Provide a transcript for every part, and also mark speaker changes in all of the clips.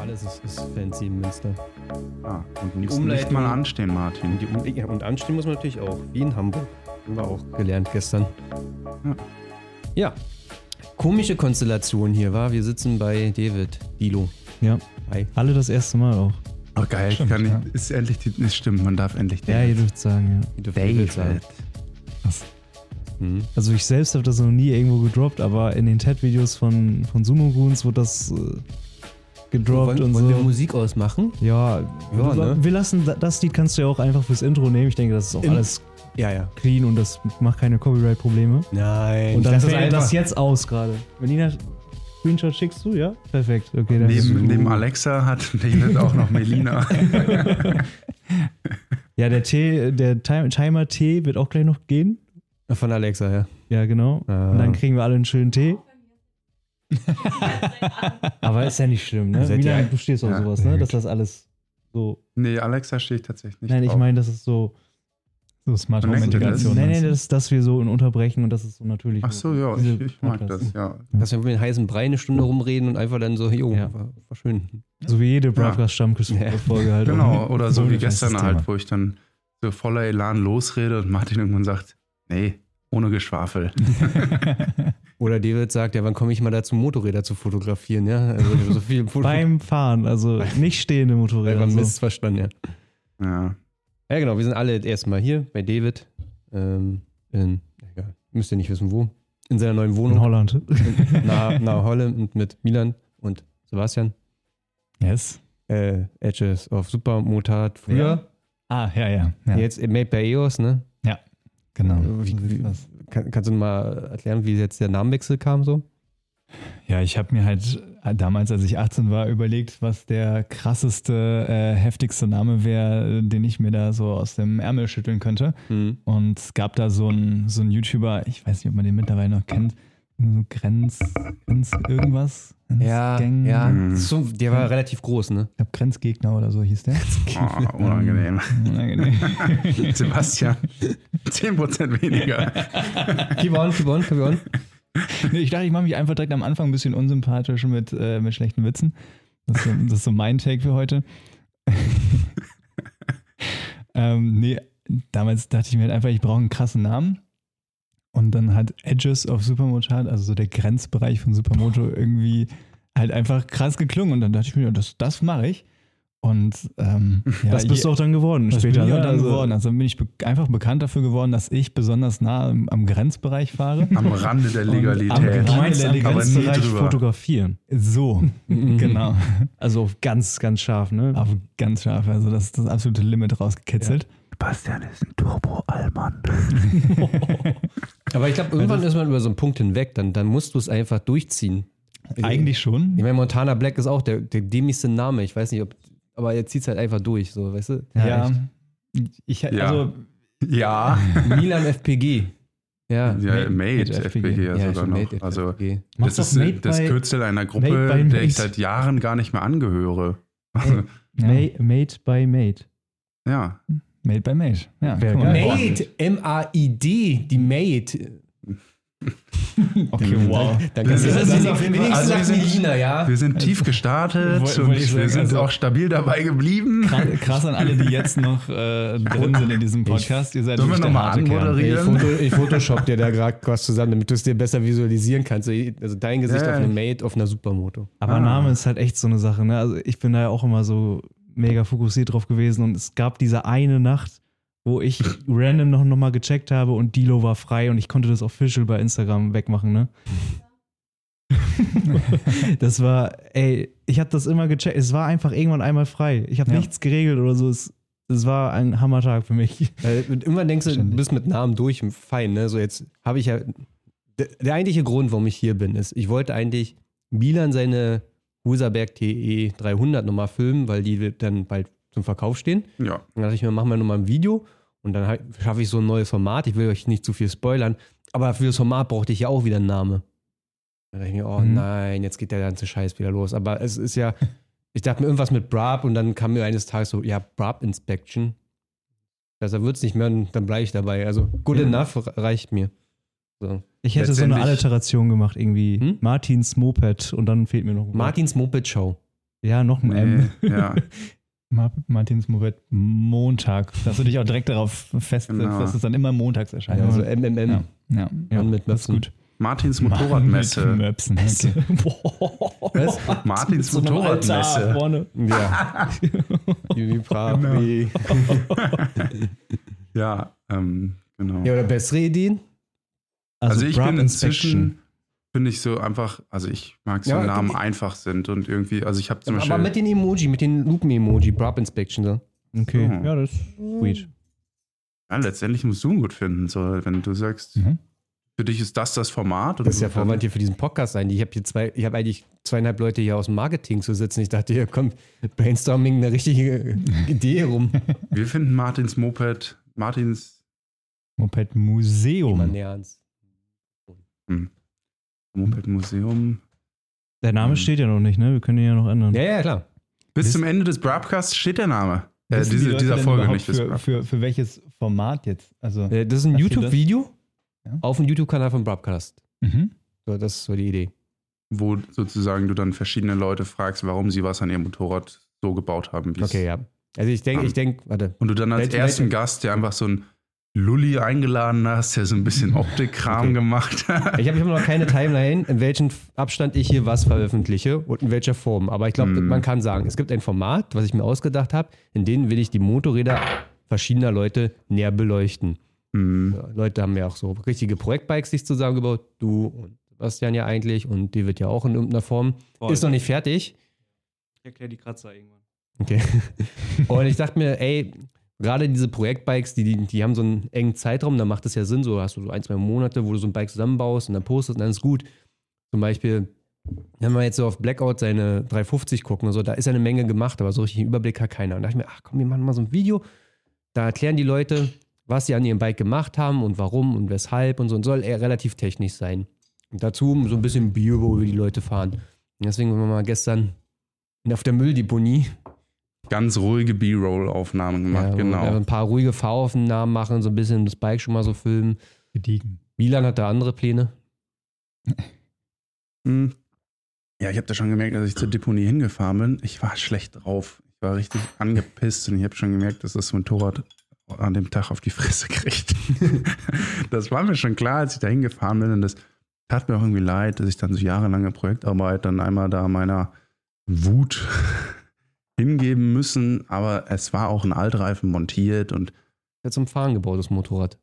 Speaker 1: Alles ist, ist fancy in Münster.
Speaker 2: Ah, und musst
Speaker 1: Umleitung-
Speaker 2: nicht mal anstehen, Martin.
Speaker 1: Und, die, um- ja, und anstehen muss man natürlich auch, wie in Hamburg. Haben wir auch gelernt gestern.
Speaker 2: Ja.
Speaker 1: Ja. Komische Konstellation hier, war. Wir sitzen bei David, Dilo.
Speaker 3: Ja,
Speaker 1: Hi.
Speaker 3: alle das erste Mal auch.
Speaker 2: Oh, geil.
Speaker 4: Stimmt,
Speaker 2: kann ich,
Speaker 4: ja.
Speaker 2: ist endlich die, ist stimmt, man darf endlich
Speaker 3: Ja, ihr dürft sagen, ja.
Speaker 1: Dürft David sagen. Mhm.
Speaker 3: Also ich selbst habe das noch nie irgendwo gedroppt, aber in den TED-Videos von, von Sumo Goons wird das äh, gedroppt
Speaker 1: wollen,
Speaker 3: und
Speaker 1: wollen wir
Speaker 3: so.
Speaker 1: Musik ausmachen?
Speaker 3: Ja,
Speaker 1: Ja,
Speaker 3: wir,
Speaker 1: ne?
Speaker 3: wir lassen da- das Lied kannst du ja auch einfach fürs Intro nehmen. Ich denke, das ist auch
Speaker 1: Im-
Speaker 3: alles
Speaker 1: Ja, ja.
Speaker 3: clean und das macht keine Copyright-Probleme.
Speaker 1: Nein.
Speaker 3: Und dann fällt das jetzt aus gerade. Melina, Screenshot schickst du, ja? Perfekt. Okay, dann
Speaker 2: Neben, neben Alexa hat David auch noch Melina.
Speaker 3: Ja, der Tee, der Ti- Timer Tee wird auch gleich noch gehen.
Speaker 1: Von Alexa, ja.
Speaker 3: Ja, genau.
Speaker 1: Ah.
Speaker 3: Und dann kriegen wir alle einen schönen Tee. Aber ist ja nicht schlimm, ne?
Speaker 1: Seid
Speaker 3: Mina,
Speaker 1: ihr-
Speaker 3: du stehst auf
Speaker 2: Ja.
Speaker 3: sowas, ne? Dass das alles so.
Speaker 2: nee, Alexa steht tatsächlich nicht
Speaker 3: Nein, ich meine, das ist so.
Speaker 4: So Smart Home Integration.
Speaker 3: Nein, nein, das, dass wir so unterbrechen und das ist so natürlich.
Speaker 2: Ach so, ja, ich, ich mag das, ja.
Speaker 1: Dass wir mit dem heißen Brei eine Stunde rumreden und einfach dann so, jo,
Speaker 3: Ja.
Speaker 1: war, war schön.
Speaker 3: So wie jede Broadcast-Stammküste-Folge halt.
Speaker 2: Genau,
Speaker 3: auch.
Speaker 2: oder so
Speaker 4: So
Speaker 2: wie gestern halt,
Speaker 4: Thema.
Speaker 2: wo ich dann so voller Elan losrede und Martin irgendwann sagt, nee, ohne Geschwafel.
Speaker 1: Oder David sagt, ja, wann komme ich mal dazu, Motorräder zu fotografieren, ja? Also so viel Foto
Speaker 3: Beim Fahren, also nicht stehende Motorräder.
Speaker 1: Einfach
Speaker 3: So.
Speaker 1: Mist verstanden, ja.
Speaker 2: Ja.
Speaker 1: Ja, genau, wir sind alle erstmal hier bei David. Ähm, in, egal, müsst ihr nicht wissen, wo. In seiner neuen
Speaker 3: In
Speaker 1: Wohnung.
Speaker 3: Holland.
Speaker 1: Nahe nah Holland mit Milan und Sebastian.
Speaker 4: Yes.
Speaker 1: Äh, Edges of Supermotard früher.
Speaker 4: Ah, ja, ja. ja.
Speaker 1: Jetzt made by EOS, ne?
Speaker 4: Genau.
Speaker 1: Wie, wie,
Speaker 4: Das-
Speaker 1: kann, kannst du mal erklären, wie jetzt der Namenwechsel kam so?
Speaker 4: Ja, ich habe mir halt damals, als ich 18 war, überlegt, was der krasseste, äh, heftigste Name wäre, den ich mir da so aus dem Ärmel schütteln könnte. Und es gab da so einen so einen YouTuber, ich weiß nicht, ob man den mittlerweile noch kennt, so Grenz, Grenz irgendwas.
Speaker 1: Ja,
Speaker 4: Grenzgang-
Speaker 1: ja.
Speaker 2: Mhm.
Speaker 1: So, der war relativ groß, ne?
Speaker 4: Ich glaube, Grenzgegner oder so hieß der.
Speaker 2: Oh, unangenehm.
Speaker 4: Unangenehm.
Speaker 2: Sebastian, 10% weniger.
Speaker 1: Keep on, keep on, keep on.
Speaker 4: Nee, ich dachte, ich mache mich einfach direkt am Anfang ein bisschen unsympathisch mit, äh, mit schlechten Witzen. Das ist, so, das ist so mein Take für heute. ähm, nee, damals dachte ich mir halt einfach, ich brauche einen krassen Namen. Und dann hat Edges of Supermotard, also so der Grenzbereich von Supermoto, irgendwie halt einfach krass geklungen. Und dann dachte ich mir, das, das mache ich. Und ähm, ja,
Speaker 3: das bist du auch dann geworden
Speaker 4: das
Speaker 3: später.
Speaker 4: bin ich auch
Speaker 3: ne?
Speaker 4: dann
Speaker 3: Also-
Speaker 4: geworden. Also bin ich be einfach bekannt dafür geworden, dass ich besonders nah am, am Grenzbereich fahre.
Speaker 2: Am Rande der
Speaker 4: Und am
Speaker 2: Legalität.
Speaker 4: Rande
Speaker 3: Du meinst
Speaker 4: der
Speaker 3: Grenzbereich fotografieren.
Speaker 4: So, genau.
Speaker 3: Also auf ganz, ganz scharf, ne?
Speaker 4: Aber ganz scharf. Also das ist das absolute Limit rausgekitzelt.
Speaker 2: Sebastian ist ein Turbo-Allmann.
Speaker 1: Aber ich glaube, irgendwann ist man über so einen Punkt hinweg, dann, dann musst du es einfach durchziehen.
Speaker 4: Eigentlich schon.
Speaker 1: Ich meine, Montana Black ist auch der, der dämlichste Name. Ich weiß nicht, ob. Aber er zieht es halt einfach durch, so, weißt du?
Speaker 4: Ja. Ich,
Speaker 2: Ja.
Speaker 4: also,
Speaker 2: Ja,
Speaker 1: Milan FPG. Ja.
Speaker 2: ja
Speaker 4: Made-
Speaker 2: Made,
Speaker 4: Made
Speaker 2: FPG ja, sogar
Speaker 1: schon
Speaker 2: noch.
Speaker 1: Made
Speaker 2: Also,
Speaker 1: FPG.
Speaker 3: Mach
Speaker 2: das ist
Speaker 3: Made
Speaker 2: das
Speaker 3: by-
Speaker 2: Kürzel einer
Speaker 3: Made
Speaker 2: Gruppe, der
Speaker 3: Made.
Speaker 2: ich seit Jahren gar nicht mehr angehöre. Also,
Speaker 4: ja.
Speaker 3: Ma- Made by Made.
Speaker 2: ja.
Speaker 4: Made by Made. Ja.
Speaker 1: Made, M-A-I-D, die Made.
Speaker 4: Okay, wow.
Speaker 1: Dann
Speaker 2: Das ist-
Speaker 1: das
Speaker 2: ist
Speaker 1: wenigstens
Speaker 2: auf jeden Fall- also wir
Speaker 1: sagt
Speaker 2: sind-
Speaker 1: Melina, ja.
Speaker 2: Wir sind tief gestartet
Speaker 4: Woll-
Speaker 2: und
Speaker 4: ich
Speaker 2: wir
Speaker 4: sagen,
Speaker 2: sind
Speaker 4: also-
Speaker 2: auch stabil dabei geblieben.
Speaker 4: Krass, krass an alle, die jetzt noch äh, drin sind in diesem Podcast. Ihr seid
Speaker 2: Sollen wir
Speaker 4: wirklich der
Speaker 2: noch mal
Speaker 4: harte Kern.
Speaker 2: anmoderieren?
Speaker 1: Ich, Foto, ich Photoshop dir da gerade was zusammen, damit du es dir besser visualisieren kannst. Also dein Gesicht
Speaker 2: Ja,
Speaker 1: auf eine
Speaker 2: ja.
Speaker 1: Made, auf einer Supermoto.
Speaker 3: Aber
Speaker 2: Ah.
Speaker 3: Name ist halt echt so eine Sache, ne? Also ich bin da ja auch immer so mega fokussiert drauf gewesen und es gab diese eine Nacht, wo ich random noch, noch mal gecheckt habe und Dilo war frei und ich konnte das official bei Instagram wegmachen, ne? das war, ey, ich habe das immer gecheckt. Es war einfach irgendwann einmal frei. Ich habe
Speaker 4: Ja.
Speaker 3: nichts geregelt oder so. Es, es war ein Hammertag für mich.
Speaker 1: Weil irgendwann denkst du, du bist mit Namen durch, fein, ne? So jetzt habe ich ja. Der, der eigentliche Grund, warum ich hier bin, ist, ich wollte eigentlich Milan seine Huserberg TE 300 nochmal filmen, weil die dann bald zum Verkauf stehen.
Speaker 2: Ja.
Speaker 1: Dann dachte ich mir, machen wir nochmal ein Video und dann schaffe ich so ein neues Format. Ich will euch nicht zu viel spoilern, aber für das Format brauchte ich ja auch wieder einen Namen. Dann dachte ich mir, oh
Speaker 4: Mhm.
Speaker 1: nein, jetzt geht der ganze Scheiß wieder los. Aber es ist ja, ich dachte mir irgendwas mit Brab und dann kam mir eines Tages so, ja, Brab Inspection. Besser wird es nicht mehr und dann bleibe ich dabei. Also good
Speaker 3: Ja.
Speaker 1: enough reicht mir. So.
Speaker 3: Ich hätte so eine Alliteration gemacht, irgendwie
Speaker 1: Hm?
Speaker 3: Martins Moped und dann fehlt mir noch ein Wort.
Speaker 1: Martins Moped Show.
Speaker 3: Ja, noch ein M.
Speaker 2: Ja.
Speaker 4: Ma- Martins Moped Montag. Dass du dich auch direkt darauf festsetzt,
Speaker 2: Genau.
Speaker 4: dass es dann immer montags erscheint.
Speaker 1: Ja, also MMM.
Speaker 4: ja. ja.
Speaker 3: Ja,
Speaker 1: mit
Speaker 4: das ist
Speaker 1: Möpsen.
Speaker 4: gut.
Speaker 2: Martins
Speaker 4: Mit
Speaker 2: Motorradmesse.
Speaker 4: Möpsen. Okay.
Speaker 3: Boah.
Speaker 2: Martins
Speaker 3: So
Speaker 2: Motorradmesse.
Speaker 3: vorne.
Speaker 1: Ja. Brav.
Speaker 2: Genau. Ja, ähm, genau.
Speaker 1: Ja, oder bessere Ideen?
Speaker 2: Also, ich
Speaker 3: Brab
Speaker 2: bin inzwischen, finde ich so einfach, also ich mag so
Speaker 1: Ja,
Speaker 2: Namen einfach sind und irgendwie, also ich habe zum Beispiel.
Speaker 1: Aber mit den Emoji, mit den Lupen-Emoji, Brab Inspection. So.
Speaker 3: Okay,
Speaker 2: So.
Speaker 3: ja, das ist sweet.
Speaker 2: ja, letztendlich musst du ihn gut finden. So, wenn du sagst,
Speaker 4: Mhm.
Speaker 2: für dich ist das das Format. und
Speaker 1: Das ist ja Vorwand hier für diesen Podcast eigentlich. Ich habe hier zwei, ich habe eigentlich zweieinhalb Leute hier aus dem Marketing zu sitzen. Ich dachte, hier kommt Brainstorming eine richtige Idee rum.
Speaker 2: Wir finden Martins Moped, Martins
Speaker 4: Moped Museum.
Speaker 1: Mann, ernst.
Speaker 2: Moped Museum.
Speaker 3: Der Name
Speaker 2: Mhm.
Speaker 3: steht ja noch nicht, ne? Wir können ihn ja noch ändern.
Speaker 1: Ja, ja, klar.
Speaker 2: Bis
Speaker 3: Wisst-
Speaker 2: zum Ende des Brabcasts steht der Name. Äh,
Speaker 4: Wissen die
Speaker 2: diese,
Speaker 4: Leute
Speaker 2: dieser Folge nicht
Speaker 4: für, für, für welches Format jetzt? Also,
Speaker 1: Äh, Das ist ein YouTube-Video
Speaker 4: Ja.
Speaker 1: auf dem YouTube-Kanal von Brabcast.
Speaker 4: mhm.
Speaker 1: So, das ist so die Idee.
Speaker 2: Wo sozusagen du dann verschiedene Leute fragst, warum sie was an ihrem Motorrad so gebaut haben. wie es-
Speaker 1: Okay, ja. Also ich denke, ich denke, warte.
Speaker 2: Und du dann als ersten Gast, der einfach so ein Lulli eingeladen hast, der so ein bisschen Optikkram
Speaker 1: Okay.
Speaker 2: gemacht hat.
Speaker 1: Ich habe hab noch keine Timeline, in welchem Abstand ich hier was veröffentliche und in welcher Form. Aber ich glaube,
Speaker 2: Hm.
Speaker 1: man kann sagen, es gibt ein Format, was ich mir ausgedacht habe, in dem will ich die Motorräder verschiedener Leute näher beleuchten.
Speaker 2: Hm.
Speaker 1: Ja, Leute haben ja auch so richtige Projektbikes sich zusammengebaut. Du und Sebastian ja eigentlich und die wird ja auch in irgendeiner Form.
Speaker 3: Voll.
Speaker 1: Ist noch nicht fertig.
Speaker 3: Ich erkläre die Kratzer irgendwann.
Speaker 1: Okay. und ich dachte mir, ey, gerade diese Projektbikes, die, die, die haben so einen engen Zeitraum, da macht es ja Sinn, so hast du so ein, zwei Monate, wo du so ein Bike zusammenbaust und dann postest und dann ist gut. Zum Beispiel, wenn wir jetzt so auf Blackout seine 350 gucken und so, da ist ja eine Menge gemacht, aber so richtig einen Überblick hat keiner. Und da dachte ich mir, ach komm, wir machen mal so ein Video, da erklären die Leute, was sie an ihrem Bike gemacht haben und warum und weshalb und so und soll eher relativ technisch sein. Und dazu so ein bisschen Bio, wo die Leute fahren. Und deswegen haben wir mal gestern auf der Mülldeponie
Speaker 2: Ganz ruhige B-Roll-Aufnahmen gemacht,
Speaker 1: ja,
Speaker 2: genau.
Speaker 1: Ein paar ruhige Fahraufnahmen machen, so ein bisschen das Bike schon mal so filmen.
Speaker 4: Gediegen.
Speaker 1: Milan hat da andere Pläne.
Speaker 2: Hm. Ja, ich habe da schon gemerkt, als ich zur Deponie hingefahren bin, ich war schlecht drauf. Ich war richtig angepisst und ich habe schon gemerkt, dass das Motorrad an dem Tag auf die Fresse kriegt. das war mir schon klar, als ich da hingefahren bin und das tat mir auch irgendwie leid, dass ich dann so jahrelange Projektarbeit dann einmal da meiner Wut hingeben müssen, aber es war auch ein Altreifen montiert und
Speaker 1: Ja, zum Fahren gebaut, das Motorrad.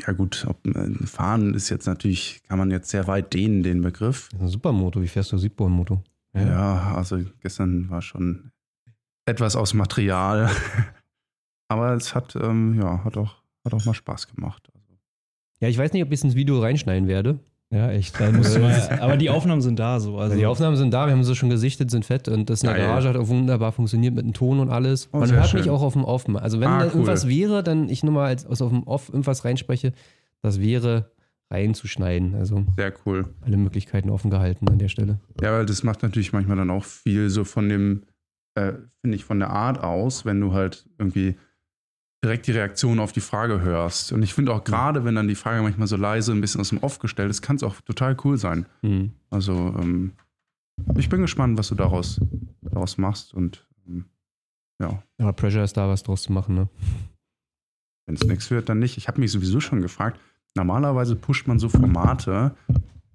Speaker 2: ja gut, ob, äh, fahren ist jetzt natürlich, kann man jetzt sehr weit dehnen, den Begriff.
Speaker 1: Das ist ein Supermoto. Wie fährst du Südborn-Moto?
Speaker 2: Ja. also gestern war schon etwas aus Material. Aber es hat, ähm, ja, hat auch, hat auch mal Spaß gemacht.
Speaker 1: Ja, ich weiß nicht, ob ich es ins Video reinschneiden werde.
Speaker 3: Ja, echt. Mal, aber die Aufnahmen sind da so. Also
Speaker 1: Also die Aufnahmen sind da, wir haben sie schon gesichtet, sind fett und das in der. Garage hat auch wunderbar funktioniert mit dem Ton und alles.
Speaker 2: Oh,
Speaker 1: Man hört mich
Speaker 2: schön.
Speaker 1: auch auf dem Off. Also wenn
Speaker 2: Ah,
Speaker 1: da
Speaker 2: cool.
Speaker 1: irgendwas wäre, dann ich nur mal als, aus auf dem Off irgendwas reinspreche, das wäre reinzuschneiden. Also
Speaker 2: sehr cool.
Speaker 1: alle Möglichkeiten offen gehalten an der Stelle.
Speaker 2: Ja, weil das macht natürlich manchmal dann auch viel so von dem, äh, finde ich, von der Art aus, wenn du halt irgendwie direkt die Reaktion auf die Frage hörst. Und ich finde auch gerade, wenn dann die Frage manchmal so leise ein bisschen aus dem Off gestellt ist, kann es auch total cool sein.
Speaker 1: Hm.
Speaker 2: Also, ähm, ich bin gespannt, was du daraus, daraus machst und ähm, ja.
Speaker 1: Aber Pressure ist da, was draus zu machen, ne?
Speaker 2: Wenn es nichts wird, dann nicht. Ich habe mich sowieso schon gefragt, normalerweise pusht man so Formate,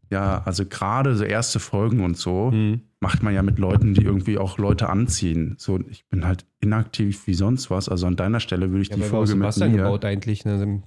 Speaker 2: ja, also gerade so erste Folgen und so,
Speaker 1: Hm.
Speaker 2: macht man ja mit Leuten, die irgendwie auch Leute anziehen. So, ich bin halt inaktiv wie sonst was. Also an deiner Stelle würde ich
Speaker 1: Ja,
Speaker 2: die Folge mit
Speaker 1: Sebastian
Speaker 2: mir.
Speaker 1: gebaut eigentlich. Ne?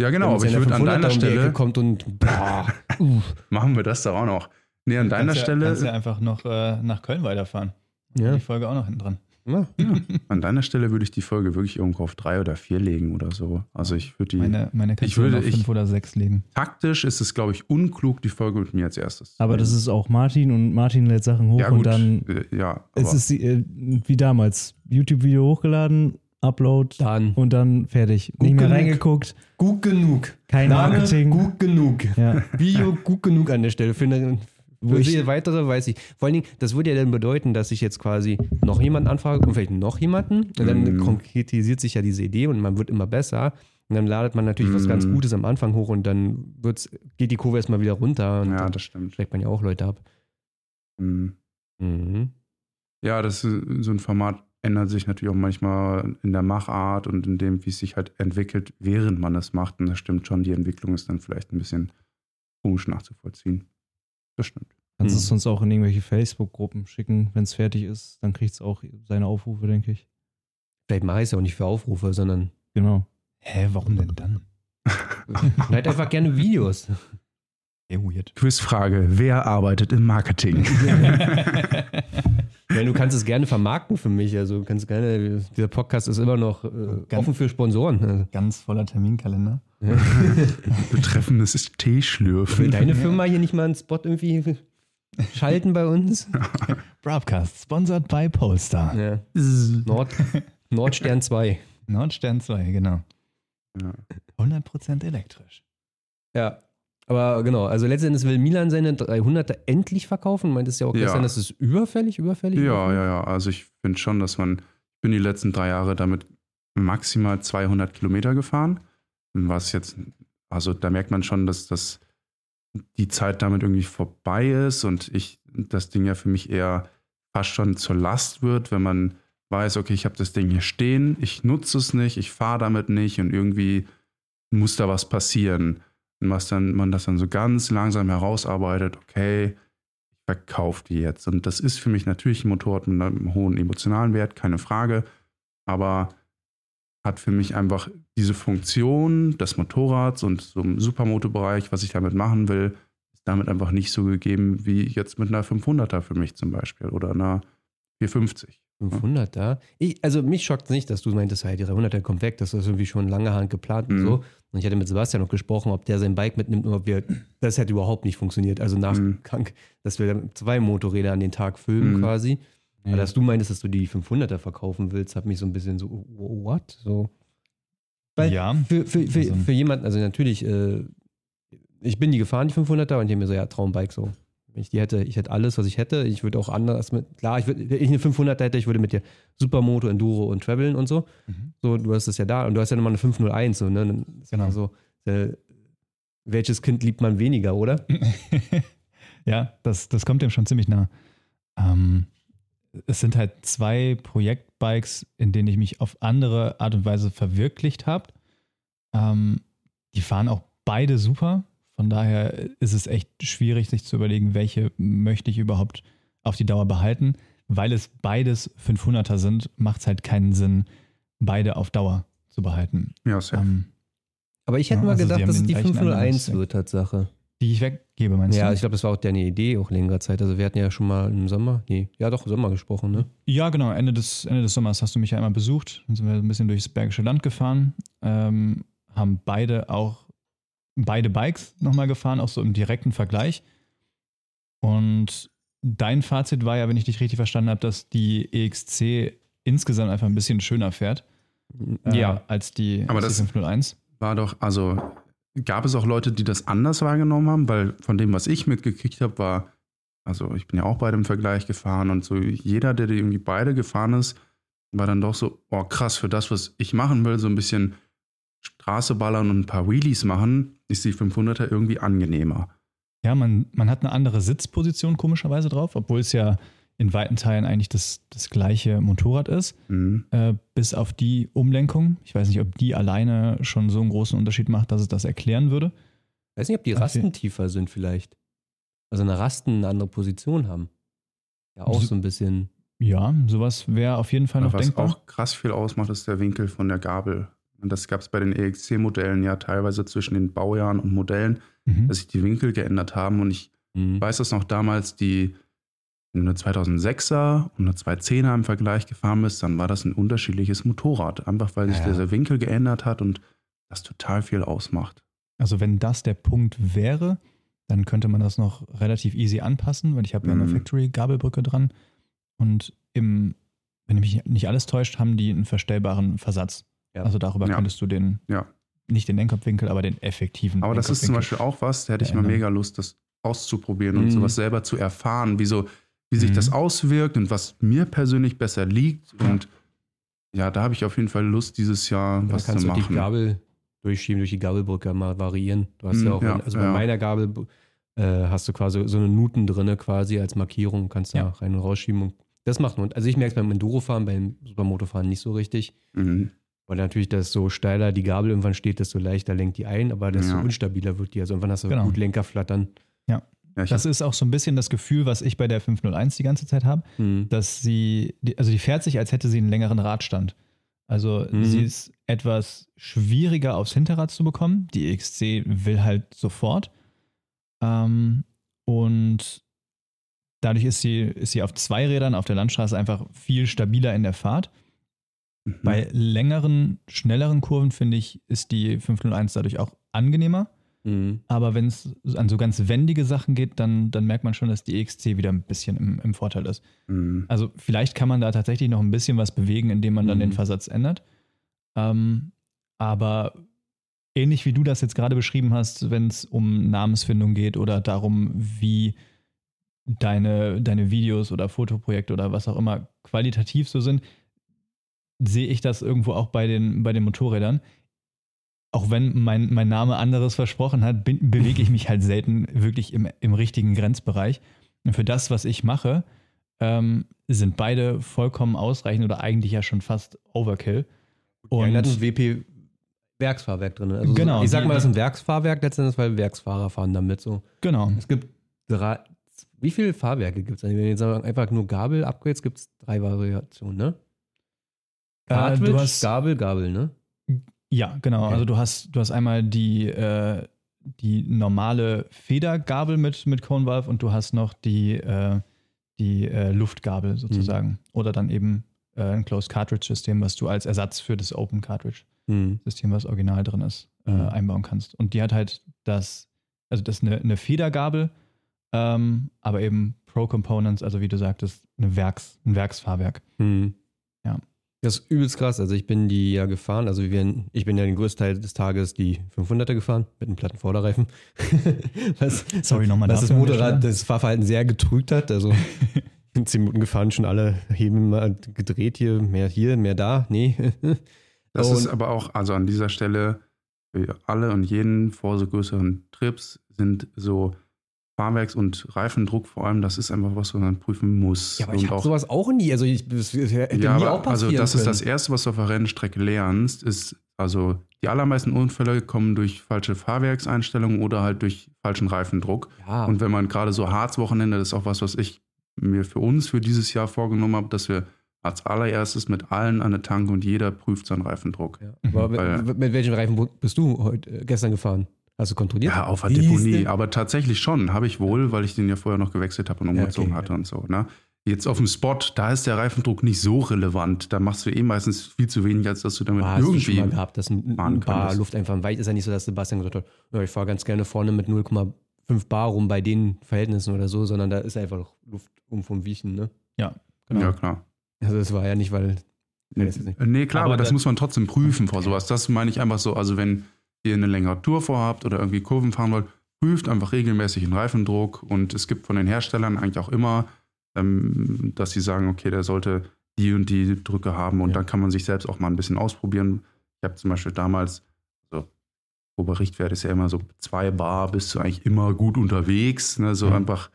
Speaker 2: Ja, genau, aber ich würde an
Speaker 1: einer
Speaker 2: deiner
Speaker 1: 500er um die Ecke
Speaker 2: Stelle,
Speaker 1: kommt und
Speaker 2: machen wir das da auch noch. Nee, an deiner
Speaker 4: kannst Ja,
Speaker 2: Stelle,
Speaker 4: kannst ja einfach noch äh, nach Köln weiterfahren.
Speaker 1: Ja.
Speaker 4: Die Folge auch noch hinten dran.
Speaker 1: Ja.
Speaker 2: an deiner Stelle würde ich die Folge wirklich irgendwo auf drei oder vier legen oder so. Also ich würde die,
Speaker 4: Meine, meine
Speaker 2: Ich würde-
Speaker 4: auf
Speaker 2: ich-
Speaker 4: fünf oder sechs legen.
Speaker 2: taktisch ist es, glaube ich, unklug, die Folge mit mir als erstes. zu
Speaker 3: aber das ist auch Martin und Martin lädt Sachen hoch
Speaker 2: ja,
Speaker 3: und
Speaker 2: gut.
Speaker 3: dann
Speaker 2: äh, ja,
Speaker 3: es
Speaker 2: aber-
Speaker 3: ist äh, wie damals. YouTube-Video hochgeladen, Upload
Speaker 1: Dann
Speaker 3: und dann fertig. Nicht mehr
Speaker 1: genug.
Speaker 3: reingeguckt,
Speaker 1: gut genug.
Speaker 3: kein
Speaker 1: Name
Speaker 3: Marketing.
Speaker 1: gut genug.
Speaker 3: Ja.
Speaker 1: Video gut genug an der Stelle. Für eine
Speaker 3: Wo ich-
Speaker 1: die weitere weiß ich. Vor allen Dingen, das würde ja dann bedeuten, dass ich jetzt quasi noch jemanden anfrage und vielleicht noch jemanden. Und dann
Speaker 2: Mhm.
Speaker 1: konkretisiert sich ja diese Idee und man wird immer besser. Und dann ladet man natürlich was ganz
Speaker 2: Mhm.
Speaker 1: Gutes am Anfang hoch und dann wird's, geht die Kurve erstmal wieder runter und
Speaker 2: ja, das stimmt.
Speaker 1: schlägt man ja auch Leute ab.
Speaker 2: Hm.
Speaker 1: Mhm.
Speaker 2: Ja, das ist, so ein Format ändert sich natürlich auch manchmal in der Machart und in dem, wie es sich halt entwickelt, während man es macht. Und das stimmt schon, die Entwicklung ist dann vielleicht ein bisschen komisch nachzuvollziehen. Das stimmt.
Speaker 3: Kannst du
Speaker 1: Hm.
Speaker 3: es uns auch in irgendwelche Facebook-Gruppen schicken, wenn es fertig ist, dann kriegt es auch seine Aufrufe, denke ich.
Speaker 1: Vielleicht mache ich es ja auch nicht für Aufrufe, sondern
Speaker 3: Genau.
Speaker 4: Hä, warum denn dann?
Speaker 1: halt einfach gerne Videos.
Speaker 4: Sehr weird.
Speaker 2: Quizfrage: Wer arbeitet im Marketing?
Speaker 1: Ich meine, du kannst es gerne vermarkten für mich. Also du kannst gerne, dieser Podcast ist immer noch äh,
Speaker 4: Ganz-
Speaker 1: offen für Sponsoren.
Speaker 4: Ganz voller Terminkalender.
Speaker 2: Betreffendes ist
Speaker 1: Will
Speaker 2: Teeschlürfen.
Speaker 1: deine Firma hier nicht mal einen Spot irgendwie schalten bei uns?
Speaker 4: Broadcast, sponsored by Polestar.
Speaker 1: Ja. Nord, Nordstern 2.
Speaker 4: Nordstern 2, genau.
Speaker 2: Ja.
Speaker 4: 100% elektrisch.
Speaker 1: Ja. Aber genau, also letztendlich will Milan seine 300er endlich verkaufen. Meintest ja auch
Speaker 2: Ja.
Speaker 1: gestern, das ist überfällig, überfällig?
Speaker 2: Ja, ja, ja. Also ich finde schon, dass man, ich bin die letzten drei Jahre damit maximal 200 Kilometer gefahren. Was jetzt, also da merkt man schon, dass das die Zeit damit irgendwie vorbei ist und ich das Ding ja für mich eher fast schon zur Last wird, wenn man weiß, okay, ich habe das Ding hier stehen, ich nutze es nicht, ich fahre damit nicht und irgendwie muss da was passieren. Was dann, man das dann so ganz langsam herausarbeitet, okay, ich verkaufe die jetzt. Und das ist für mich natürlich ein Motorrad mit einem hohen emotionalen Wert, keine Frage, aber hat für mich einfach diese Funktion des Motorrads und so im Supermoto-Bereich, was ich damit machen will, ist damit einfach nicht so gegeben wie jetzt mit einer 500er für mich zum Beispiel oder einer 450.
Speaker 1: 500er? Ich, also mich schockt es nicht, dass du meintest, hey, die 300er kommt weg, das ist irgendwie schon lange Hand geplant und
Speaker 2: Mhm.
Speaker 1: so. Und ich hatte mit Sebastian noch gesprochen, ob der sein Bike mitnimmt und ob wir, das hätte überhaupt nicht funktioniert. Also Nachgang, dass wir dann zwei Motorräder an den Tag filmen
Speaker 2: Mhm.
Speaker 1: quasi. Aber
Speaker 3: Ja.
Speaker 1: dass du meintest, dass du die 500er verkaufen willst, hat mich so ein bisschen so, what? So. Weil
Speaker 4: Ja,
Speaker 1: für, für, für,
Speaker 4: also-
Speaker 1: für jemanden, also natürlich, äh, ich bin die gefahren, die 500er, und ich habe mir so, ja, Traumbike so. Wenn ich die hätte, ich hätte alles, was ich hätte. Ich würde auch anders mit, klar, ich würde, wenn ich eine 500er hätte, ich würde mit dir Supermoto, Enduro und Traveln und so.
Speaker 4: Mhm.
Speaker 1: So, du hast es ja da und du hast ja nochmal eine 501, so, ne?
Speaker 4: Genau.
Speaker 1: So, äh, welches Kind liebt man weniger, oder?
Speaker 4: ja, das, das kommt dem schon ziemlich nah. Ähm, es sind halt zwei Projektbikes, in denen ich mich auf andere Art und Weise verwirklicht habe. Ähm, die fahren auch beide super. Von daher ist es echt schwierig, sich zu überlegen, welche möchte ich überhaupt auf die Dauer behalten. Weil es beides 500er sind, macht es halt keinen Sinn, beide auf Dauer zu behalten.
Speaker 2: Ja, safe.
Speaker 4: Ähm,
Speaker 1: Aber ich hätte
Speaker 4: Ja,
Speaker 1: mal
Speaker 4: also
Speaker 1: gedacht, dass es die
Speaker 4: gleichen
Speaker 1: 501
Speaker 4: Anwendungszweck.
Speaker 1: wird, Tatsache.
Speaker 4: die ich weggebe, meinst
Speaker 1: Ja,
Speaker 4: du?
Speaker 1: ich glaube, das war auch deine Idee auch längerer Zeit. Also wir hatten ja schon mal im Sommer, nee, ja doch, Sommer gesprochen, ne?
Speaker 4: Ja, genau. Ende des, Ende des Sommers hast du mich ja einmal besucht. Dann sind wir ein bisschen durchs Bergische Land gefahren. Ähm, haben beide auch beide Bikes nochmal gefahren, auch so im direkten Vergleich. Und dein Fazit war ja, wenn ich dich richtig verstanden habe, dass die EXC insgesamt einfach ein bisschen schöner fährt äh, als die,
Speaker 2: Aber
Speaker 4: als
Speaker 2: das-
Speaker 4: 501.
Speaker 2: War doch, also gab es auch Leute, die das anders wahrgenommen haben, weil von dem, was ich mitgekriegt habe, war, also ich bin ja auch beide im Vergleich gefahren und so jeder, der irgendwie beide gefahren ist, war dann doch so, oh krass, für das, was ich machen will, so ein bisschen Straße ballern und ein paar Wheelies machen, ist die 500er irgendwie angenehmer.
Speaker 4: Ja, man, man hat eine andere Sitzposition komischerweise drauf, obwohl es ja in weiten Teilen eigentlich das, das gleiche Motorrad ist.
Speaker 2: Mhm.
Speaker 4: äh, bis auf die Umlenkung. Ich weiß nicht, ob die alleine schon so einen großen Unterschied macht, dass es das erklären würde.
Speaker 1: Weiß nicht, ob die
Speaker 4: Okay.
Speaker 1: Rasten tiefer sind vielleicht. Also eine Rasten eine andere Position haben. Ja, auch
Speaker 4: So-
Speaker 1: so ein bisschen.
Speaker 4: Ja, sowas wäre auf jeden Fall noch
Speaker 2: was
Speaker 4: denkbar.
Speaker 2: auch krass viel ausmacht, ist der Winkel von der Gabel. Und das gab es bei den EXC-Modellen ja teilweise zwischen den Baujahren und Modellen,
Speaker 4: Mhm.
Speaker 2: dass sich die Winkel geändert haben. Und ich
Speaker 1: Mhm.
Speaker 2: Weiß das noch damals, die wenn du eine 2006er und eine 210er im Vergleich gefahren bist, dann war das ein unterschiedliches Motorrad. Einfach weil sich
Speaker 1: Ja.
Speaker 2: dieser Winkel geändert hat und das total viel ausmacht.
Speaker 4: Also wenn das der Punkt wäre, dann könnte man das noch relativ easy anpassen, weil ich habe ja eine
Speaker 2: Mhm.
Speaker 4: Factory-Gabelbrücke dran. Und im, wenn mich nicht alles täuscht, haben die einen verstellbaren Versatz.
Speaker 1: Ja.
Speaker 4: Also darüber
Speaker 2: Ja.
Speaker 4: könntest du den,
Speaker 2: Ja.
Speaker 4: nicht den Lenkkopfwinkel, aber den effektiven
Speaker 2: Aber das ist zum. Beispiel auch was, da hätte ich mal mega Lust, das auszuprobieren und
Speaker 1: Mhm.
Speaker 2: sowas selber zu erfahren, wie, so, wie sich
Speaker 4: Mhm.
Speaker 2: das auswirkt und was mir persönlich besser liegt. Und ja, da habe ich auf jeden Fall Lust, dieses Jahr
Speaker 1: Da
Speaker 2: was zu
Speaker 1: kannst du die
Speaker 2: machen.
Speaker 1: Gabel durchschieben, durch die Gabelbrücke mal variieren. Du hast ja
Speaker 2: Mhm,
Speaker 1: auch,
Speaker 2: ja,
Speaker 1: also bei
Speaker 2: ja.
Speaker 1: meiner Gabel äh, hast du quasi so eine Nuten drinne quasi als Markierung, kannst da
Speaker 4: Ja.
Speaker 1: rein und rausschieben. Und Das macht man. Also ich merke es beim Endurofahren, beim Supermotofahren nicht so richtig.
Speaker 2: Mhm.
Speaker 1: Weil natürlich, desto steiler die Gabel irgendwann steht, desto leichter lenkt die ein, aber desto
Speaker 2: Ja.
Speaker 1: unstabiler wird die. Also irgendwann hast du
Speaker 4: Genau.
Speaker 1: gut Lenkerflattern.
Speaker 2: Ja, ich
Speaker 4: Das ist auch so ein bisschen das Gefühl, was ich bei der 501 die ganze Zeit habe,
Speaker 1: Hm.
Speaker 4: dass sie, also die fährt sich, als hätte sie einen längeren Radstand. Also
Speaker 1: Mhm.
Speaker 4: sie ist etwas schwieriger aufs Hinterrad zu bekommen. Die EXC will halt sofort. Ähm, und dadurch ist sie, ist sie auf zwei Rädern auf der Landstraße einfach viel stabiler in der Fahrt.
Speaker 2: Mhm.
Speaker 4: Bei längeren, schnelleren Kurven, finde ich, ist die 501 dadurch auch angenehmer.
Speaker 1: Hm.
Speaker 4: Aber wenn es an so ganz wendige Sachen geht, dann, dann merkt man schon, dass die EXC wieder ein bisschen im, im Vorteil ist.
Speaker 2: Mhm.
Speaker 4: Also vielleicht kann man da tatsächlich noch ein bisschen was bewegen, indem man dann
Speaker 1: Mhm.
Speaker 4: den Versatz ändert. Ähm, aber ähnlich wie du das jetzt gerade beschrieben hast, wenn es um Namensfindung geht oder darum, wie deine, deine Videos oder Fotoprojekte oder was auch immer qualitativ so sind, sehe ich das irgendwo auch bei den, bei den Motorrädern. Auch wenn mein, mein Name anderes versprochen hat, bin, bewege ich mich halt selten wirklich im, im richtigen Grenzbereich. Und für das, was ich mache, ähm, sind beide vollkommen ausreichend oder eigentlich ja schon fast Overkill.
Speaker 1: Die eine hat ein
Speaker 4: Und
Speaker 1: WP Werksfahrwerk drin. Also
Speaker 4: Genau,
Speaker 1: So, ich sag mal, das ist ein Werksfahrwerk letztendlich, weil Werksfahrer fahren damit so.
Speaker 4: genau,
Speaker 1: Es gibt drei. Wie viele Fahrwerke gibt es? Wenn wir jetzt sagen, einfach nur Gabel-Upgrades, gibt es drei Variationen, ne?
Speaker 4: Äh,
Speaker 1: Cartridge,
Speaker 4: du hast-
Speaker 1: Gabel, Gabel, ne?
Speaker 4: Ja, genau.
Speaker 1: Okay.
Speaker 4: Also du hast, du hast einmal die, äh, die normale Federgabel mit, mit Cone Valve und du hast noch die, äh, die äh, Luftgabel sozusagen. Oder dann eben äh, ein Closed Cartridge System, was du als Ersatz für das Open Cartridge
Speaker 1: Hm.
Speaker 4: System, was original drin ist, äh,
Speaker 1: Mhm.
Speaker 4: einbauen kannst. Und die hat halt das, also das ist eine, eine Federgabel, ähm, aber eben Pro Components, also wie du sagtest, eine Werks, ein Werksfahrwerk.
Speaker 1: Hm. Das ist übelst krass. Also ich bin die ja gefahren. Also wir, ich bin ja den größten Teil des Tages die 500er gefahren mit einem platten Vorderreifen. was,
Speaker 4: Sorry nochmal
Speaker 1: was das Motorrad, das Fahrverhalten sehr getrügt hat. Also in 10 Minuten gefahren, schon alle Heben mal gedreht hier, mehr hier, mehr da. Nee.
Speaker 2: Das
Speaker 1: Und-
Speaker 2: ist aber auch, also an dieser Stelle, für alle und jeden vor so größeren Trips sind so Fahrwerks- und Reifendruck vor allem, das ist einfach was, was man prüfen muss.
Speaker 1: Ja, aber ich
Speaker 2: und
Speaker 1: habe
Speaker 2: auch,
Speaker 1: sowas auch nie. Also ich, das hätte
Speaker 2: ja,
Speaker 1: mir
Speaker 2: aber
Speaker 1: auch passieren
Speaker 2: also das ist
Speaker 1: können.
Speaker 2: das Erste, was du auf der Rennstrecke lernst, ist, also die allermeisten Unfälle kommen durch falsche Fahrwerkseinstellungen oder halt durch falschen Reifendruck.
Speaker 1: Ja,
Speaker 2: Und wenn man gerade so Harz-Wochenende, das ist auch was, was ich mir für uns für dieses Jahr vorgenommen habe, dass wir als allererstes mit allen an der Tanke und jeder prüft seinen Reifendruck.
Speaker 1: ja. Aber
Speaker 2: Weil-
Speaker 1: mit, mit welchem Reifen bist du heute, äh, gestern gefahren? Du kontrolliert?
Speaker 2: Ja, auf der? Deponie. Aber tatsächlich schon, habe ich wohl, weil ich den ja vorher noch gewechselt habe und umgezogen
Speaker 1: okay,
Speaker 2: hatte
Speaker 1: ja.
Speaker 2: und so. Ne? Jetzt auf dem Spot, da ist der Reifendruck nicht so relevant. Da machst du eh meistens viel zu wenig, als dass du damit
Speaker 1: Ah, hast du schon
Speaker 2: irgendwie.
Speaker 1: mal gehabt, dass ein, ein Bar
Speaker 2: könntest.
Speaker 1: Luft einfach weit ist ja nicht so, dass Sebastian gesagt hat, ja, ich fahre ganz gerne vorne mit 0,5 Bar rum bei den Verhältnissen oder so, sondern da ist einfach Luft um vom Wiechen, ne?
Speaker 4: Ja, genau.
Speaker 2: Ja, klar.
Speaker 1: Also das war ja nicht, weil Ja, das ist nicht-
Speaker 2: Nee, klar,
Speaker 4: Aber
Speaker 2: aber, das
Speaker 4: da-
Speaker 2: muss man trotzdem prüfen vor sowas. Das meine ich einfach so. Also, wenn ihr eine längere Tour vorhabt oder irgendwie Kurven fahren wollt, prüft einfach regelmäßig den Reifendruck. Und es gibt von den Herstellern eigentlich auch immer, ähm, dass sie sagen, okay, der sollte die und die Drücke haben. Und
Speaker 1: Ja.
Speaker 2: dann kann man sich selbst auch mal ein bisschen ausprobieren. Ich habe zum Beispiel damals, so, grober Richtwert ist ja immer so zwei Bar, bist du eigentlich immer gut unterwegs. Ne? So
Speaker 1: Mhm.
Speaker 2: einfach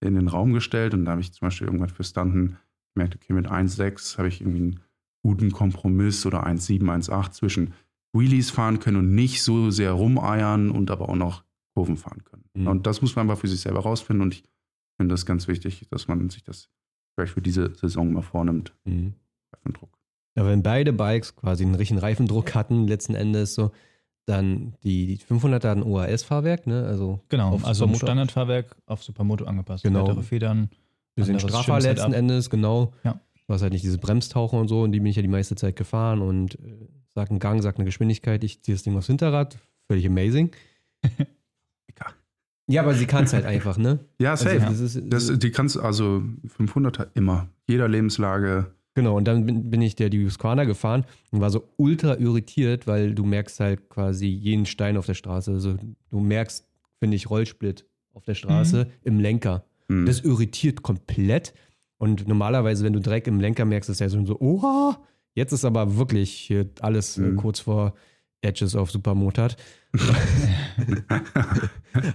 Speaker 2: in den Raum gestellt. Und da habe ich zum Beispiel irgendwann für Stunten gemerkt, okay, mit 1,6 habe ich irgendwie einen guten Kompromiss oder 1,7, 1,8 zwischen Wheelies fahren können und nicht so sehr rumeiern und aber auch noch Kurven fahren können.
Speaker 1: Mhm.
Speaker 2: Und das muss man einfach für sich selber rausfinden und ich finde das ganz wichtig, dass man sich das vielleicht für diese Saison mal vornimmt.
Speaker 1: Mhm.
Speaker 2: Reifendruck.
Speaker 1: Ja, wenn beide Bikes quasi einen richtigen Reifendruck hatten, letzten Endes so, dann die, die 500er hat ein OAS-Fahrwerk, ne? Also
Speaker 4: Genau,
Speaker 1: auf
Speaker 4: also. Standardfahrwerk auf Supermoto angepasst.
Speaker 1: Genau.
Speaker 4: Weitere Federn.
Speaker 1: bisschen
Speaker 4: anderes
Speaker 1: straffer letzten Endes, genau.
Speaker 4: Ja.
Speaker 1: Du hast halt nicht diese Bremstaucher und so, und die bin ich ja die meiste Zeit gefahren und äh, sag einen Gang, sag eine Geschwindigkeit, ich ziehe das Ding aufs Hinterrad, völlig amazing. ja, aber sie kann es halt einfach, ne?
Speaker 2: Ja, safe.
Speaker 1: Also, das ist,
Speaker 2: das, die kannst du also 500er immer, jeder Lebenslage.
Speaker 1: Genau, und dann bin, bin ich der die Husqvarna gefahren und war so ultra irritiert, weil du merkst halt quasi jeden Stein auf der Straße. Also du merkst, finde ich, Rollsplit auf der Straße im Lenker.
Speaker 2: Hm.
Speaker 1: Das irritiert komplett. Und normalerweise, wenn du Dreck im Lenker merkst, ist ja so, so oha, jetzt ist aber wirklich alles äh,
Speaker 2: Mhm.
Speaker 1: kurz vor Edges auf Supermotard.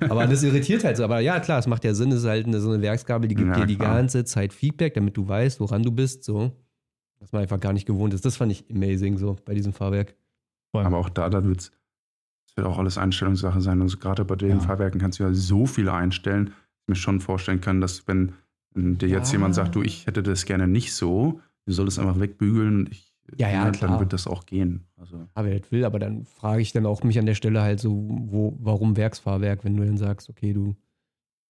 Speaker 1: aber das irritiert halt so. Aber ja, klar, es macht ja Sinn, es ist halt eine, so eine Werksgabel, die gibt
Speaker 2: Ja,
Speaker 1: dir die
Speaker 2: klar.
Speaker 1: ganze Zeit Feedback, damit du weißt, woran du bist, so. Was man einfach gar nicht gewohnt ist. Das fand ich amazing, so bei diesem Fahrwerk.
Speaker 4: Voll.
Speaker 2: Aber auch da, da wird's, es wird auch alles Einstellungssache sein. Also gerade bei den
Speaker 4: Ja.
Speaker 2: Fahrwerken kannst du ja so viel einstellen. Ich mir schon vorstellen kann, dass wenn dir jetzt
Speaker 1: Ja.
Speaker 2: jemand sagt, du, ich hätte das gerne nicht so, du solltest einfach wegbügeln. Ich,
Speaker 1: Ja, ja,
Speaker 2: dann
Speaker 1: klar.
Speaker 2: wird das auch gehen. Also,
Speaker 1: Aber das will, aber dann frage ich dann auch mich an der Stelle halt so, wo, warum Werksfahrwerk, wenn du dann sagst, okay, du.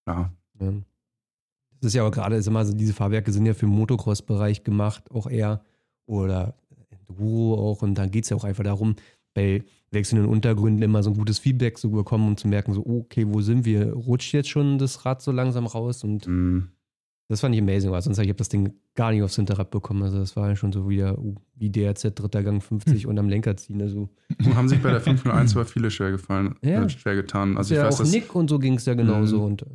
Speaker 2: ja.
Speaker 1: Ja. Das ist ja auch gerade, ist immer so, diese Fahrwerke sind ja für den Motocross-Bereich gemacht, auch eher. Oder Enduro auch. Und dann geht es ja auch einfach darum, bei wechselnden Untergründen immer so ein gutes Feedback zu bekommen und zu merken, so, okay, wo sind wir? Rutscht jetzt schon das Rad so langsam raus? Und
Speaker 2: mm,
Speaker 1: das fand ich amazing, weil sonst habe ich das Ding gar nicht aufs Hinterrad bekommen. Also das war ja schon so wieder wie DRZ dritter Gang 50 und am Lenker ziehen. Also
Speaker 2: haben sich bei der 501 aber viele schwer gefallen,
Speaker 1: Ja.
Speaker 2: äh, schwer getan. Also ich
Speaker 1: ja
Speaker 2: weiß,
Speaker 1: auch Nick und so ging es ja genauso.
Speaker 2: Mhm.
Speaker 1: Und äh,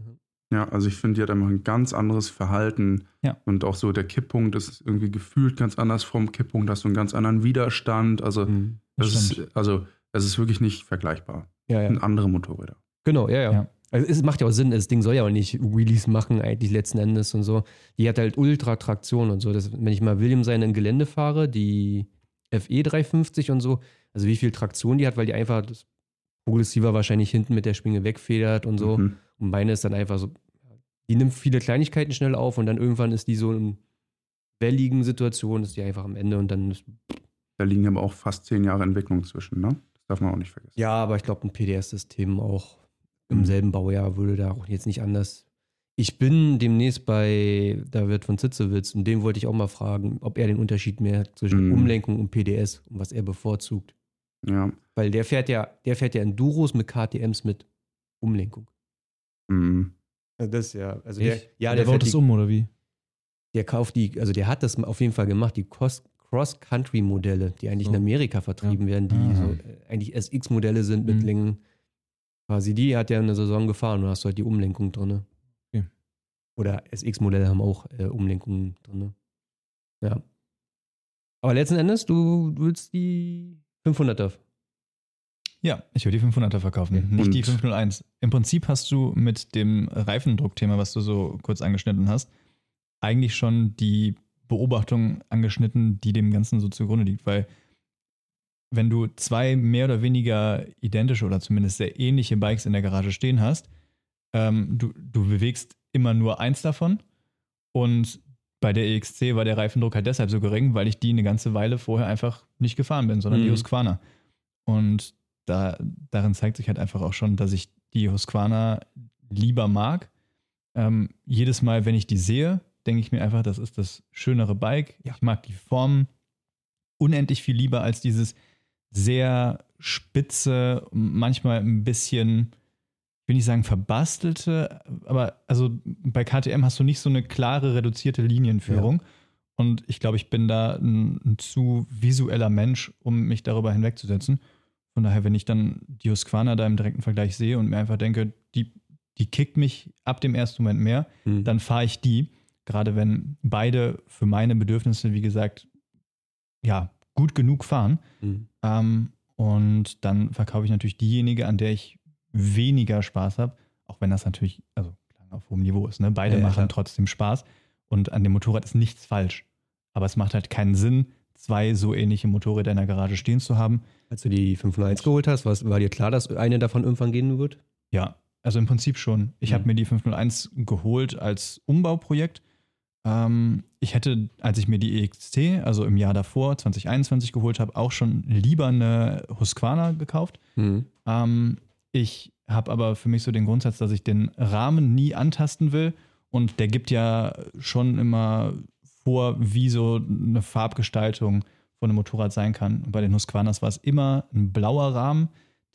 Speaker 2: ja, also ich finde, die hat einfach ein ganz anderes Verhalten.
Speaker 4: Ja.
Speaker 2: Und auch so der Kipppunkt ist irgendwie gefühlt ganz anders vom Kipppunkt, hast du einen ganz anderen Widerstand. Also
Speaker 1: mhm.
Speaker 2: das
Speaker 4: Das
Speaker 2: ist, also es ist wirklich nicht vergleichbar.
Speaker 1: ja, ja.
Speaker 2: Und andere Motorräder.
Speaker 1: Genau, ja, ja.
Speaker 4: Ja.
Speaker 1: Also es macht ja auch Sinn, das Ding soll ja auch nicht Wheelies machen, eigentlich letzten Endes und so. Die hat halt Ultra-Traktion und so. Das, wenn ich mal William seine in Gelände fahre, die FE 350 und so, also wie viel Traktion die hat, weil die einfach das progressiver wahrscheinlich hinten mit der Schwinge wegfedert und so.
Speaker 2: Mhm.
Speaker 1: Und meine ist dann einfach so, die nimmt viele Kleinigkeiten schnell auf und dann irgendwann ist die so in welligen Situation, ist die einfach am Ende und dann ist,
Speaker 2: Da liegen aber auch fast zehn Jahre Entwicklung zwischen, ne? Das darf man auch nicht vergessen.
Speaker 1: ja, aber ich glaube, ein PDS-System auch im
Speaker 2: Mhm.
Speaker 1: selben Baujahr würde da auch jetzt nicht anders. Ich bin demnächst bei, da wird von Zitzewitz, und den wollte ich auch mal fragen, ob er den Unterschied mehr zwischen
Speaker 2: Mhm.
Speaker 1: Umlenkung und PDS und was er bevorzugt.
Speaker 2: Ja.
Speaker 1: Weil der fährt ja, der fährt ja Enduros mit KTMs mit Umlenkung.
Speaker 2: Mhm.
Speaker 1: Also das ist ja, also
Speaker 3: Ich?
Speaker 1: der, ja,
Speaker 3: der
Speaker 1: der,
Speaker 3: baut
Speaker 1: die,
Speaker 3: um, oder wie?
Speaker 1: der kauft die, also der hat das auf jeden Fall gemacht, die Cross-Country-Modelle, die eigentlich
Speaker 3: So.
Speaker 1: in Amerika vertrieben werden, die
Speaker 4: Ah.
Speaker 1: so äh, eigentlich SX-Modelle sind mit
Speaker 3: Mhm.
Speaker 1: Längen. Quasi die hat ja eine Saison gefahren und hast halt die Umlenkung drin.
Speaker 3: Okay.
Speaker 1: Oder SX-Modelle haben auch äh, Umlenkungen drin. Ja. Aber letzten Endes, du willst die 500er.
Speaker 4: Ja, ich würde die 500er verkaufen,
Speaker 1: Okay.
Speaker 4: nicht die
Speaker 2: Und-
Speaker 4: 501. Im Prinzip hast du mit dem Reifendruckthema, was du so kurz angeschnitten hast, eigentlich schon die Beobachtung angeschnitten, die dem Ganzen so zugrunde liegt, weil wenn du zwei mehr oder weniger identische oder zumindest sehr ähnliche Bikes in der Garage stehen hast, ähm, du, du bewegst immer nur eins davon und bei der EXC war der Reifendruck halt deshalb so gering, weil ich die eine ganze Weile vorher einfach nicht gefahren bin, sondern die
Speaker 1: Mhm.
Speaker 4: Husqvarna. Und da, darin zeigt sich halt einfach auch schon, dass ich die Husqvarna lieber mag. Ähm, jedes Mal, wenn ich die sehe, denke ich mir einfach, das ist das schönere Bike. Ich mag die Form unendlich viel lieber als dieses sehr spitze, manchmal ein bisschen, ich will nicht sagen verbastelte, aber also bei KTM hast du nicht so eine klare, reduzierte Linienführung. Und ich glaube, ich bin da ein, ein zu visueller Mensch, um mich darüber hinwegzusetzen. Von daher, wenn ich dann die Husqvarna da im direkten Vergleich sehe und mir einfach denke, die, die kickt mich ab dem ersten Moment mehr,
Speaker 1: Mhm.
Speaker 4: dann fahre ich die. Gerade wenn beide für meine Bedürfnisse, wie gesagt, ja, gut genug fahren.
Speaker 1: Mhm.
Speaker 4: Ähm, und dann verkaufe ich natürlich diejenige, an der ich weniger Spaß habe, auch wenn das natürlich, also auf hohem Niveau ist. Ne? Beide
Speaker 1: Ja, ja,
Speaker 4: machen
Speaker 1: klar.
Speaker 4: trotzdem Spaß und an dem Motorrad ist nichts falsch. Aber es macht halt keinen Sinn, zwei so ähnliche Motorräder in der Garage stehen zu haben.
Speaker 1: Als du die 501 geholt hast, war dir klar, dass eine davon irgendwann gehen wird?
Speaker 4: Ja, also im Prinzip schon. Ich
Speaker 1: Mhm.
Speaker 4: habe mir die 501 geholt als Umbauprojekt. Ähm, ich hätte, als ich mir die EXC, also im Jahr davor, 2021 geholt habe, auch schon lieber eine Husqvarna gekauft.
Speaker 1: Mhm.
Speaker 4: Ähm, ich habe aber für mich so den Grundsatz, dass ich den Rahmen nie antasten will. Und der gibt ja schon immer vor, wie so eine Farbgestaltung von einem Motorrad sein kann. Und bei den Husqvarnas war es immer ein blauer Rahmen,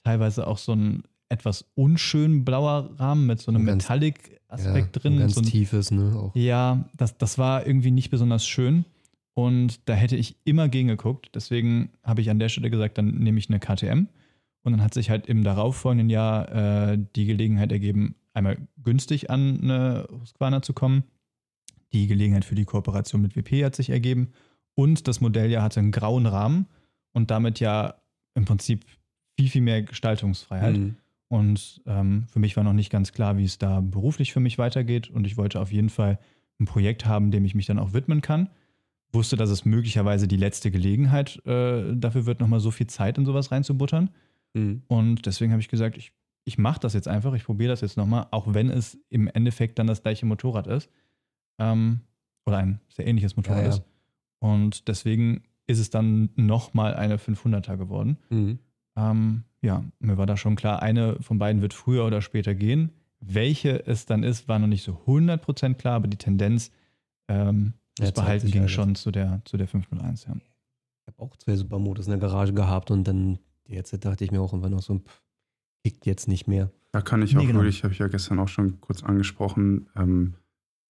Speaker 4: teilweise auch so ein etwas unschön blauer Rahmen mit so einem Metallic-Aspekt
Speaker 1: ja,
Speaker 4: drin.
Speaker 1: Ganz
Speaker 4: so ein,
Speaker 1: tiefes, ne? Auch.
Speaker 4: ja, das, das war irgendwie nicht besonders schön. Und da hätte ich immer gegengeguckt. Deswegen habe ich an der Stelle gesagt, dann nehme ich eine KTM. Und dann hat sich halt im darauffolgenden Jahr äh, die Gelegenheit ergeben, einmal günstig an eine Husqvarna zu kommen. Die Gelegenheit für die Kooperation mit WP hat sich ergeben. Und das Modelljahr hatte einen grauen Rahmen und damit ja im Prinzip viel, viel mehr Gestaltungsfreiheit.
Speaker 1: Mhm.
Speaker 4: Und ähm, für mich war noch nicht ganz klar, wie es da beruflich für mich weitergeht. Und ich wollte auf jeden Fall ein Projekt haben, dem ich mich dann auch widmen kann. Wusste, dass es möglicherweise die letzte Gelegenheit äh, dafür wird, nochmal so viel Zeit in sowas reinzubuttern.
Speaker 1: Mhm.
Speaker 4: Und deswegen habe ich gesagt, ich, ich mache das jetzt einfach, ich probiere das jetzt nochmal, auch wenn es im Endeffekt dann das gleiche Motorrad ist. Ähm, oder ein sehr ähnliches Motorrad
Speaker 1: Ja, ja.
Speaker 4: ist. Und deswegen ist es dann nochmal eine 500er geworden.
Speaker 1: Mhm.
Speaker 4: Ähm, ja, mir war da schon klar, eine von beiden wird früher oder später gehen. Welche es dann ist, war noch nicht so 100% klar, aber die Tendenz, ähm,
Speaker 1: Ja,
Speaker 4: das
Speaker 1: zeigt
Speaker 4: Behalten ging
Speaker 1: halt.
Speaker 4: schon zu der, zu der 501. Ja.
Speaker 1: Ich habe auch zwei Supermotos in der Garage gehabt und dann jetzt dachte ich mir auch irgendwann noch so, pff, kickt jetzt nicht mehr.
Speaker 2: Da kann ich
Speaker 4: Nee,
Speaker 2: auch
Speaker 4: genau.
Speaker 2: wirklich, habe ich ja gestern auch schon kurz angesprochen, ähm,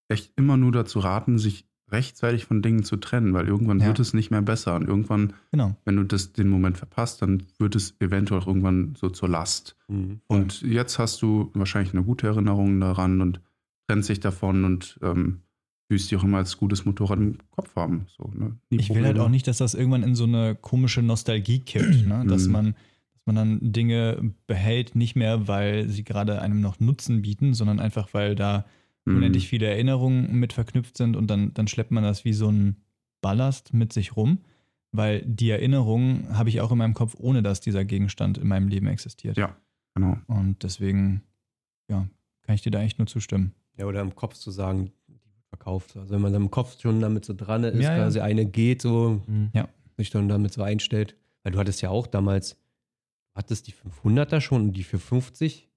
Speaker 2: echt immer nur dazu raten, sich rechtzeitig von Dingen zu trennen, weil irgendwann
Speaker 4: Ja.
Speaker 2: wird es nicht mehr besser. Und irgendwann,
Speaker 4: Genau.
Speaker 2: wenn du das, den Moment verpasst, dann wird es eventuell auch irgendwann so zur Last.
Speaker 1: Mhm.
Speaker 2: Und jetzt hast du wahrscheinlich eine gute Erinnerung daran und trennst dich davon und ähm, fühlst dich auch immer als gutes Motorrad im Kopf haben. So, ne?
Speaker 4: Ich will halt
Speaker 2: Probleme.
Speaker 4: auch nicht, dass das irgendwann in so eine komische Nostalgie kippt, ne? dass,
Speaker 2: Mhm.
Speaker 4: man, dass man dann Dinge behält, nicht mehr, weil sie gerade einem noch Nutzen bieten, sondern einfach, weil da
Speaker 2: Mhm.
Speaker 4: unendlich viele Erinnerungen mit verknüpft sind und dann, dann schleppt man das wie so ein Ballast mit sich rum, weil die Erinnerungen habe ich auch in meinem Kopf, ohne dass dieser Gegenstand in meinem Leben existiert.
Speaker 2: Ja. Genau.
Speaker 4: Und deswegen, ja, kann ich dir da echt nur zustimmen.
Speaker 1: Ja, oder im Kopf zu sagen, die wird verkauft. Also wenn man im Kopf schon damit so dran ist,
Speaker 4: Ja, ja.
Speaker 1: quasi eine geht, so
Speaker 3: Mhm.
Speaker 1: sich dann damit so einstellt. Weil du hattest ja auch damals, hattest die 500er schon und die für 50.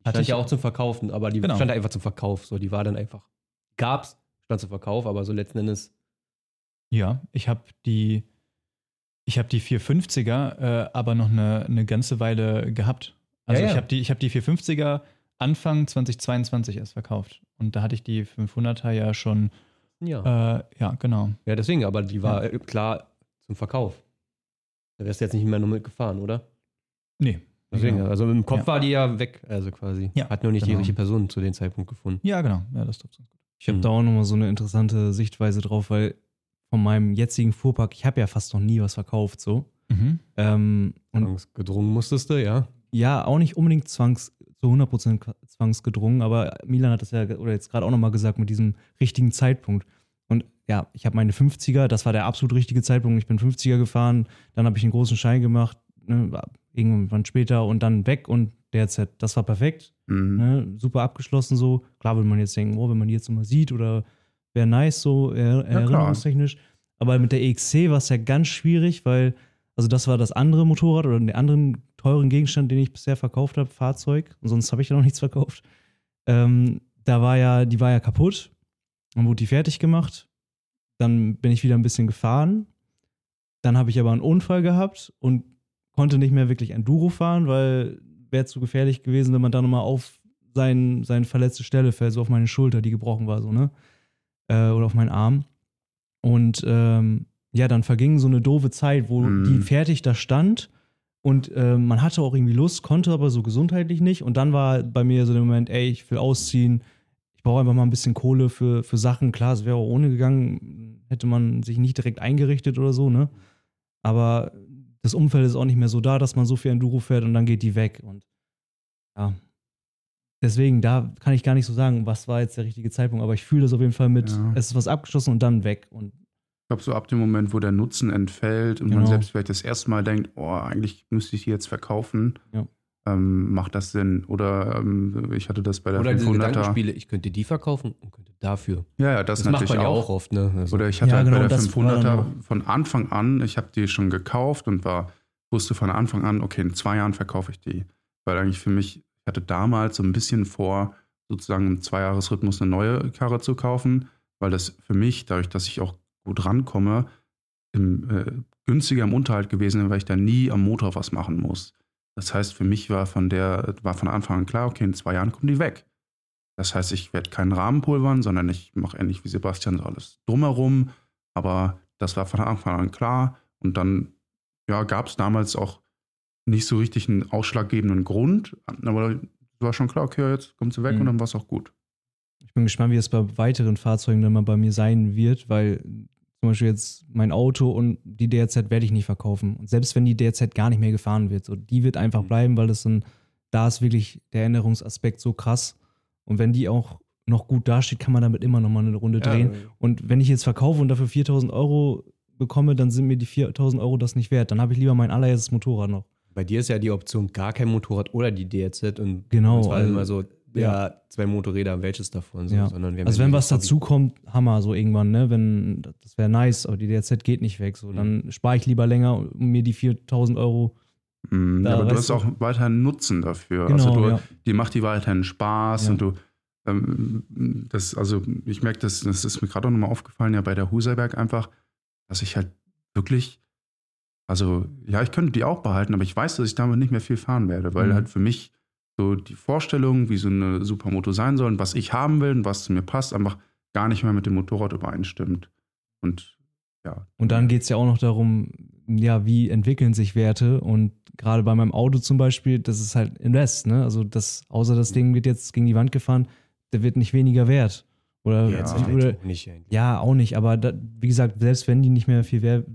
Speaker 4: Hatte
Speaker 1: stand
Speaker 4: ich-
Speaker 1: ja auch zum Verkaufen, aber die
Speaker 4: Genau.
Speaker 1: stand einfach zum Verkauf. So, die war dann einfach, gab's, stand zum Verkauf, aber so letzten Endes,
Speaker 4: Ja, ich habe die, ich habe die 450er, äh, aber noch eine, eine ganze Weile gehabt. Also
Speaker 1: Ja, ja.
Speaker 4: ich habe die, ich habe die 450er Anfang 2022 erst verkauft. Und da hatte ich die 500er ja schon,
Speaker 1: ja.
Speaker 4: äh, ja, genau.
Speaker 1: ja, deswegen, aber die war äh, klar zum Verkauf. Da wärst du jetzt nicht mehr nur mitgefahren, oder?
Speaker 4: Nee.
Speaker 1: Deswegen,
Speaker 4: genau.
Speaker 1: also im Kopf
Speaker 4: Ja.
Speaker 1: war die ja weg, also quasi.
Speaker 4: Ja,
Speaker 1: Hat nur nicht die
Speaker 4: genau.
Speaker 1: richtige Person zu dem Zeitpunkt gefunden.
Speaker 4: Ja, genau. Ja, das trifft ganz gut.
Speaker 3: Ich habe
Speaker 1: Mhm.
Speaker 3: da auch nochmal so eine interessante Sichtweise drauf, weil von meinem jetzigen Fuhrpark, ich habe ja fast noch nie was verkauft so.
Speaker 4: Mhm.
Speaker 3: Ähm, und
Speaker 1: Zwangsgedrungen musstest du, ja.
Speaker 3: ja, auch nicht unbedingt zwangs, zu 100% qua- zwangsgedrungen, aber Milan hat das ja, oder jetzt gerade auch nochmal gesagt, mit diesem richtigen Zeitpunkt. Und ja, ich habe meine 50er, das war der absolut richtige Zeitpunkt. Ich bin 50er gefahren, dann habe ich einen großen Schein gemacht, ne, irgendwann später und dann weg und derzeit, das war perfekt.
Speaker 2: Mhm.
Speaker 3: Ne, super abgeschlossen so. Klar würde man jetzt denken, oh, wenn man die jetzt nochmal sieht oder wäre nice so er, erinnerungstechnisch. Aber mit der EXC war es ja ganz schwierig, weil, also das war das andere Motorrad oder den anderen teuren Gegenstand, den ich bisher verkauft habe, Fahrzeug. Und sonst habe ich ja noch nichts verkauft. Ähm, da war ja, die war ja kaputt. Dann wurde die fertig gemacht. Dann bin ich wieder ein bisschen gefahren. Dann habe ich aber einen Unfall gehabt und konnte nicht mehr wirklich Enduro fahren, weil wäre zu gefährlich gewesen, wenn man da nochmal auf sein, seine verletzte Stelle fällt, so auf meine Schulter, die gebrochen war, so, ne? Äh, oder auf meinen Arm. Und ähm, ja, dann verging so eine doofe Zeit, wo
Speaker 2: Mhm.
Speaker 3: die fertig da stand und äh, man hatte auch irgendwie Lust, konnte aber so gesundheitlich nicht. Und dann war bei mir so der Moment, ey, ich will ausziehen. Ich brauche einfach mal ein bisschen Kohle für, für Sachen. Klar, es wäre auch ohne gegangen, hätte man sich nicht direkt eingerichtet oder so, ne? Aber das Umfeld ist auch nicht mehr so da, dass man so viel Enduro fährt und dann geht die weg. Und ja. Deswegen, da kann ich gar nicht so sagen, was war jetzt der richtige Zeitpunkt, aber ich fühle das auf jeden Fall mit,
Speaker 2: Ja.
Speaker 3: es ist was abgeschlossen und dann weg. Und
Speaker 2: Ich glaube, so ab dem Moment, wo der Nutzen entfällt und man
Speaker 3: Genau.
Speaker 2: selbst vielleicht das erste Mal denkt, oh, eigentlich müsste ich die jetzt verkaufen,
Speaker 3: Ja.
Speaker 2: Ähm, macht das Sinn. Oder ähm, ich hatte das bei der
Speaker 1: Oder diese
Speaker 2: 500er.
Speaker 1: Gedankenspiele, ich könnte die verkaufen und könnte dafür.
Speaker 2: Ja, ja, das,
Speaker 1: Das, macht
Speaker 2: natürlich
Speaker 1: man ja
Speaker 2: auch.
Speaker 1: auch oft, ne? Also,
Speaker 2: Oder ich hatte
Speaker 3: Ja,
Speaker 2: halt
Speaker 3: genau,
Speaker 2: bei der
Speaker 3: das war dann
Speaker 2: 500er
Speaker 3: auch-
Speaker 2: von Anfang an, ich habe die schon gekauft und war, wusste von Anfang an, okay, in zwei Jahren verkaufe ich die. Weil eigentlich für mich, ich hatte damals so ein bisschen vor, sozusagen im Zweijahresrhythmus eine neue Karre zu kaufen, weil das für mich, dadurch, dass ich auch gut rankomme, im, äh, günstiger im Unterhalt gewesen wäre, weil ich da nie am Motor was machen muss. Das heißt, für mich war von der, war von Anfang an klar, okay, in zwei Jahren kommen die weg. Das heißt, ich werde keinen Rahmen pulvern, sondern ich mache ähnlich wie Sebastian so alles drumherum. Aber das war von Anfang an klar. Und dann ja, gab es damals auch nicht so richtig einen ausschlaggebenden Grund. Aber es war schon klar, okay, jetzt kommt sie weg
Speaker 3: Mhm.
Speaker 2: und dann war es auch gut.
Speaker 3: ich bin gespannt, wie es bei weiteren Fahrzeugen dann mal bei mir sein wird, weil zum Beispiel jetzt mein Auto und die DRZ werde ich nicht verkaufen. Und selbst wenn die DRZ gar nicht mehr gefahren wird, so, die wird einfach
Speaker 1: Mhm.
Speaker 3: bleiben, weil das ein, da ist wirklich der Änderungsaspekt so krass. Und wenn die auch noch gut dasteht, kann man damit immer noch mal eine Runde drehen. Und wenn ich jetzt verkaufe und dafür 4000 Euro bekomme, dann sind mir die 4000 Euro das nicht wert. Dann habe ich lieber mein allererstes Motorrad noch.
Speaker 1: Bei dir ist ja die Option gar kein Motorrad oder die DRZ und
Speaker 3: Genau,
Speaker 1: es war
Speaker 3: also-
Speaker 1: immer so, ja, zwei Motorräder, welches davon so,
Speaker 3: Ja.
Speaker 1: sondern wir haben
Speaker 3: Also wenn was
Speaker 1: das Hobby.
Speaker 3: dazu kommt, Hammer, so irgendwann, ne? Wenn, das wäre nice, aber die DRZ geht nicht weg. So, dann
Speaker 1: Mhm.
Speaker 3: spare ich lieber länger, um mir die 4000 Euro.
Speaker 2: Mhm, aber du hast auch weiterhin Nutzen dafür.
Speaker 3: Genau,
Speaker 2: also du,
Speaker 3: ja.
Speaker 2: die macht die weiterhin Spaß
Speaker 3: Ja.
Speaker 2: und du ähm, das, also ich merke das, das ist mir gerade auch nochmal aufgefallen, ja, bei der Huserberg einfach, dass ich halt wirklich, also ja, ich könnte die auch behalten, aber ich weiß, dass ich damit nicht mehr viel fahren werde, weil
Speaker 3: Mhm.
Speaker 2: halt für mich so die Vorstellung, wie so eine Supermoto sein soll und was ich haben will und was zu mir passt, einfach gar nicht mehr mit dem Motorrad übereinstimmt. Und ja.
Speaker 3: Und dann geht es ja auch noch darum, ja, wie entwickeln sich Werte und gerade bei meinem Auto zum Beispiel, das ist halt Invest, ne? Also das, außer das Ding wird jetzt gegen die Wand gefahren, der wird nicht weniger wert. Oder,
Speaker 1: Ja, jetzt
Speaker 3: oder,
Speaker 1: oder, nicht eigentlich.
Speaker 3: ja auch nicht, aber da, wie gesagt, selbst wenn die nicht mehr viel wert,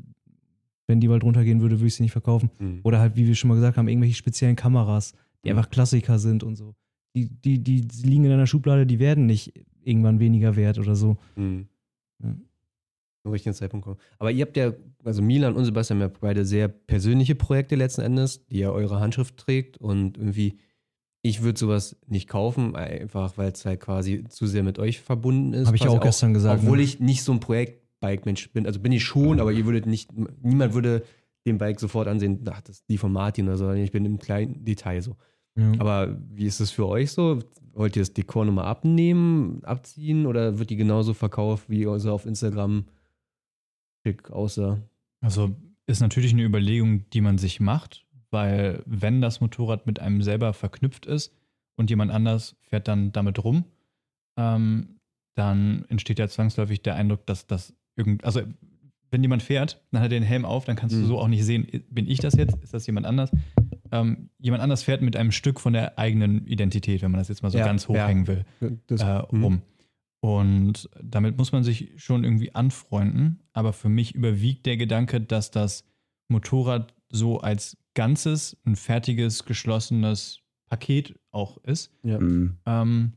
Speaker 3: wenn die bald runtergehen würde, würde ich sie nicht verkaufen.
Speaker 1: Mhm.
Speaker 3: Oder halt, wie wir schon mal gesagt haben, irgendwelche speziellen Kameras, die einfach Klassiker sind und so. Die, die, die, liegen in einer Schublade, die werden nicht irgendwann weniger wert oder so.
Speaker 1: Mhm.
Speaker 3: Ja.
Speaker 1: Richtigen Zeitpunkt kommen. Aber ihr habt ja, also Milan und Sebastian haben ja beide sehr persönliche Projekte letzten Endes, die ja eure Handschrift trägt und irgendwie, ich würde sowas nicht kaufen, einfach weil es halt quasi zu sehr mit euch verbunden ist.
Speaker 3: Habe ich ja
Speaker 1: Quasi
Speaker 3: auch gestern gesagt.
Speaker 1: Obwohl
Speaker 3: ne?
Speaker 1: ich nicht so ein Projektbike-Mensch bin. Also bin ich schon, aber ihr würdet nicht, niemand würde den Bike sofort ansehen, ach, das ist die von Martin oder so. Ich bin im kleinen Detail so.
Speaker 3: Ja.
Speaker 1: Aber wie ist es für euch so? Wollt ihr das Dekor nochmal abnehmen, abziehen oder wird die genauso verkauft, wie so auf Instagram schick aussah?
Speaker 4: Also ist natürlich eine Überlegung, die man sich macht, weil wenn das Motorrad mit einem selber verknüpft ist und jemand anders fährt dann damit rum, ähm, dann entsteht ja zwangsläufig der Eindruck, dass das irgend, also wenn jemand fährt, dann hat er den Helm auf, dann kannst du
Speaker 1: Mhm.
Speaker 4: so auch nicht sehen, bin ich das jetzt, ist das jemand anders? Ähm, jemand anders fährt mit einem Stück von der eigenen Identität, wenn man das jetzt mal so
Speaker 1: Ja,
Speaker 4: ganz
Speaker 1: ja.
Speaker 4: hochhängen will
Speaker 1: Das,
Speaker 4: äh, rum. Und damit muss man sich schon irgendwie anfreunden. Aber für mich überwiegt der Gedanke, dass das Motorrad so als Ganzes ein fertiges, geschlossenes Paket auch ist.
Speaker 1: Ja.
Speaker 2: Mhm.
Speaker 4: Ähm,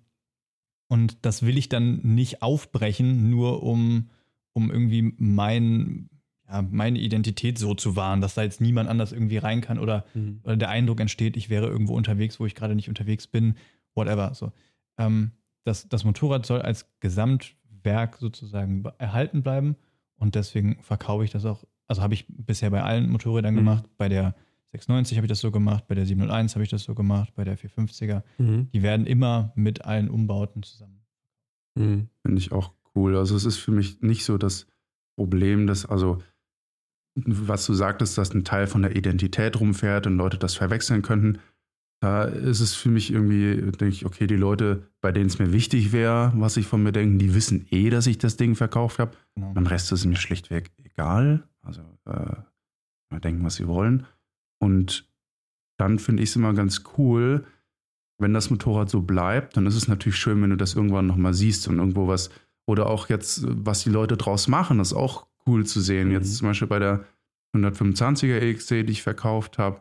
Speaker 4: und das will ich dann nicht aufbrechen, nur um, um irgendwie mein, ja, meine Identität so zu wahren, dass da jetzt niemand anders irgendwie rein kann oder
Speaker 1: Hm.
Speaker 4: oder der Eindruck entsteht, ich wäre irgendwo unterwegs, wo ich gerade nicht unterwegs bin, whatever. So. Ähm, das, das Motorrad soll als Gesamtwerk sozusagen erhalten bleiben und deswegen verkaufe ich das auch. Also habe ich bisher bei allen Motorrädern
Speaker 1: Mhm.
Speaker 4: gemacht. Bei der 690 habe ich das so gemacht, bei der 701 habe ich das so gemacht, bei der 450er.
Speaker 1: Mhm.
Speaker 4: Die werden immer mit allen Umbauten zusammen.
Speaker 1: Mhm.
Speaker 2: Finde ich auch cool. Also es ist für mich nicht so das Problem, dass, also was du sagtest, dass ein Teil von der Identität rumfährt und Leute das verwechseln könnten. Da ist es für mich irgendwie, denke ich, okay, die Leute, bei denen es mir wichtig wäre, was ich von mir denken, die wissen eh, dass ich das Ding verkauft habe.
Speaker 4: Genau.
Speaker 2: Beim Rest ist es mir schlichtweg egal. Also äh, mal denken, was sie wollen. Und dann finde ich es immer ganz cool, wenn das Motorrad so bleibt, dann ist es natürlich schön, wenn du das irgendwann nochmal siehst und irgendwo was, oder auch jetzt, was die Leute draus machen, ist auch cool zu sehen.
Speaker 1: Mhm.
Speaker 2: Jetzt zum Beispiel bei der 125er EXC, die ich verkauft habe,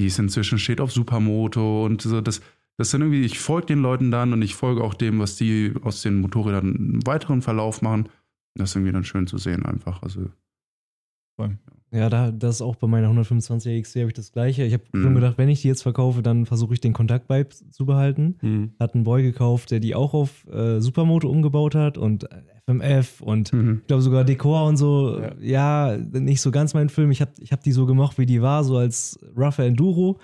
Speaker 2: die ist inzwischen steht auf Supermoto und so, das, das sind irgendwie, ich folge den Leuten dann und ich folge auch dem, was die aus den Motorrädern im weiteren Verlauf machen. Das ist irgendwie dann schön zu sehen einfach. Also
Speaker 4: Voll.
Speaker 3: Ja, da, das ist auch bei meiner 125er XC habe ich das gleiche. Ich habe
Speaker 2: Mhm.
Speaker 3: schon gedacht, wenn ich die jetzt verkaufe, dann versuche ich den Kontakt bei zu behalten.
Speaker 1: Mhm.
Speaker 3: Hat einen Boy gekauft, der die auch auf äh, Supermoto umgebaut hat und FMF und
Speaker 2: mhm.
Speaker 3: ich glaube sogar Dekor und so.
Speaker 1: Ja.
Speaker 3: Ja, nicht so ganz mein Film. Ich habe ich hab die so gemocht, wie die war, so als rougher Enduro.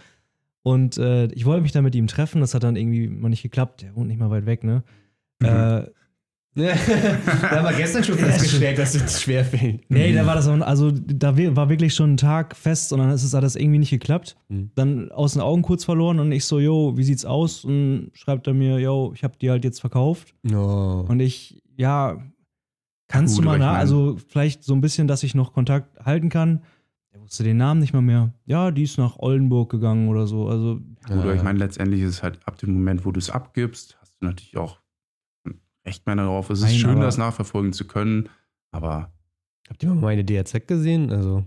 Speaker 3: Und äh, ich wollte mich dann mit ihm treffen. Das hat dann irgendwie mal nicht geklappt. Der wohnt nicht mal weit weg, ne?
Speaker 2: Mhm.
Speaker 3: Äh,
Speaker 1: da haben wir gestern schon festgestellt, dass es schwer fällt.
Speaker 3: Nee, da war das auch, also da war wirklich schon ein Tag fest und dann ist es hat das irgendwie nicht geklappt.
Speaker 1: Mhm.
Speaker 3: Dann aus den Augen kurz verloren und ich so, yo, wie sieht's aus? Und schreibt er mir, yo, ich habe die halt jetzt verkauft.
Speaker 1: No.
Speaker 3: Und ich, ja, kannst
Speaker 2: Gut,
Speaker 3: du mal nach, also vielleicht so ein bisschen, dass ich noch Kontakt halten kann. Der wusste den Namen nicht mal mehr. Ja, die ist nach Oldenburg gegangen oder so. Also,
Speaker 2: Gut, aber ich meine, letztendlich ist es halt ab dem Moment, wo du es abgibst, hast du natürlich auch ein Recht mehr darauf. Es ist
Speaker 3: Nein,
Speaker 2: schön, das nachverfolgen zu können, aber
Speaker 1: Habt ihr mal meine DRZ gesehen? Also,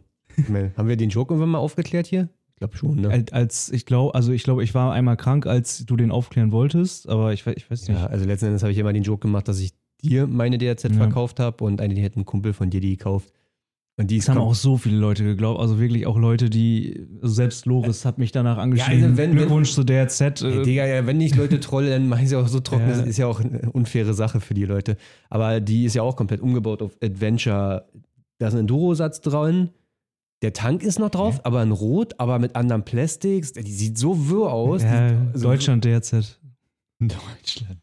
Speaker 1: haben wir den Joke irgendwann mal aufgeklärt hier? Ich glaube schon, ne?
Speaker 3: Als- ich glaube, also ich glaube, ich war einmal krank, als du den aufklären wolltest, aber ich, ich weiß nicht.
Speaker 1: Ja, also letzten Endes habe ich immer den Joke gemacht, dass ich dir meine DRZ
Speaker 3: Ja.
Speaker 1: verkauft habe und eine, die hätte ein Kumpel von dir die gekauft. Und die ist
Speaker 3: haben auch so viele Leute geglaubt, also wirklich auch Leute, die, also selbst Loris hat mich danach angeschrieben.
Speaker 1: also wenn-
Speaker 3: Glückwunsch zu der Z. Äh,
Speaker 1: Digga, ja, wenn nicht Leute trollen, dann machen sie auch so trocken.
Speaker 3: Ja.
Speaker 1: Das ist ja auch eine unfaire Sache für die Leute. Aber die ist ja auch komplett umgebaut auf Adventure. Da ist ein Enduro-Satz dran. Der Tank ist noch drauf, aber in Rot, aber mit anderen Plastics. Die sieht so wirr aus.
Speaker 3: ja,
Speaker 1: die, also-
Speaker 3: Deutschland DRZ.
Speaker 4: Deutschland.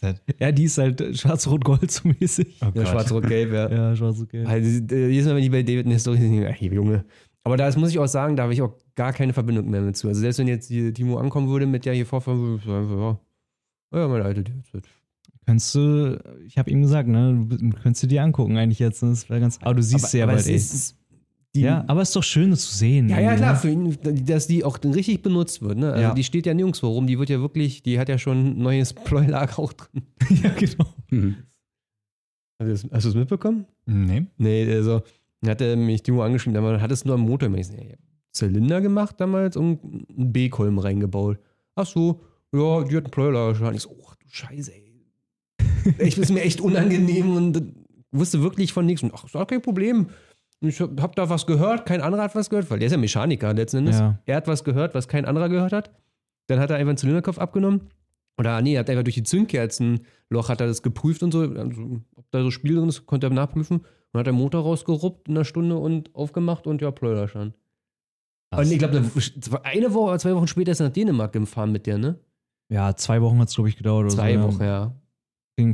Speaker 3: Ja, die ist halt schwarz-rot-gold so mäßig.
Speaker 4: Oh
Speaker 1: Ja, schwarz-rot-gelb, ja.
Speaker 3: Ja, schwarz-okay.
Speaker 1: Also, jedes Mal, wenn ich bei David eine Story sehe, ach, Junge. Aber da muss ich auch sagen, da habe ich auch gar keine Verbindung mehr mit zu. Also selbst wenn jetzt die Timo ankommen würde mit der hier vorfahren, würde ich sagen, ja, ja, meine alte DRZ.
Speaker 3: Könntest du, ich habe ihm gesagt, ne, du könntest du dir angucken eigentlich jetzt. Ne? Das wäre ganz, aber du siehst sie ja
Speaker 1: aber
Speaker 3: bald,
Speaker 1: es
Speaker 3: ey.
Speaker 1: ist die,
Speaker 3: ja, aber es ist doch schön, das zu sehen.
Speaker 1: Ja, ja,
Speaker 3: ne?
Speaker 1: klar, für ihn, dass die auch richtig benutzt wird. Ne? Also
Speaker 3: Ja.
Speaker 1: die steht ja nirgendwo rum. Die wird ja wirklich, die hat ja schon ein neues Pleuelager auch drin.
Speaker 3: ja, genau.
Speaker 2: Mhm.
Speaker 1: Hast du es mitbekommen?
Speaker 4: Nee.
Speaker 1: Nee, also hat er mich Timo angeschrieben, aber hat es nur am Motor. Ich hab Zylinder gemacht damals und einen B-Kolben reingebaut. Ach so, ja, die hat einen Pleuelager. Ich so, oh du Scheiße, ey. Ich ist mir echt unangenehm und wusste wirklich von nichts. Und, ach, ist auch kein Problem. Ich hab hab da was gehört, kein anderer hat was gehört, weil der ist ja Mechaniker letzten Endes.
Speaker 3: Ja.
Speaker 1: Er hat was gehört, was kein anderer gehört hat. Dann hat er einfach einen Zylinderkopf abgenommen. Oder nee, er hat einfach durch die Zündkerzenloch hat er das geprüft und so, also, ob da so Spiel drin ist, konnte er nachprüfen. Und hat der Motor rausgeruppt in einer Stunde und aufgemacht und ja, Pleuler schon. Und ich glaube, eine Woche oder zwei Wochen später ist er nach Dänemark gefahren mit der, ne?
Speaker 3: Ja, zwei Wochen hat es, glaube ich, gedauert. Oder
Speaker 1: Zwei
Speaker 3: so,
Speaker 1: Wochen, ja.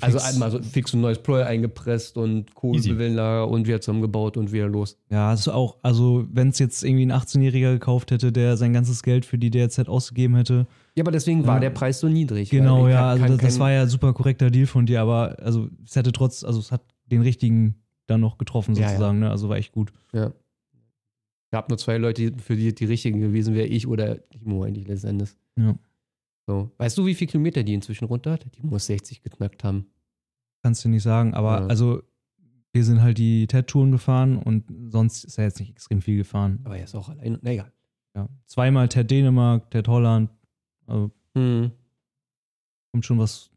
Speaker 1: Also
Speaker 3: fix.
Speaker 1: einmal so fix ein neues Pleuel eingepresst und Kohlenwellenlager und wieder zusammengebaut und wieder los.
Speaker 3: Ja, also auch, also wenn es jetzt irgendwie ein 18-Jähriger gekauft hätte, der sein ganzes Geld für die DRZ ausgegeben hätte.
Speaker 1: Ja, aber deswegen war
Speaker 3: Ja.
Speaker 1: der Preis so niedrig.
Speaker 3: Genau, ja,
Speaker 1: kann-
Speaker 3: also das, das war ja super korrekter Deal von dir, aber also es hätte trotz, also es hat den richtigen dann noch getroffen
Speaker 1: Ja, ja.
Speaker 3: sozusagen, ne? Also war echt gut.
Speaker 1: Ja. Gab nur zwei Leute, für die die richtigen gewesen wäre, ich oder Timo eigentlich letzten Endes.
Speaker 3: Ja.
Speaker 1: So. Weißt du, wie viel Kilometer die inzwischen runter hat? Die muss 60 geknackt haben.
Speaker 3: Kannst du nicht sagen, aber
Speaker 1: Ja.
Speaker 3: also wir sind halt die TED-Touren gefahren und sonst ist er jetzt nicht extrem viel gefahren.
Speaker 1: Aber er ist auch allein. Na egal.
Speaker 3: Ja. Zweimal TED Dänemark, TED Holland, also
Speaker 1: Mhm.
Speaker 3: kommt schon was.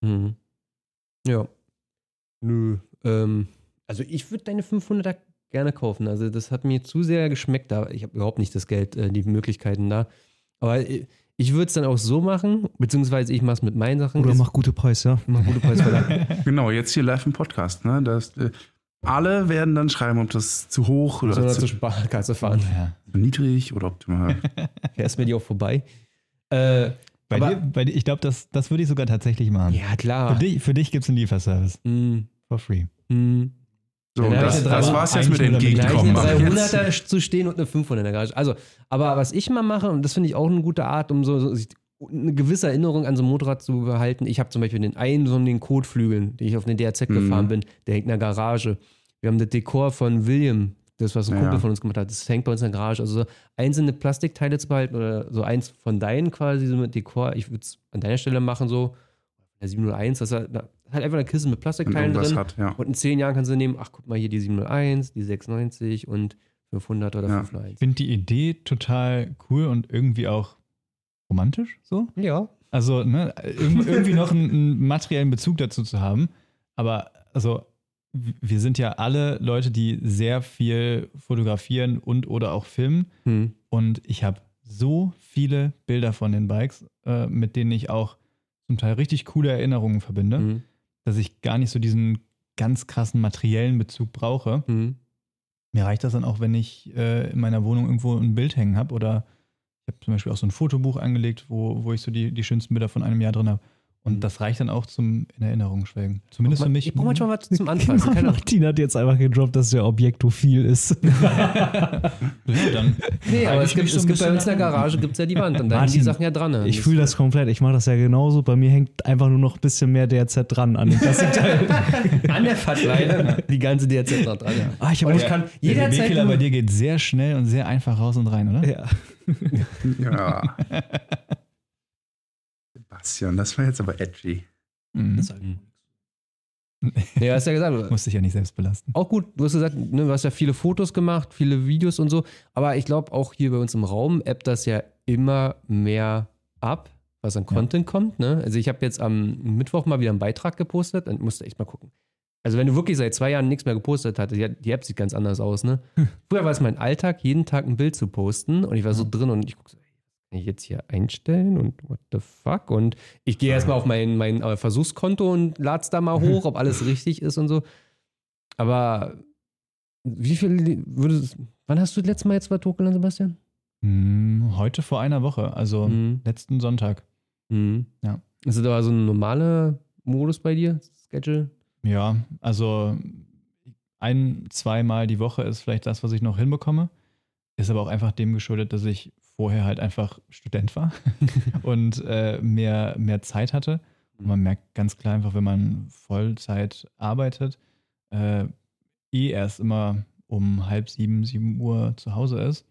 Speaker 1: Mhm. Ja. Nö. Ähm, also ich würde deine 500er gerne kaufen. Also das hat mir zu sehr geschmeckt. Da ich habe überhaupt nicht das Geld, äh, die Möglichkeiten da. Aber äh, ich würde es dann auch so machen, beziehungsweise ich mache es mit meinen Sachen.
Speaker 3: Oder
Speaker 1: Ist-
Speaker 3: mach gute Preis, ja.
Speaker 1: mach gute Preisverlag.
Speaker 2: Genau, jetzt hier live im Podcast. Ne? Das, äh, alle werden dann schreiben, ob das zu hoch oder
Speaker 1: Sondern
Speaker 2: zu,
Speaker 1: zur Sparkasse fahren.
Speaker 4: Ja.
Speaker 2: niedrig oder optimal.
Speaker 1: Fährst mir die auch vorbei. Äh,
Speaker 4: Bei
Speaker 1: Aber-
Speaker 4: dir, bei dir, ich glaube, das, das würde ich sogar tatsächlich machen.
Speaker 1: ja,
Speaker 4: Für
Speaker 1: klar.
Speaker 4: dich, für dich gibt es einen Lieferservice.
Speaker 1: Mm,
Speaker 4: For free.
Speaker 1: mm.
Speaker 2: So,
Speaker 1: ich
Speaker 2: das, das
Speaker 1: drei-
Speaker 2: war's jetzt mit Entgegenkommen.
Speaker 1: eine
Speaker 2: jetzt-
Speaker 1: 300er zu stehen und eine 500 in der Garage. Also, aber was ich mal mache, und das finde ich auch eine gute Art, um so, so sich eine gewisse Erinnerung an so ein Motorrad zu behalten. Ich habe zum Beispiel den einen von den Kotflügeln, den ich auf den DRZ
Speaker 2: Mhm.
Speaker 1: gefahren bin, der hängt in der Garage. Wir haben das Dekor von William, das, was ein
Speaker 2: Ja.
Speaker 1: Kumpel von uns gemacht hat, das hängt bei uns in der Garage. Also so einzelne Plastikteile zu behalten oder so eins von deinen quasi, so mit Dekor. Ich würde es an deiner Stelle machen, so, der 701, das hat, hat einfach eine Kiste mit
Speaker 2: Und
Speaker 1: Plastikteilen
Speaker 2: irgendwas
Speaker 1: drin.
Speaker 2: hat, ja.
Speaker 1: Und in zehn Jahren kannst du nehmen, ach guck mal hier die 701, die 690 und 500 oder
Speaker 2: Ja.
Speaker 1: 501.
Speaker 4: Ich finde die Idee total cool und irgendwie auch romantisch so.
Speaker 1: Ja.
Speaker 4: Also, ne, irg- irgendwie noch einen, einen materiellen Bezug dazu zu haben. Aber, also, wir sind ja alle Leute, die sehr viel fotografieren und oder auch filmen.
Speaker 1: Hm.
Speaker 4: Und ich habe so viele Bilder von den Bikes, äh, mit denen ich auch zum Teil richtig coole Erinnerungen verbinde,
Speaker 1: Hm.
Speaker 4: dass ich gar nicht so diesen ganz krassen materiellen Bezug brauche.
Speaker 1: Hm.
Speaker 4: Mir reicht das dann auch, wenn ich äh, in meiner Wohnung irgendwo ein Bild hängen habe oder ich habe zum Beispiel auch so ein Fotobuch angelegt, wo, wo ich so die, die schönsten Bilder von einem Jahr drin habe. Und
Speaker 1: Mhm.
Speaker 4: das reicht dann auch zum in Erinnerung schwelgen. Zumindest für mich.
Speaker 1: Ich brauche manchmal was zum. Keine Ahnung.
Speaker 3: Martin hat jetzt einfach gedroppt, dass der Objektophil ist.
Speaker 4: ja, dann
Speaker 1: Nee, aber es gibt,
Speaker 4: so
Speaker 1: es
Speaker 4: ein
Speaker 1: gibt bei
Speaker 4: bisschen
Speaker 1: uns in der. Garage gibt's ja die Wand und da hängen
Speaker 3: Martin,
Speaker 1: die Sachen ja dran. ne?
Speaker 3: Ich fühle das komplett. Ich mache das ja genauso. Bei mir hängt einfach nur noch ein bisschen mehr DRZ dran an den Plastikteil.
Speaker 1: an der Verkleidung die ganze DRZ dran. Ja.
Speaker 3: ah, ich
Speaker 1: ich kann
Speaker 4: Der
Speaker 1: jederzeit
Speaker 4: DB-Killer bei dir geht sehr schnell und sehr einfach raus und rein, oder?
Speaker 3: ja.
Speaker 2: Ja. Sebastian, das war jetzt aber edgy.
Speaker 4: Mhm.
Speaker 3: halt
Speaker 1: Hm. Ja, hast ja gesagt.
Speaker 4: Musste ich ja nicht selbst belasten.
Speaker 1: Auch gut, du hast gesagt, ne, du hast ja viele Fotos gemacht, viele Videos und so. Aber ich glaube, auch hier bei uns im Raum ebbt das ja immer mehr ab, was an Content kommt. Ne? Also ich habe jetzt am Mittwoch mal wieder einen Beitrag gepostet und musste echt mal gucken. Also wenn du wirklich seit zwei Jahren nichts mehr gepostet hattest, die, die App sieht ganz anders aus, ne? Früher war es mein Alltag, jeden Tag ein Bild zu posten und ich war so drin und ich gucke so, kann ich jetzt hier einstellen und what the fuck? Und ich gehe erstmal auf mein, mein äh, Versuchskonto und lade es da mal hoch, ob alles richtig ist und so. Aber wie viel würdest wann hast du das letzte Mal jetzt was hochgeladen, Sebastian?
Speaker 4: Hm, heute vor einer Woche, also
Speaker 1: Mhm.
Speaker 4: letzten Sonntag.
Speaker 1: Mhm.
Speaker 4: Ja.
Speaker 1: Ist das aber so ein normaler Modus bei dir? Schedule?
Speaker 4: Ja, also ein, zweimal die Woche ist vielleicht das, was ich noch hinbekomme. Ist aber auch einfach dem geschuldet, dass ich vorher halt einfach Student war und äh, mehr, mehr Zeit hatte. Und man merkt ganz klar einfach, wenn man Vollzeit arbeitet, äh, eh erst immer um halb sieben, sieben Uhr zu Hause ist,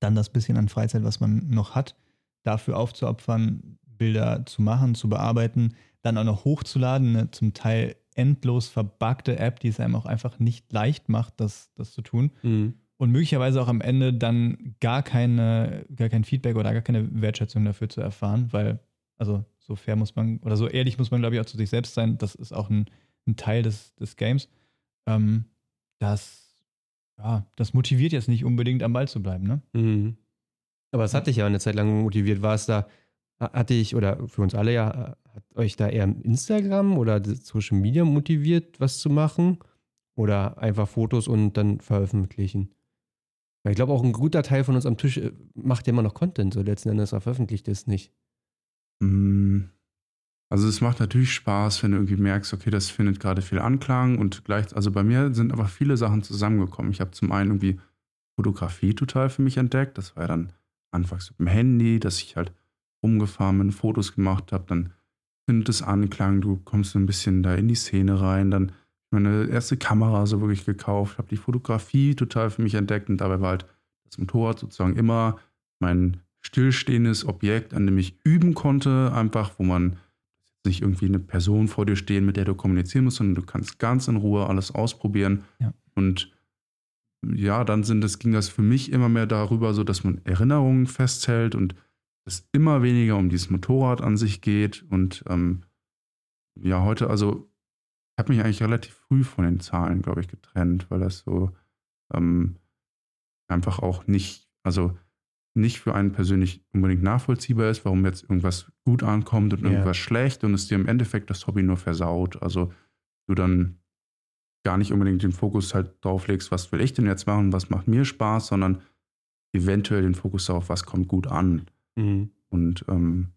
Speaker 4: dann das bisschen an Freizeit, was man noch hat, dafür aufzuopfern, Bilder zu machen, zu bearbeiten, dann auch noch hochzuladen, eine zum Teil endlos verbuggte App, die es einem auch einfach nicht leicht macht, das, das zu tun.
Speaker 1: Mhm.
Speaker 4: Und möglicherweise auch am Ende dann gar keine, gar kein Feedback oder gar keine Wertschätzung dafür zu erfahren, weil, also so fair muss man, oder so ehrlich muss man, glaube ich, auch zu sich selbst sein. Das ist auch ein, ein Teil des, des Games. Ähm, das, ja, das motiviert jetzt nicht unbedingt am Ball zu bleiben, ne?
Speaker 1: Mhm. Aber es hat dich ja eine Zeit lang motiviert. War es da, hatte ich, oder für uns alle ja, hat euch da eher Instagram oder Social Media motiviert, was zu machen? Oder einfach Fotos und dann veröffentlichen? Weil ich glaube, auch ein guter Teil von uns am Tisch äh, macht ja immer noch Content, so letzten Endes, aber veröffentlicht es nicht.
Speaker 2: Mm, Also es macht natürlich Spaß, wenn du irgendwie merkst, okay, das findet gerade viel Anklang und gleich, also bei mir sind aber viele Sachen zusammengekommen. Ich habe zum einen irgendwie Fotografie total für mich entdeckt. Das war ja dann anfangs mit dem Handy, dass ich halt rumgefahren bin, Fotos gemacht habe, dann findet es Anklang, du kommst so ein bisschen da in die Szene rein, dann meine erste Kamera so wirklich gekauft, habe die Fotografie total für mich entdeckt und dabei war halt das Motorrad sozusagen immer mein stillstehendes Objekt, an dem ich üben konnte, einfach, wo man nicht irgendwie eine Person vor dir stehen, mit der du kommunizieren musst, sondern du kannst ganz in Ruhe alles ausprobieren.
Speaker 4: Ja.
Speaker 2: Und ja, dann sind das, ging das für mich immer mehr darüber, so dass man Erinnerungen festhält und es immer weniger um dieses Motorrad an sich geht. Und ähm, ja, heute, also habe mich eigentlich relativ früh von den Zahlen, glaube ich, getrennt, weil das so ähm, einfach auch nicht, also nicht für einen persönlich unbedingt nachvollziehbar ist, warum jetzt irgendwas gut ankommt und
Speaker 1: Ja.
Speaker 2: irgendwas schlecht und es dir im Endeffekt das Hobby nur versaut. Also du dann gar nicht unbedingt den Fokus halt drauf legst, was will ich denn jetzt machen, was macht mir Spaß, sondern eventuell den Fokus darauf, was kommt gut an.
Speaker 1: Mhm.
Speaker 2: Und ähm,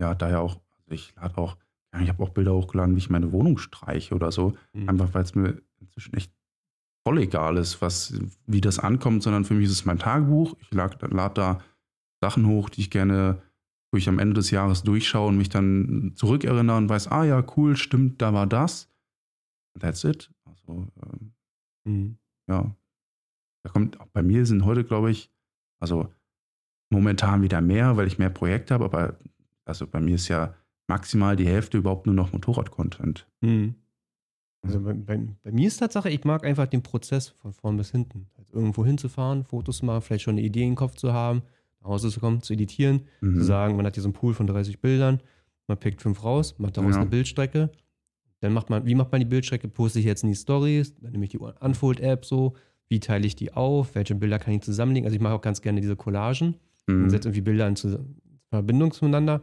Speaker 2: ja, daher auch, also ich lade auch, ja, ich habe auch Bilder hochgeladen, wie ich meine Wohnung streiche oder so.
Speaker 1: Mhm.
Speaker 2: Einfach weil es mir inzwischen echt voll egal ist, was, wie das ankommt, sondern für mich ist es mein Tagebuch. Ich lade lad da Sachen hoch, die ich gerne, wo ich am Ende des Jahres durchschaue und mich dann zurückerinnere und weiß, ah ja, cool, stimmt, da war das. That's it. Also, ähm,
Speaker 1: Mhm.
Speaker 2: ja. Da kommt, auch bei mir sind heute, glaube ich, also momentan wieder mehr, weil ich mehr Projekte habe, aber also bei mir ist ja maximal die Hälfte überhaupt nur noch Motorrad-Content.
Speaker 1: Mhm. Also bei, bei, bei mir ist Tatsache, ich mag einfach den Prozess von vorn bis hinten. Also irgendwo hinzufahren, Fotos zu machen, vielleicht schon eine Idee im Kopf zu haben, nach Hause zu kommen, zu editieren,
Speaker 2: Mhm.
Speaker 1: zu sagen, man hat hier so einen Pool von 30 Bildern, man pickt fünf raus, macht daraus
Speaker 2: Ja.
Speaker 1: eine Bildstrecke. Dann macht man, wie macht man die Bildstrecke? Poste ich jetzt in die Stories, dann nehme ich die Unfold-App so, wie teile ich die auf, welche Bilder kann ich zusammenlegen? Also ich mache auch ganz gerne diese Collagen und
Speaker 2: Mhm.
Speaker 1: setze irgendwie Bilder in Verbindung zueinander.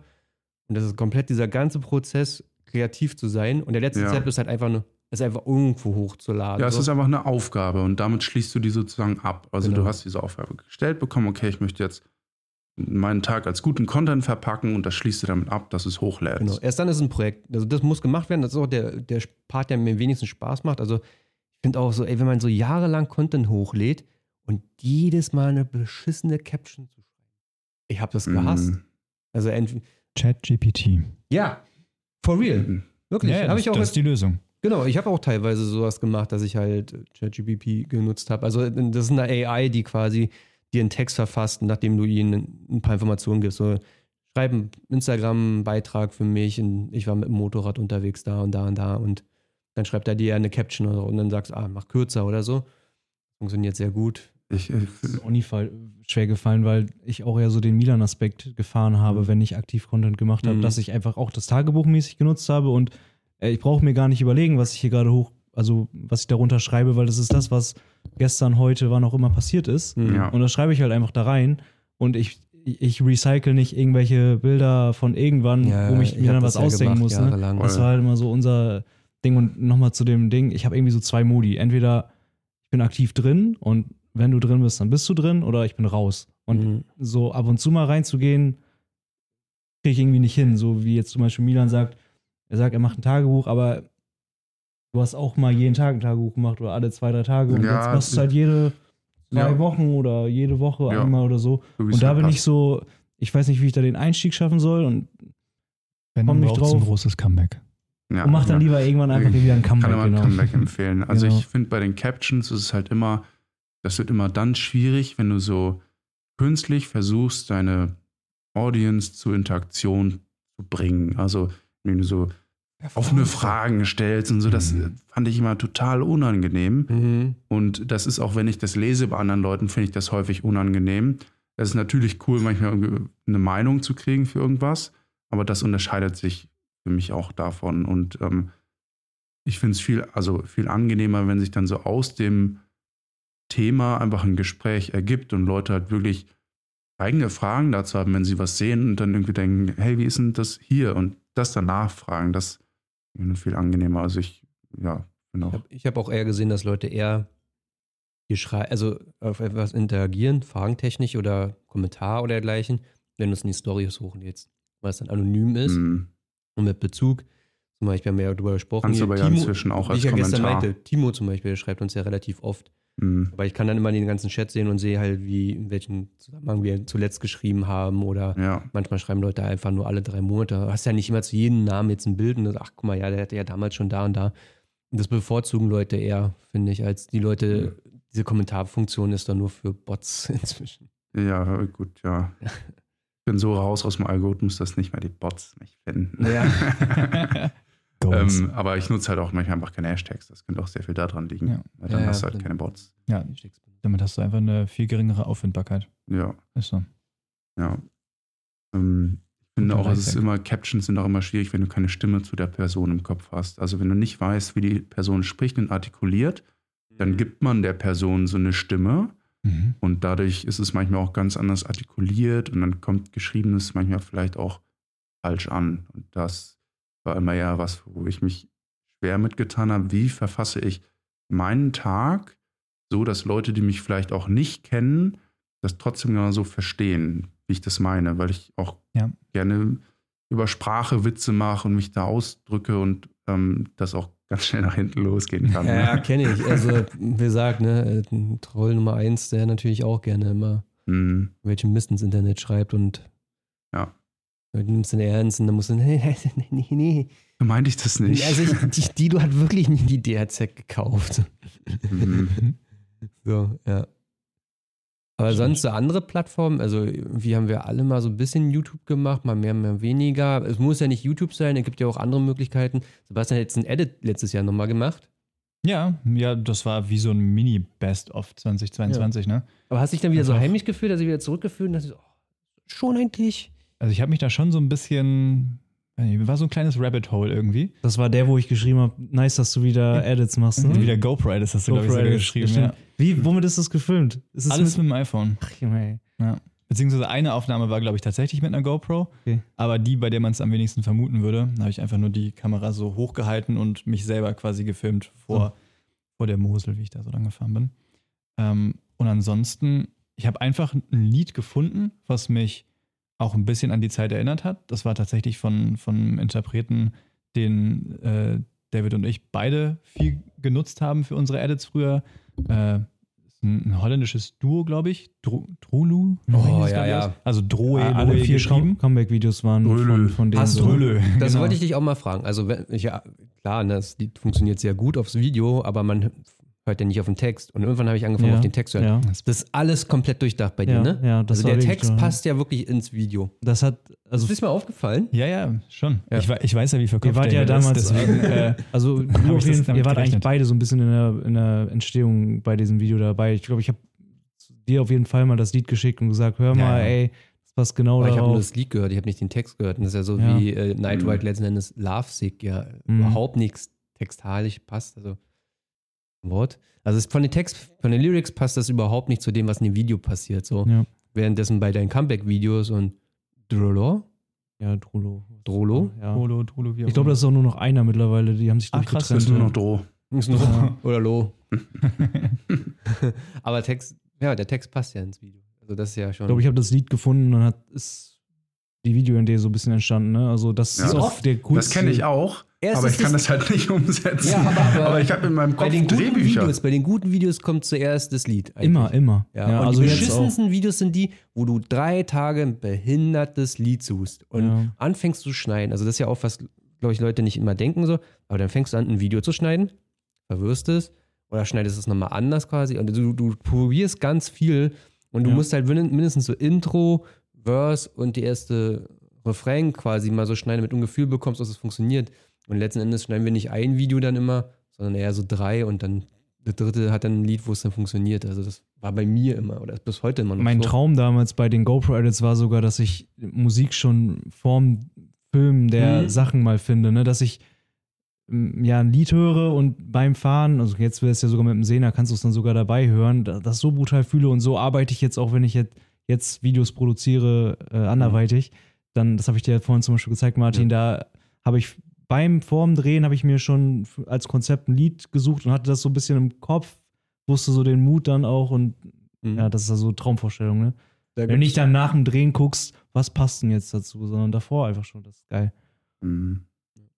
Speaker 1: Und das ist komplett dieser ganze Prozess, kreativ zu sein. Und der letzte
Speaker 2: Ja.
Speaker 1: Step ist halt einfach nur, es einfach irgendwo hochzuladen.
Speaker 2: Ja, es
Speaker 1: so.
Speaker 2: ist einfach eine Aufgabe und damit schließt du die sozusagen ab. Also
Speaker 1: Genau.
Speaker 2: du hast diese Aufgabe gestellt bekommen, okay, ich möchte jetzt meinen Tag als guten Content verpacken und das schließt du damit ab, dass es hochlädst.
Speaker 1: Genau. Erst dann ist ein Projekt. Also das muss gemacht werden. Das ist auch der, der Part, der mir am wenigsten Spaß macht. Also ich finde auch so, ey, wenn man so jahrelang Content hochlädt und jedes Mal eine beschissene Caption zu schreiben. Ich habe das gehasst.
Speaker 2: Mhm.
Speaker 1: Also entweder.
Speaker 4: ChatGPT.
Speaker 1: Ja, for real.
Speaker 2: Mhm.
Speaker 1: Wirklich.
Speaker 4: Ja, das,
Speaker 1: ich auch
Speaker 4: das ist die Lösung.
Speaker 1: Genau, ich habe auch teilweise sowas gemacht, dass ich halt ChatGPT genutzt habe. Also das ist eine AI, die quasi dir einen Text verfasst, nachdem du ihnen ein paar Informationen gibst. So, schreib einen Instagram-Beitrag für mich und ich war mit dem Motorrad unterwegs da und da und da und dann schreibt er dir eine Caption oder so und dann sagst du, ah, mach kürzer oder so. Funktioniert sehr gut.
Speaker 2: Ich, ich,
Speaker 3: Das ist auch nie fall, schwer gefallen, weil ich auch eher so den Milan-Aspekt gefahren habe, wenn ich aktiv Content gemacht habe,
Speaker 1: Mhm.
Speaker 3: dass ich einfach auch das Tagebuch mäßig genutzt habe und äh, ich brauche mir gar nicht überlegen, was ich hier gerade hoch, also was ich darunter schreibe, weil das ist das, was gestern, heute, wann auch immer passiert ist.
Speaker 1: Mhm.
Speaker 2: Ja.
Speaker 3: Und das schreibe ich halt einfach da rein und ich, ich recycle nicht irgendwelche Bilder von irgendwann,
Speaker 1: Ja,
Speaker 3: wo ich
Speaker 1: ich
Speaker 3: mir dann was
Speaker 1: ja
Speaker 3: ausdenken
Speaker 1: gemacht,
Speaker 3: muss. Ne? Das war halt immer so unser Ding. Und nochmal zu dem Ding, ich habe irgendwie so zwei Modi. Entweder ich bin aktiv drin und wenn du drin bist, dann bist du drin oder ich bin raus. Und
Speaker 1: Mhm.
Speaker 3: so ab und zu mal reinzugehen, kriege ich irgendwie nicht hin. So wie jetzt zum Beispiel Milan sagt, er sagt, er macht ein Tagebuch, aber du hast auch mal jeden Tag ein Tagebuch gemacht oder alle zwei, drei Tage. Und
Speaker 2: Ja,
Speaker 3: jetzt machst du es halt jede zwei
Speaker 2: Ja.
Speaker 3: Wochen oder jede Woche
Speaker 2: Ja.
Speaker 3: einmal oder so. Und da
Speaker 2: halt
Speaker 3: bin
Speaker 2: passt.
Speaker 3: ich so, ich weiß nicht, wie ich da den Einstieg schaffen soll und,
Speaker 4: Wenn
Speaker 3: Komm nicht
Speaker 4: brauchst ein
Speaker 3: drauf.
Speaker 4: großes Comeback.
Speaker 2: Ja,
Speaker 3: und mach dann
Speaker 2: ja.
Speaker 3: lieber irgendwann einfach wieder ein Comeback.
Speaker 2: Kann ein
Speaker 3: genau.
Speaker 2: Comeback empfehlen. Also
Speaker 3: Genau.
Speaker 2: ich finde bei den Captions ist es halt immer, das wird immer dann schwierig, wenn du so künstlich versuchst, deine Audience zur Interaktion zu bringen. Also wenn du so offene Fragen stellst und so, das
Speaker 4: Mhm.
Speaker 2: fand ich immer total unangenehm.
Speaker 1: Mhm.
Speaker 2: Und das ist auch, wenn ich das lese bei anderen Leuten, finde ich das häufig unangenehm. Es ist natürlich cool, manchmal eine Meinung zu kriegen für irgendwas, aber das unterscheidet sich für mich auch davon. Und ähm, ich finde es viel, also viel angenehmer, wenn sich dann so aus dem Thema einfach ein Gespräch ergibt und Leute halt wirklich eigene Fragen dazu haben, wenn sie was sehen und dann irgendwie denken, hey, wie ist denn das hier? Und das danach fragen, das ist viel angenehmer. Also ich, ja,
Speaker 1: Ich
Speaker 2: bin auch.
Speaker 1: habe ich hab auch eher gesehen, dass Leute eher hier schreien, also auf etwas interagieren, fragentechnisch oder Kommentar oder dergleichen, wenn du es in die Stories hochlädst, weil es dann anonym ist
Speaker 2: Mhm.
Speaker 1: und mit Bezug. Zum Beispiel haben wir ja darüber gesprochen.
Speaker 2: Kannst du aber ja inzwischen auch als
Speaker 1: ich ja gestern
Speaker 2: Kommentar.
Speaker 1: meinte, Timo zum Beispiel, der schreibt uns ja relativ oft.
Speaker 2: Mhm.
Speaker 1: Aber ich kann dann immer den ganzen Chat sehen und sehe halt, wie, in welchem Zusammenhang wir zuletzt geschrieben haben oder
Speaker 2: Ja,
Speaker 1: Manchmal schreiben Leute einfach nur alle drei Monate. Du hast ja nicht immer zu jedem Namen jetzt ein Bild und das, ach guck mal, ja, der hatte ja damals schon da und da. Das bevorzugen Leute eher, finde ich, als die Leute, diese Kommentarfunktion ist dann nur für Bots inzwischen.
Speaker 2: ja, gut, ja. Ich bin so raus aus dem Algorithmus, dass nicht mehr die Bots mich finden.
Speaker 4: Goals.
Speaker 2: ähm, aber ich nutze halt auch manchmal einfach keine Hashtags. Das könnte auch sehr viel daran liegen.
Speaker 4: Ja.
Speaker 2: Weil dann
Speaker 1: Ja,
Speaker 2: hast du halt
Speaker 1: dann-
Speaker 2: keine Bots.
Speaker 4: ja, damit hast du einfach eine viel geringere Auffindbarkeit.
Speaker 2: Ja,
Speaker 4: Ist so.
Speaker 2: ja. Ähm, ich finde auch, es ist immer, Captions sind auch immer schwierig, wenn du keine Stimme zu der Person im Kopf hast. Also wenn du nicht weißt, wie die Person spricht und artikuliert, dann gibt man der Person so eine Stimme
Speaker 4: Mhm.
Speaker 2: Und dadurch ist es manchmal auch ganz anders artikuliert und dann kommt Geschriebenes manchmal vielleicht auch falsch an. Und das war immer ja was, wo ich mich schwer mitgetan habe. Wie verfasse ich meinen Tag so, dass Leute, die mich vielleicht auch nicht kennen, das trotzdem genau so verstehen, wie ich das meine, weil ich auch
Speaker 4: Ja.
Speaker 2: gerne über Sprache Witze mache und mich da ausdrücke und ähm, das auch ganz schnell nach hinten losgehen kann.
Speaker 1: Ja,
Speaker 2: ne?
Speaker 1: kenne ich. Also, wie gesagt, ne, ein Troll Nummer eins, der natürlich auch gerne immer
Speaker 2: Mhm.
Speaker 1: welchen Mist ins Internet schreibt und
Speaker 2: Ja.
Speaker 1: Du nimmst den ernst und dann musst du, nee, nee, nee, nee.
Speaker 2: So meinte ich das nicht.
Speaker 1: Also, ich, die, Dido hat wirklich nie die DRZ gekauft.
Speaker 2: Mhm.
Speaker 1: So, ja. Aber sonst so andere Plattformen, also wie haben wir alle mal so ein bisschen YouTube gemacht, mal mehr, mal weniger. Es muss ja nicht YouTube sein, es gibt ja auch andere Möglichkeiten. Sebastian hat jetzt ein Edit letztes Jahr nochmal gemacht.
Speaker 4: Ja, ja, das war wie so ein Mini-Best-of 2022, ne?
Speaker 1: Aber hast dich dann wieder so
Speaker 4: Einfach-
Speaker 1: heimisch gefühlt, dass ich wieder zurückgefühlt und dachte so, oh, schon eigentlich?
Speaker 4: Also ich habe mich da schon so ein bisschen, war so ein kleines Rabbit Hole irgendwie.
Speaker 3: Das war der, wo ich geschrieben habe, nice, dass du wieder Edits machst. Ne?
Speaker 4: Wieder GoPro Edits hast du, glaube ich, sogar geschrieben. Ja.
Speaker 3: Wie, womit ist das gefilmt? Ist es
Speaker 4: Alles
Speaker 3: mit,
Speaker 4: mit dem iPhone.
Speaker 3: Ach, Junge, ey.
Speaker 4: Beziehungsweise eine Aufnahme war, glaube ich, tatsächlich mit einer GoPro.
Speaker 3: Okay.
Speaker 4: Aber die, bei der man es am wenigsten vermuten würde, da habe ich einfach nur die Kamera so hochgehalten und mich selber quasi gefilmt vor, vor der Mosel, wie ich da so lang gefahren bin. Ähm, und ansonsten, ich habe einfach ein Lied gefunden, was mich auch ein bisschen an die Zeit erinnert hat. Das war tatsächlich von, von einem Interpreten, den äh, David und ich beide viel genutzt haben für unsere Edits früher. Äh, ist ein, ein holländisches Duo, glaube ich. Dro Drolu?
Speaker 1: Oh, ja, ja.
Speaker 4: Also Droe,
Speaker 3: Ah, alle vier
Speaker 4: geschrieben.
Speaker 3: Comeback-Videos waren
Speaker 2: Dröle.
Speaker 3: von, von denen
Speaker 1: Hast
Speaker 3: so.
Speaker 1: Das
Speaker 4: genau.
Speaker 1: wollte ich dich auch mal fragen. Also, wenn, ja, klar, ne, das Lied funktioniert sehr gut aufs Video, aber man hört er nicht auf den Text. Und irgendwann habe ich angefangen,
Speaker 3: Ja,
Speaker 1: auf den Text zu hören.
Speaker 3: ja.
Speaker 1: Das ist alles komplett durchdacht bei dir,
Speaker 3: Ja,
Speaker 1: ne?
Speaker 3: ja, das
Speaker 1: also
Speaker 3: war
Speaker 1: der Text passt ja wirklich ins Video.
Speaker 3: Das hat, also
Speaker 1: ist mir aufgefallen.
Speaker 4: Ja, ja, schon.
Speaker 1: Ja.
Speaker 4: Ich, ich weiß ja, wie verkauft
Speaker 3: Ihr wart ja damals,
Speaker 4: deswegen, äh,
Speaker 3: also du auf
Speaker 4: das
Speaker 3: jeden ihr wart eigentlich beide so ein bisschen in der, in der Entstehung bei diesem Video dabei. Ich glaube, ich habe dir auf jeden Fall mal das Lied geschickt und gesagt, hör
Speaker 4: Ja,
Speaker 3: mal,
Speaker 4: ja.
Speaker 3: ey, das passt genau
Speaker 1: Aber ich habe nur
Speaker 3: darauf.
Speaker 1: das Lied gehört, ich habe nicht den Text gehört. Und das ist ja so
Speaker 3: Ja.
Speaker 1: wie äh, Night Ride letzten Endes Love Sick ja
Speaker 3: Mhm.
Speaker 1: überhaupt nichts textalisch passt. Also Wort. Also es, von den Text, von den Lyrics passt das überhaupt nicht zu dem, was in dem Video passiert. So.
Speaker 3: Ja.
Speaker 1: Währenddessen bei deinen Comeback-Videos und Drolo,
Speaker 3: Ja, Drolo.
Speaker 1: Drolo,
Speaker 3: Ja.
Speaker 4: Trollo, Trollo, wie auch
Speaker 3: Ich glaube, das ist auch nur noch einer mittlerweile. Die haben sich durch
Speaker 4: krass,
Speaker 2: Das ist nur noch Droh.
Speaker 1: ist
Speaker 3: Ja.
Speaker 1: oder Lo. Aber Text, ja, der Text passt ja ins Video. Also das ist ja schon.
Speaker 3: Ich glaube, ich habe das Lied gefunden und dann hat, ist die Videoidee so ein bisschen entstanden. Ne? Also das
Speaker 2: Ja.
Speaker 3: ist auch
Speaker 1: Oft.
Speaker 3: der coolste.
Speaker 2: Das kenne ich auch,
Speaker 1: Erst
Speaker 2: aber ich kann das halt nicht umsetzen.
Speaker 1: Ja, aber- aber
Speaker 2: ich habe in meinem
Speaker 1: bei
Speaker 2: Kopf
Speaker 1: den guten
Speaker 2: Drehbücher.
Speaker 1: Videos, bei den guten Videos kommt zuerst das Lied. eigentlich.
Speaker 3: Immer, immer.
Speaker 1: Ja, und
Speaker 3: also
Speaker 1: die beschissensten Videos sind die, wo du drei Tage ein behindertes Lied suchst und
Speaker 3: Ja.
Speaker 1: anfängst zu schneiden. Also das ist ja auch, was, glaube ich, Leute nicht immer denken so. Aber dann fängst du an, ein Video zu schneiden, verwirrst es oder schneidest es nochmal anders quasi. Und du, du probierst ganz viel und du
Speaker 3: Ja.
Speaker 1: musst halt min- mindestens so Intro, Verse und die erste Refrain quasi mal so schneiden, damit du ein Gefühl bekommst, dass es funktioniert. Und letzten Endes schneiden wir nicht ein Video dann immer, sondern eher so drei und dann der dritte hat dann ein Lied, wo es dann funktioniert. Also das war bei mir immer oder bis heute immer noch
Speaker 3: Mein
Speaker 1: so.
Speaker 3: Traum damals bei den GoPro-Edits war sogar, dass ich Musik schon vorm Film der
Speaker 1: Mhm.
Speaker 3: Sachen mal finde, ne? Dass ich mm, ja ein Lied höre und beim Fahren, also jetzt wäre es ja sogar mit dem Sehner, kannst du es dann sogar dabei hören, da- das so brutal fühle und so arbeite ich jetzt auch, wenn ich jetzt, jetzt Videos produziere, äh, anderweitig. Dann, das habe ich dir vorhin zum Beispiel gezeigt, Martin, da habe ich beim vorm Drehen habe ich mir schon als Konzept ein Lied gesucht und hatte das so ein bisschen im Kopf, wusste so den Mut dann auch und
Speaker 1: Mhm.
Speaker 3: ja, das ist also Traumvorstellung, ne?
Speaker 1: Da
Speaker 3: Wenn du nicht dann nach dem Drehen guckst, was passt denn jetzt dazu, sondern davor einfach schon, das ist geil.
Speaker 2: Mhm.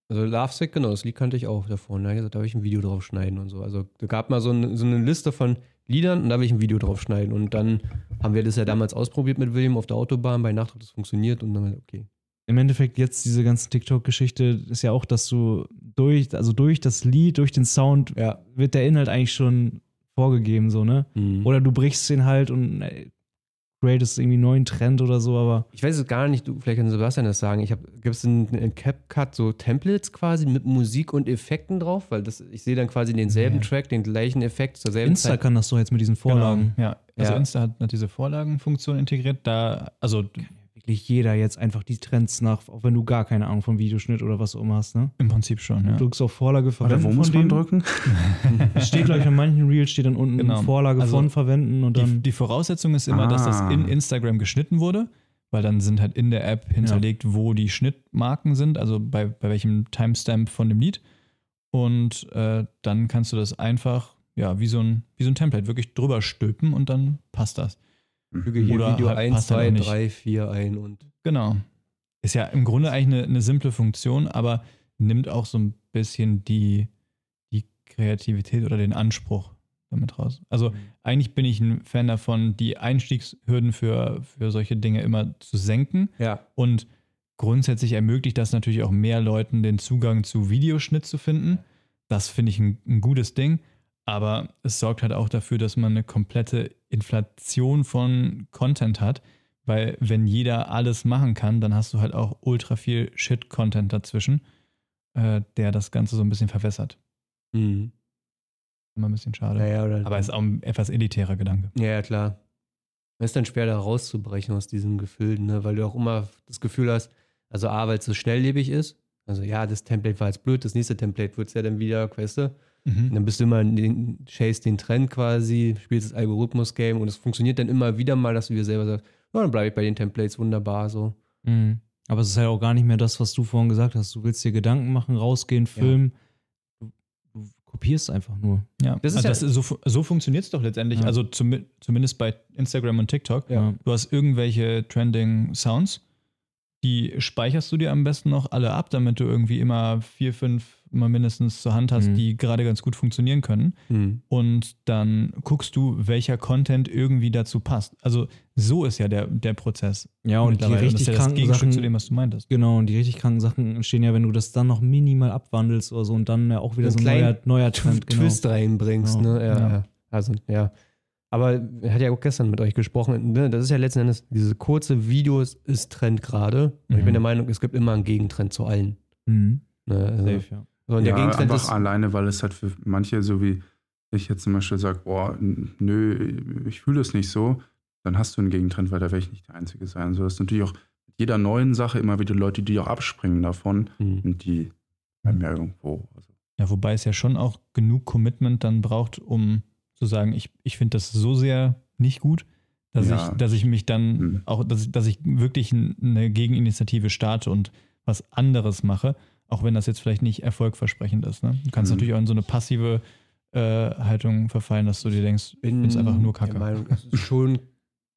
Speaker 1: Also Love Sick, genau, das Lied kannte ich auch davor. Ne? Da habe ich ein Video drauf schneiden und so. Also da gab mal so eine, so eine Liste von Liedern und da will ich ein Video drauf schneiden. Und dann haben wir das ja damals ausprobiert mit William auf der Autobahn. Bei Nacht hat das funktioniert und dann, okay.
Speaker 3: Im Endeffekt jetzt diese ganze TikTok-Geschichte ist ja auch, dass du durch, also durch das Lied, durch den Sound
Speaker 1: Ja.
Speaker 3: wird der Inhalt eigentlich schon vorgegeben, so, ne?
Speaker 1: Mhm.
Speaker 3: Oder du brichst den halt und äh, createst irgendwie einen neuen Trend oder so, aber
Speaker 1: Ich weiß es gar nicht, du, vielleicht kann Sebastian das sagen. Ich gibt es in, in CapCut so Templates quasi mit Musik und Effekten drauf? Weil das, ich sehe dann quasi denselben
Speaker 4: Nee.
Speaker 1: Track, den gleichen Effekt zur selben
Speaker 3: Insta
Speaker 1: Zeit.
Speaker 3: kann das doch jetzt mit diesen Vorlagen.
Speaker 4: Genau, ja. Also
Speaker 1: Ja.
Speaker 4: Insta hat, hat diese Vorlagenfunktion integriert. Da, also
Speaker 3: Wirklich jeder jetzt einfach die Trends nach, auch wenn du gar keine Ahnung vom Videoschnitt oder was auch immer hast, ne?
Speaker 4: im Prinzip schon, ja.
Speaker 3: Du drückst auf Vorlage
Speaker 2: Oder
Speaker 3: verwenden.
Speaker 2: wo muss
Speaker 3: von
Speaker 2: man drücken?
Speaker 3: Es steht, glaube ich, an manchen Reels steht dann unten
Speaker 4: Genau.
Speaker 3: Vorlage
Speaker 4: Also
Speaker 3: von verwenden und
Speaker 4: Die,
Speaker 3: dann.
Speaker 4: die Voraussetzung ist immer, dass das
Speaker 2: Ah.
Speaker 4: in Instagram geschnitten wurde, weil dann sind halt in der App hinterlegt, wo die Schnittmarken sind, also bei, bei welchem Timestamp von dem Lied. Und äh, dann kannst du das einfach, ja, wie so, ein, wie so ein Template wirklich drüber stülpen und dann passt das.
Speaker 1: Füge hier
Speaker 4: Oder
Speaker 1: Video
Speaker 4: halt
Speaker 1: 1,
Speaker 4: passt halt
Speaker 1: 2,
Speaker 4: auch nicht.
Speaker 1: 3, 4 ein und
Speaker 4: Genau. Ist ja im Grunde eigentlich eine, eine simple Funktion, aber nimmt auch so ein bisschen die, die Kreativität oder den Anspruch damit raus. Also eigentlich bin ich ein Fan davon, die Einstiegshürden für, für solche Dinge immer zu senken
Speaker 1: ja.
Speaker 4: und grundsätzlich ermöglicht das natürlich auch mehr Leuten den Zugang zu Videoschnitt zu finden. Das finde ich ein, ein gutes Ding, aber es sorgt halt auch dafür, dass man eine komplette Inflation von Content hat, weil wenn jeder alles machen kann, dann hast du halt auch ultra viel Shit-Content dazwischen, äh, der das Ganze so ein bisschen verwässert.
Speaker 1: Mhm.
Speaker 4: Immer ein bisschen schade.
Speaker 1: Naja, oder
Speaker 4: Aber ist auch ein etwas elitärer Gedanke.
Speaker 1: Ja, ja, klar. Es ist dann schwer, da rauszubrechen aus diesem Gefühl, ne? weil du auch immer das Gefühl hast, also A, weil es so schnelllebig ist. Also ja, das Template war jetzt blöd, das nächste Template wird es ja dann wieder, weißt du? Und dann bist du immer in den, chase den Trend quasi, spielst das Algorithmus-Game und es funktioniert dann immer wieder mal, dass du dir selber sagst, ja, dann bleibe ich bei den Templates wunderbar so.
Speaker 3: Mhm. Aber es ist halt auch gar nicht mehr das, was du vorhin gesagt hast. Du willst dir Gedanken machen, rausgehen, filmen. Du, du kopierst einfach nur.
Speaker 4: Ja,
Speaker 1: Das ist
Speaker 4: also
Speaker 1: ja-
Speaker 4: das, so, so funktioniert es doch letztendlich.
Speaker 3: Ja.
Speaker 4: Also zum, zumindest bei Instagram und TikTok.
Speaker 3: Ja.
Speaker 4: Du hast irgendwelche trending Sounds, die speicherst du dir am besten noch alle ab, damit du irgendwie immer vier, fünf immer mindestens zur Hand hast,
Speaker 3: Mhm.
Speaker 4: die gerade ganz gut funktionieren können.
Speaker 1: Mhm.
Speaker 4: Und dann guckst du, welcher Content irgendwie dazu passt. Also so ist ja der, der Prozess.
Speaker 3: Ja, und die richtig
Speaker 4: ist ja das
Speaker 3: kranken
Speaker 4: Gegenstück
Speaker 3: Sachen,
Speaker 4: zu dem, was du meintest.
Speaker 3: genau, und die richtig kranken Sachen entstehen ja, wenn du das dann noch minimal abwandelst oder so und dann ja auch wieder
Speaker 1: Einen
Speaker 3: so ein neuer, neuer Trend, genau.
Speaker 1: Twist reinbringst.
Speaker 3: Genau.
Speaker 1: Ne? Ja,
Speaker 4: Ja.
Speaker 1: ja. Also, ja. Aber er hat ja auch gestern mit euch gesprochen. Ne? Das ist ja letzten Endes, diese kurze Videos ist Trend gerade. Und ich
Speaker 4: Mhm.
Speaker 1: bin der Meinung, es gibt immer einen Gegentrend zu allen.
Speaker 3: Mhm.
Speaker 1: Ne? Also,
Speaker 3: Safe, ja.
Speaker 1: So, und der
Speaker 2: ja,
Speaker 1: Gegentrend
Speaker 2: einfach
Speaker 1: ist.
Speaker 2: alleine, weil es halt für manche, so wie ich jetzt zum Beispiel sage, boah, nö, ich fühle es nicht so, dann hast du einen Gegentrend, weil da werde ich nicht der Einzige sein. So ist natürlich auch mit jeder neuen Sache immer wieder Leute, die auch abspringen davon
Speaker 1: Mhm.
Speaker 2: und die bleiben ja irgendwo. Also,
Speaker 4: Ja, wobei es ja schon auch genug Commitment dann braucht, um zu sagen, ich, ich finde das so sehr nicht gut, dass,
Speaker 2: Ja.
Speaker 4: ich, dass ich mich dann
Speaker 2: Hm.
Speaker 4: auch, dass, ich- dass ich wirklich eine Gegeninitiative starte und was anderes mache, auch wenn das jetzt vielleicht nicht erfolgversprechend ist. Ne? Du kannst
Speaker 2: Mhm.
Speaker 4: natürlich auch in so eine passive äh, Haltung verfallen, dass du dir denkst, ich es einfach nur Kacke.
Speaker 1: der Meinung, es ist schon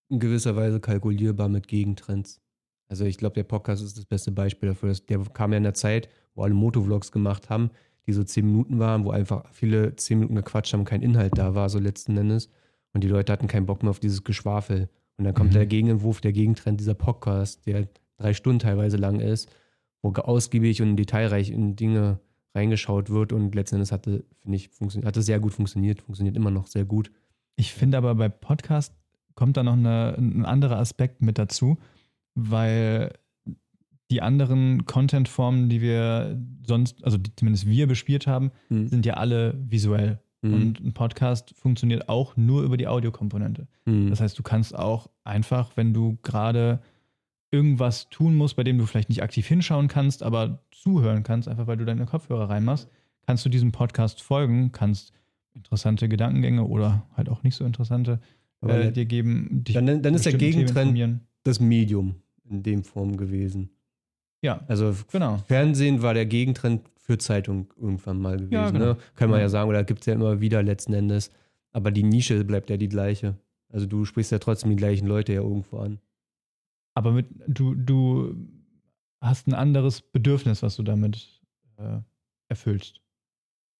Speaker 1: in gewisser Weise kalkulierbar mit Gegentrends. Also ich glaube, der Podcast ist das beste Beispiel dafür. Der kam ja in der Zeit, wo alle Motovlogs gemacht haben, die so zehn Minuten waren, wo einfach viele zehn Minuten gequatscht haben, kein Inhalt da war, so letzten Endes. Und die Leute hatten keinen Bock mehr auf dieses Geschwafel. Und dann kommt
Speaker 4: Mhm.
Speaker 1: der Gegenentwurf, der Gegentrend, dieser Podcast, der drei Stunden teilweise lang ist, wo ausgiebig und detailreich in Dinge reingeschaut wird und letzten Endes hatte, finde ich, funktioniert, hatte sehr gut funktioniert, funktioniert immer noch sehr gut.
Speaker 4: Ich finde aber bei Podcast kommt da noch eine, ein anderer Aspekt mit dazu, weil die anderen Content-Formen, die wir sonst, also die zumindest wir bespielt haben,
Speaker 1: Mhm.
Speaker 4: sind ja alle visuell.
Speaker 1: Mhm.
Speaker 4: Und ein Podcast funktioniert auch nur über die Audiokomponente.
Speaker 1: Mhm.
Speaker 4: Das heißt, du kannst auch einfach, wenn du gerade irgendwas tun musst, bei dem du vielleicht nicht aktiv hinschauen kannst, aber zuhören kannst, einfach weil du deine Kopfhörer reinmachst, kannst du diesem Podcast folgen, kannst interessante Gedankengänge oder halt auch nicht so interessante
Speaker 1: Aber
Speaker 4: äh, dir geben. Dich
Speaker 1: dann, dann ist der Gegentrend das Medium in dem Form gewesen.
Speaker 4: Ja,
Speaker 1: Also
Speaker 4: genau.
Speaker 1: Fernsehen war der Gegentrend für Zeitung irgendwann mal gewesen.
Speaker 4: Ja, genau.
Speaker 1: ne? Kann man
Speaker 4: Ja.
Speaker 1: ja sagen, oder gibt es ja immer wieder letzten Endes. Aber die Nische bleibt ja die gleiche. Also du sprichst ja trotzdem die gleichen Leute ja irgendwo an.
Speaker 4: Aber mit, du, du hast ein anderes Bedürfnis, was du damit äh, erfüllst.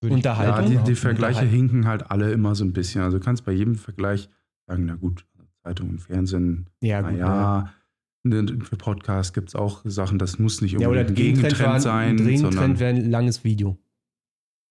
Speaker 4: Würde
Speaker 1: Unterhaltung.
Speaker 2: ja, die, die Vergleiche hinken halt alle immer so ein bisschen. Also du kannst bei jedem Vergleich sagen, na gut, Zeitung und Fernsehen,
Speaker 1: Ja,
Speaker 2: naja, ne, für Podcasts gibt es auch Sachen, das muss nicht
Speaker 1: Ja, oder
Speaker 2: unbedingt
Speaker 1: ein
Speaker 2: ein
Speaker 1: Gegentrend,
Speaker 2: Gegentrend
Speaker 1: ein
Speaker 2: sein,
Speaker 1: Gegentrend
Speaker 2: sondern
Speaker 1: wäre ein langes Video.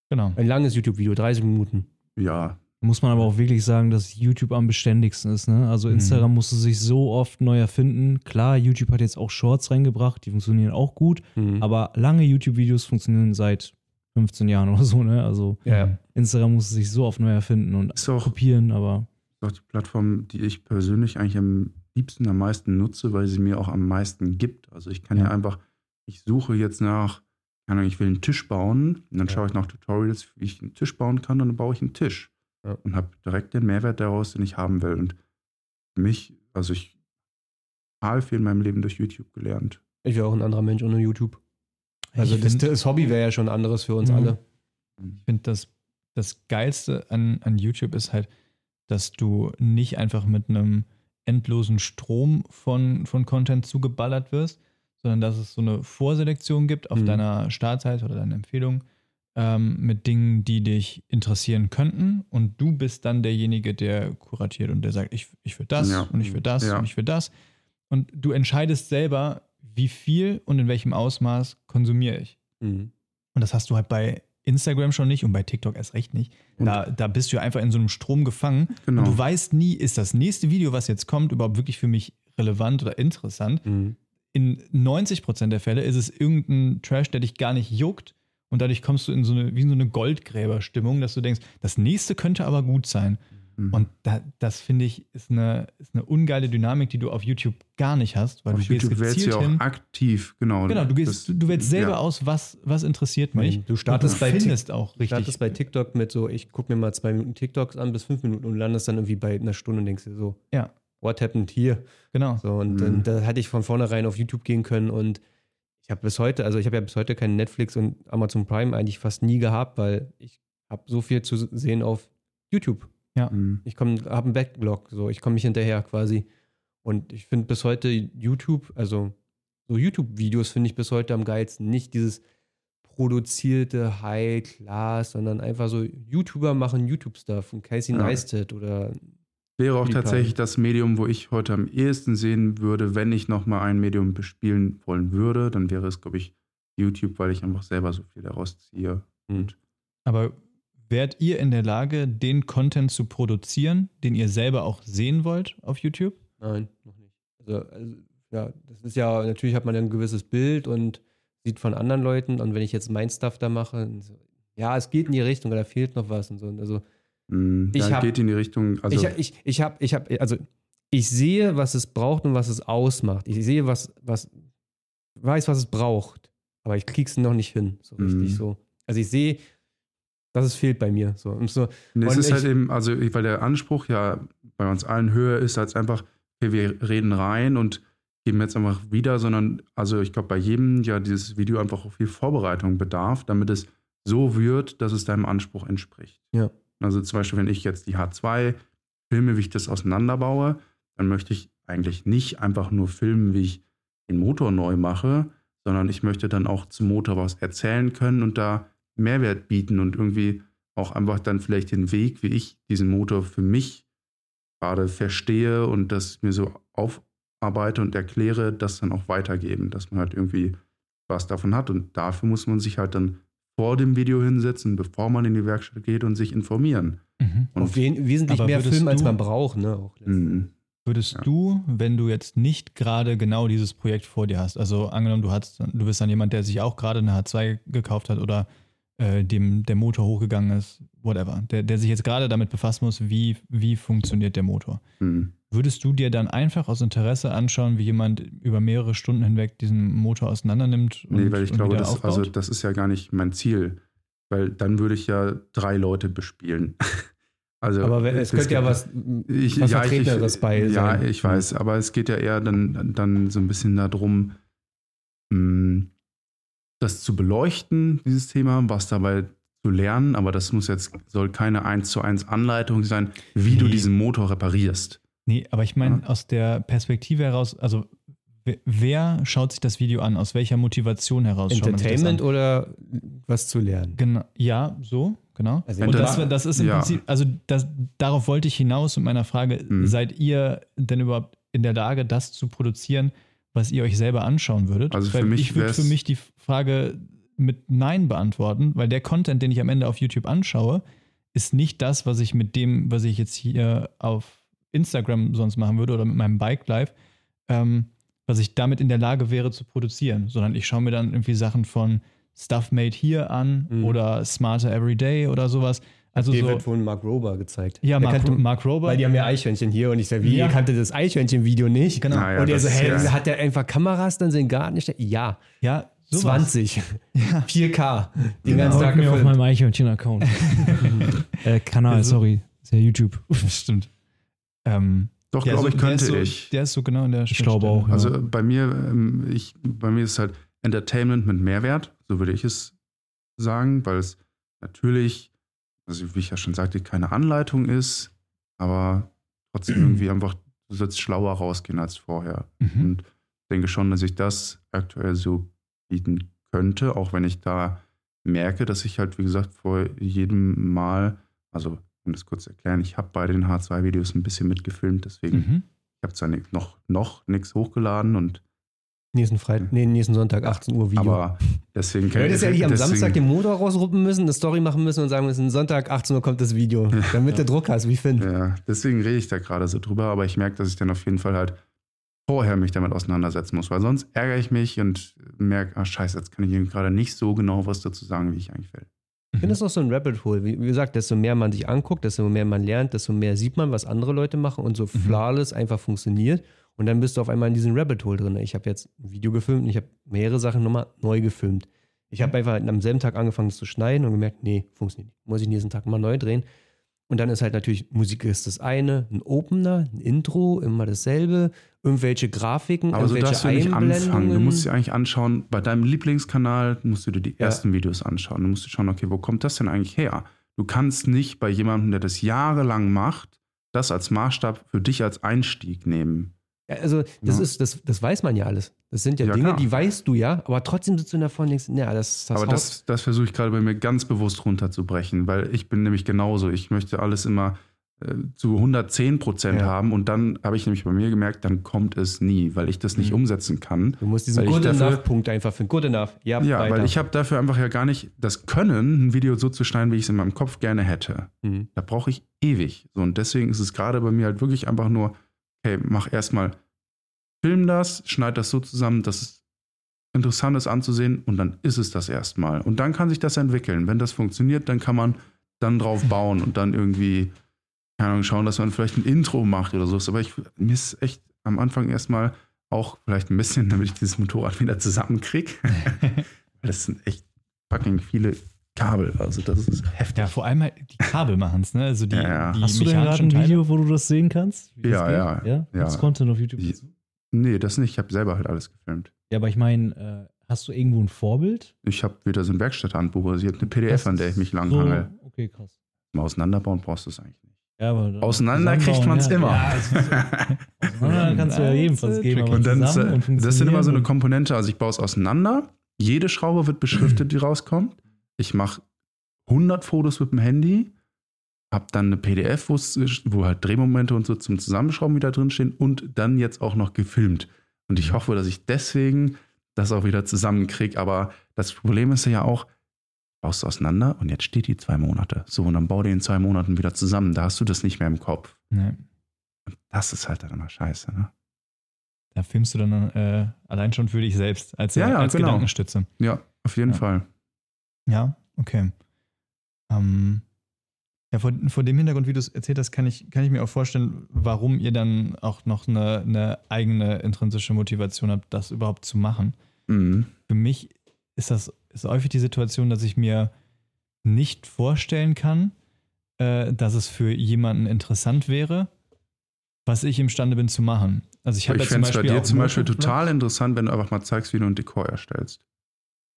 Speaker 4: Genau.
Speaker 1: Ein langes YouTube-Video, 30 Minuten.
Speaker 2: ja,
Speaker 3: Muss man aber auch wirklich sagen, dass YouTube am beständigsten ist. Ne? Also
Speaker 4: Mhm.
Speaker 3: Instagram musste sich so oft neu erfinden. Klar, YouTube hat jetzt auch Shorts reingebracht, die funktionieren auch gut,
Speaker 1: Mhm.
Speaker 3: aber lange YouTube-Videos funktionieren seit 15 Jahren oder so. Ne? Also
Speaker 1: ja, ja.
Speaker 3: Instagram musste sich so oft neu erfinden und
Speaker 2: ist auch,
Speaker 3: kopieren, aber
Speaker 2: ist auch die Plattform, die ich persönlich eigentlich am liebsten, am meisten nutze, weil sie mir auch am meisten gibt. Also ich kann ja,
Speaker 4: Ja.
Speaker 2: einfach, ich suche jetzt nach, keine Ahnung, ich will einen Tisch bauen und dann
Speaker 1: Ja.
Speaker 2: schaue ich nach Tutorials, wie ich einen Tisch bauen kann und dann baue ich einen Tisch.
Speaker 1: Ja.
Speaker 2: Und habe direkt den Mehrwert daraus, den ich haben will. Und für mich, also ich total viel in meinem Leben durch YouTube gelernt.
Speaker 1: Ich wäre auch ein anderer Mensch ohne YouTube. Also das,
Speaker 4: find-
Speaker 1: das Hobby wäre ja schon anderes für uns
Speaker 3: Mhm.
Speaker 1: alle.
Speaker 4: Ich finde, das, das Geilste an, an YouTube ist halt, dass du nicht einfach mit einem endlosen Strom von, von Content zugeballert wirst, sondern dass es so eine Vorselektion gibt auf
Speaker 1: Mhm.
Speaker 4: deiner Startseite oder deiner Empfehlung ähm, mit Dingen, die dich interessieren könnten. Und du bist dann derjenige, der kuratiert und der sagt, ich, ich will das
Speaker 2: Ja.
Speaker 4: und ich will das
Speaker 2: Ja.
Speaker 4: und ich will das. Und du entscheidest selber, wie viel und in welchem Ausmaß konsumiere ich.
Speaker 1: Mhm.
Speaker 4: Und das hast du halt bei Instagram schon nicht und bei TikTok erst recht nicht.
Speaker 2: Und-
Speaker 4: Da, da bist du einfach in so einem Strom gefangen.
Speaker 2: Genau.
Speaker 4: Und du weißt nie, ist das nächste Video, was jetzt kommt, überhaupt wirklich für mich relevant oder interessant.
Speaker 1: Mhm.
Speaker 4: In 90% der Fälle ist es irgendein Trash, der dich gar nicht juckt. Und dadurch kommst du in so eine, wie in so eine Goldgräberstimmung, dass du denkst, das nächste könnte aber gut sein.
Speaker 2: Mhm.
Speaker 4: Und da, das finde ich, ist eine, ist eine ungeile Dynamik, die du auf YouTube gar nicht hast, weil
Speaker 2: Auf
Speaker 4: du gehst
Speaker 2: YouTube wählst du
Speaker 4: gezielt
Speaker 2: ja auch
Speaker 4: hin.
Speaker 2: aktiv, genau.
Speaker 4: Genau, du, gehst,
Speaker 2: Das-
Speaker 4: du, wählst selber
Speaker 2: ja.
Speaker 4: aus, was, was interessiert mich.
Speaker 1: Du startest bei
Speaker 4: du findest auch
Speaker 1: Du
Speaker 4: richtig.
Speaker 1: startest bei TikTok mit so, ich gucke mir mal zwei Minuten TikToks an bis fünf Minuten und landest dann irgendwie bei einer Stunde und denkst dir so,
Speaker 4: Ja.
Speaker 1: what happened here?
Speaker 4: Genau.
Speaker 1: So, und
Speaker 2: Mhm.
Speaker 1: dann da hätte ich von vornherein auf YouTube gehen können und ich habe bis heute, also ich habe ja bis heute keinen Netflix und Amazon Prime eigentlich fast nie gehabt, weil ich habe so viel zu sehen auf YouTube.
Speaker 2: Mhm.
Speaker 1: Ich komme, habe einen Backlog, so ich komme nicht hinterher quasi. Und ich finde bis heute YouTube, also so YouTube-Videos finde ich bis heute am geilsten. Nicht dieses produzierte High Class, sondern einfach so YouTuber machen YouTube-Stuff und Casey
Speaker 2: Ja.
Speaker 1: Neistat oder
Speaker 2: Wäre auch tatsächlich das Medium, wo ich heute am ehesten sehen würde, wenn ich nochmal ein Medium bespielen wollen würde, dann wäre es, glaube ich, YouTube, weil ich einfach selber so viel daraus ziehe.
Speaker 1: Hm.
Speaker 4: Aber wärt ihr in der Lage, den Content zu produzieren, den ihr selber auch sehen wollt auf YouTube?
Speaker 1: Nein, noch nicht. Also, also, ja, das ist ja, natürlich hat man ja ein gewisses Bild und sieht von anderen Leuten und wenn ich jetzt mein Stuff da mache, so, ja, es geht in die Richtung, aber da fehlt noch was und so. Und Also
Speaker 2: Hm,
Speaker 1: Ich hab-
Speaker 2: geht in die Richtung, also
Speaker 1: ich, ich, ich habe, ich habe, also ich sehe, was es braucht und was es ausmacht. Ich sehe, was, was, weiß, was es braucht, aber ich krieg's noch nicht hin, so richtig
Speaker 2: Mhm.
Speaker 1: so. Also ich sehe, dass es fehlt bei mir. So, und so
Speaker 2: Nee, es
Speaker 1: Und
Speaker 2: ist halt eben, also weil der Anspruch ja bei uns allen höher ist als einfach, okay, wir reden rein und geben jetzt einfach wieder, sondern also ich glaube bei jedem ja dieses Video einfach auch viel Vorbereitung bedarf, damit es so wird, dass es deinem Anspruch entspricht.
Speaker 1: Ja.
Speaker 2: Also zum Beispiel, wenn ich jetzt die H2 filme, wie ich das auseinanderbaue, dann möchte ich eigentlich nicht einfach nur filmen, wie ich den Motor neu mache, sondern ich möchte dann auch zum Motor was erzählen können und da Mehrwert bieten und irgendwie auch einfach dann vielleicht den Weg, wie ich diesen Motor für mich gerade verstehe und das mir so aufarbeite und erkläre, das dann auch weitergeben, dass man halt irgendwie was davon hat. Und dafür muss man sich halt dann vor dem Video hinsetzen, bevor man in die Werkstatt geht und sich informieren. Und
Speaker 1: auf wen, wesentlich mehr
Speaker 4: würdest
Speaker 1: filmen, als
Speaker 4: du-
Speaker 1: man braucht, ne?
Speaker 2: Mhm.
Speaker 4: Würdest
Speaker 2: Ja.
Speaker 4: du, wenn du jetzt nicht gerade genau dieses Projekt vor dir hast, also angenommen, du hast, du bist dann jemand, der sich auch gerade eine H2 gekauft hat oder äh, dem der Motor hochgegangen ist, whatever, der, der sich jetzt gerade damit befassen muss, wie, wie funktioniert der Motor.
Speaker 2: Mhm.
Speaker 4: Würdest du dir dann einfach aus Interesse anschauen, wie jemand über mehrere Stunden hinweg diesen Motor auseinander nimmt?
Speaker 2: Nee, weil ich
Speaker 4: und
Speaker 2: glaube, das,
Speaker 4: aufbaut?
Speaker 2: also, das ist ja gar nicht mein Ziel. Weil dann würde ich ja drei Leute bespielen. Also,
Speaker 1: Aber es könnte ja was,
Speaker 2: ich,
Speaker 1: was
Speaker 2: ja, ich,
Speaker 1: Vertreteres
Speaker 2: ich,
Speaker 1: bei
Speaker 2: Ja,
Speaker 1: sein.
Speaker 2: ich weiß, aber es geht ja eher dann, dann so ein bisschen darum, mh, das zu beleuchten, dieses Thema, was dabei zu lernen, aber das muss jetzt, soll keine 1 zu 1 Anleitung sein, wie du
Speaker 4: Nee.
Speaker 2: diesen Motor reparierst.
Speaker 4: Nee, aber ich meine,
Speaker 2: Ja.
Speaker 4: aus der Perspektive heraus, also wer, schaut sich das Video an? Aus welcher Motivation heraus
Speaker 1: Entertainment
Speaker 4: an?
Speaker 1: oder was zu lernen?
Speaker 4: Genau, ja, so, genau.
Speaker 1: Also
Speaker 4: Und das, das ist im
Speaker 2: ja.
Speaker 4: Prinzip, also das, darauf wollte ich hinaus mit meiner Frage,
Speaker 2: Mhm.
Speaker 4: seid ihr denn überhaupt in der Lage, das zu produzieren, was ihr euch selber anschauen würdet?
Speaker 2: Also für mich
Speaker 4: ich würde für mich die Frage mit Nein beantworten, weil der Content, den ich am Ende auf YouTube anschaue, ist nicht das, was ich mit dem, was ich jetzt hier auf Instagram sonst machen würde oder mit meinem Bike Live, ähm, was ich damit in der Lage wäre zu produzieren, sondern ich schaue mir dann irgendwie Sachen von Stuff Made hier an
Speaker 1: Mhm.
Speaker 4: oder Smarter Everyday oder sowas. Also
Speaker 1: Dir
Speaker 4: so,
Speaker 1: wird von Mark Rober gezeigt.
Speaker 4: ja, Mark,
Speaker 1: kannte-
Speaker 4: Mark Rober.
Speaker 1: Weil die haben ja Eichhörnchen hier und ich sage, wie,
Speaker 4: Ja.
Speaker 1: ihr kanntet das Eichhörnchen-Video nicht?
Speaker 4: Genau.
Speaker 2: Naja,
Speaker 1: und er so, hä,
Speaker 2: ja-
Speaker 1: hat der einfach Kameras dann in den Garten gestellt? Ja,
Speaker 4: ja, sowas.
Speaker 1: 20.
Speaker 4: Ja.
Speaker 1: 4K. Den
Speaker 2: Genau.
Speaker 1: ganzen Tag
Speaker 3: mir auf meinem Eichhörnchen-Account. äh, Kanal,
Speaker 4: Also-
Speaker 3: sorry. Ist ja YouTube.
Speaker 4: Stimmt. Ähm,
Speaker 2: Doch,
Speaker 4: ja,
Speaker 2: glaube
Speaker 4: so-
Speaker 2: ich,
Speaker 4: der
Speaker 2: könnte
Speaker 4: ist so,
Speaker 2: ich.
Speaker 4: Der ist so genau in der
Speaker 3: Ich glaube auch, ja.
Speaker 2: Also bei mir, ähm, ich, bei mir ist es halt Entertainment mit Mehrwert, so würde ich es sagen, weil es natürlich, also wie ich ja schon sagte, keine Anleitung ist, aber trotzdem irgendwie einfach, du sollst schlauer rausgehen als vorher.
Speaker 4: Mhm.
Speaker 2: Und ich denke schon, dass ich das aktuell so bieten könnte, auch wenn ich da merke, dass ich halt, wie gesagt, vor jedem Mal, also um das kurz zu erklären, ich habe bei den H2-Videos ein bisschen mitgefilmt, deswegen
Speaker 4: Mhm.
Speaker 2: ich habe zwar noch, noch nichts hochgeladen und
Speaker 1: Nächsten Freitag, nee, nächsten Sonntag, 18 Uhr Video.
Speaker 2: aber deswegen
Speaker 1: Du hättest ja eigentlich am Samstag den Motor rausruppen müssen, eine Story machen müssen und sagen müssen, Sonntag, 18 Uhr kommt das Video. Damit du Druck hast, wie Finn.
Speaker 2: Ja, deswegen rede ich da gerade so drüber, aber ich merke, dass ich dann auf jeden Fall halt vorher mich damit auseinandersetzen muss, weil sonst ärgere ich mich und merke, ah scheiße, jetzt kann ich eben gerade nicht so genau was dazu sagen, wie ich eigentlich will.
Speaker 1: Ich finde, das ist auch so ein Rabbit Hole. Wie, wie gesagt, desto mehr man sich anguckt, desto mehr man lernt, desto mehr sieht man, was andere Leute machen und so flawless einfach funktioniert. Und dann bist du auf einmal in diesem Rabbit Hole drin. Ich habe jetzt ein Video gefilmt und ich habe mehrere Sachen nochmal neu gefilmt. Ich habe einfach am selben Tag angefangen zu schneiden und gemerkt, nee, funktioniert nicht. Muss ich nächsten Tag mal neu drehen. Und dann ist halt natürlich, Musik ist das eine, ein Opener, ein Intro, immer dasselbe, irgendwelche Grafiken,
Speaker 2: Aber so
Speaker 1: irgendwelche
Speaker 2: darfst du nicht anfangen. Du musst dir eigentlich anschauen, bei deinem Lieblingskanal musst du dir die
Speaker 1: Ja.
Speaker 2: ersten Videos anschauen. Du musst dir schauen, okay, wo kommt das denn eigentlich her? Du kannst nicht bei jemandem, der das jahrelang macht, das als Maßstab für dich als Einstieg nehmen.
Speaker 1: Ja, also, das
Speaker 2: Ja.
Speaker 1: ist, das, das weiß man ja alles. Das sind ja,
Speaker 2: Ja,
Speaker 1: Dinge,
Speaker 2: klar.
Speaker 1: die weißt du ja, aber trotzdem sitzt du davor und denkst, ja, das, das
Speaker 2: Aber
Speaker 1: haut-
Speaker 2: das, das versuche ich gerade bei mir ganz bewusst runterzubrechen, weil ich bin nämlich genauso. Ich möchte alles immer äh, zu 110 Prozent haben und dann habe ich nämlich bei mir gemerkt, dann kommt es nie, weil ich das nicht
Speaker 1: Mhm.
Speaker 2: umsetzen kann.
Speaker 1: du musst diesen Good Enough-Punkt einfach finden. Good Enough. Ja,
Speaker 2: Ja,
Speaker 1: weiter.
Speaker 2: weil ich habe dafür einfach ja gar nicht das Können, ein Video so zu schneiden, wie ich es in meinem Kopf gerne hätte.
Speaker 1: Mhm.
Speaker 2: Da brauche ich ewig. So, und deswegen ist es gerade bei mir halt wirklich einfach nur, hey, mach erstmal, film das, schneid das so zusammen, dass es interessant ist anzusehen und dann ist es das erstmal. Und dann kann sich das entwickeln. Wenn das funktioniert, dann kann man dann drauf bauen und dann irgendwie, keine Ahnung, schauen, dass man vielleicht ein Intro macht oder so. Aber ich, mir ist echt am Anfang erstmal auch vielleicht ein bisschen, damit ich dieses Motorrad wieder zusammenkriege. Weil das sind echt fucking viele Kabel. Also das ist heftig.
Speaker 4: Ja, vor allem halt die Kabel machen es, ne? Also die,
Speaker 2: Ja, ja.
Speaker 4: die
Speaker 3: Hast du denn gerade ein
Speaker 4: Teile.
Speaker 3: Video, wo du das sehen kannst? Wie das
Speaker 2: Ja,
Speaker 3: geht?
Speaker 2: ja,
Speaker 3: Ja,
Speaker 2: ja.
Speaker 3: Gibt's Content auf YouTube dazu?
Speaker 2: Nee, das nicht. Ich habe selber halt alles gefilmt.
Speaker 3: Ja, aber ich meine, äh, hast du irgendwo ein Vorbild?
Speaker 2: Ich habe wieder so ein Werkstatthandbuch basiert, eine PDF, an der ich mich langhangel.
Speaker 3: So, okay, krass.
Speaker 2: Mal auseinanderbauen brauchst du es eigentlich nicht.
Speaker 3: Ja, aber
Speaker 2: Auseinander kriegt
Speaker 3: zusammenbauen,
Speaker 2: man's
Speaker 3: ja.
Speaker 2: immer.
Speaker 3: Ja, es ist. Auseinander kannst du ja jedenfalls
Speaker 4: das ist
Speaker 3: geben,
Speaker 2: Und dann ist,
Speaker 3: zusammen und
Speaker 2: äh, das sind immer so eine Komponente. Also ich baue es auseinander. Jede Schraube wird beschriftet, die rauskommt. Ich mache 100 Fotos mit dem Handy, habe dann eine PDF, wo halt Drehmomente und so zum Zusammenschrauben wieder drinstehen und dann jetzt auch noch gefilmt. Und ich hoffe, dass ich deswegen das auch wieder zusammenkriege. Aber das Problem ist ja auch, baust du auseinander und jetzt steht die zwei Monate. So, und dann bau die in zwei Monaten wieder zusammen. Da hast du das nicht mehr im Kopf.
Speaker 4: Nee,
Speaker 2: Und das ist halt dann immer scheiße. Ne?
Speaker 4: da filmst du dann äh, allein schon für dich selbst als,
Speaker 2: Ja, ja,
Speaker 4: als
Speaker 2: genau.
Speaker 4: Gedankenstütze.
Speaker 2: Ja, auf jeden
Speaker 4: Ja.
Speaker 2: Fall.
Speaker 4: Ja, okay. Ähm, ja, vor, vor dem Hintergrund, wie du es erzählt hast, kann ich, kann ich mir auch vorstellen, warum ihr dann auch noch eine, eine eigene intrinsische Motivation habt, das überhaupt zu machen.
Speaker 2: Mhm.
Speaker 4: Für mich ist das ist häufig die Situation, dass ich mir nicht vorstellen kann, äh, dass es für jemanden interessant wäre, was ich imstande bin zu machen. Also ich
Speaker 2: Ich,
Speaker 4: ja
Speaker 2: fände es bei
Speaker 4: Beispiel
Speaker 2: dir zum Beispiel total interessant, wenn du einfach mal zeigst, wie du ein Dekor erstellst.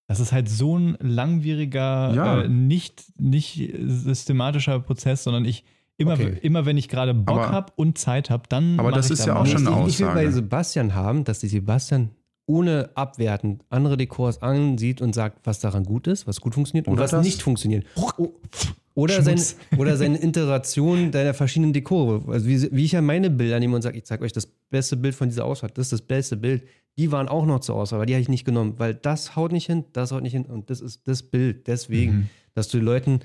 Speaker 4: Das ist halt so ein langwieriger,
Speaker 2: Ja.
Speaker 4: äh, nicht, nicht systematischer Prozess, sondern ich immer,
Speaker 1: Okay.
Speaker 4: immer wenn ich gerade Bock habe und Zeit habe, dann.
Speaker 2: Aber das
Speaker 4: ich
Speaker 2: ist
Speaker 4: da
Speaker 2: ja
Speaker 4: mal
Speaker 2: auch schon eine
Speaker 1: ich, ich will bei
Speaker 2: Aussage.
Speaker 1: Sebastian haben, dass die Sebastian ohne abwertend andere Dekors ansieht und sagt, was daran gut ist, was gut funktioniert und
Speaker 2: Oder
Speaker 1: was
Speaker 2: das.
Speaker 1: nicht funktioniert. Oder, sein, oder seine Iteration deiner verschiedenen Dekore. Also wie, wie ich ja meine Bilder nehme und sage, ich zeige euch das beste Bild von dieser Auswahl, das ist das beste Bild. Die waren auch noch zur Auswahl, aber die habe ich nicht genommen, weil das haut nicht hin, das haut nicht hin und das ist das Bild. Deswegen,
Speaker 4: Mhm.
Speaker 1: dass du den Leuten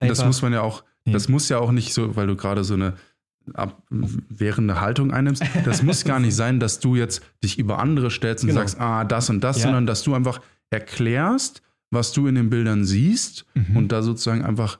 Speaker 1: einfach...
Speaker 2: Das muss man ja auch,
Speaker 4: Ja.
Speaker 2: das muss ja auch nicht so, weil du gerade so eine abwehrende Haltung einnimmst. Das muss gar nicht sein, dass du jetzt dich über andere stellst und
Speaker 1: Genau.
Speaker 2: sagst, ah, das und das,
Speaker 4: Ja.
Speaker 2: sondern dass du einfach erklärst, was du in den Bildern siehst
Speaker 4: Mhm.
Speaker 2: und da sozusagen einfach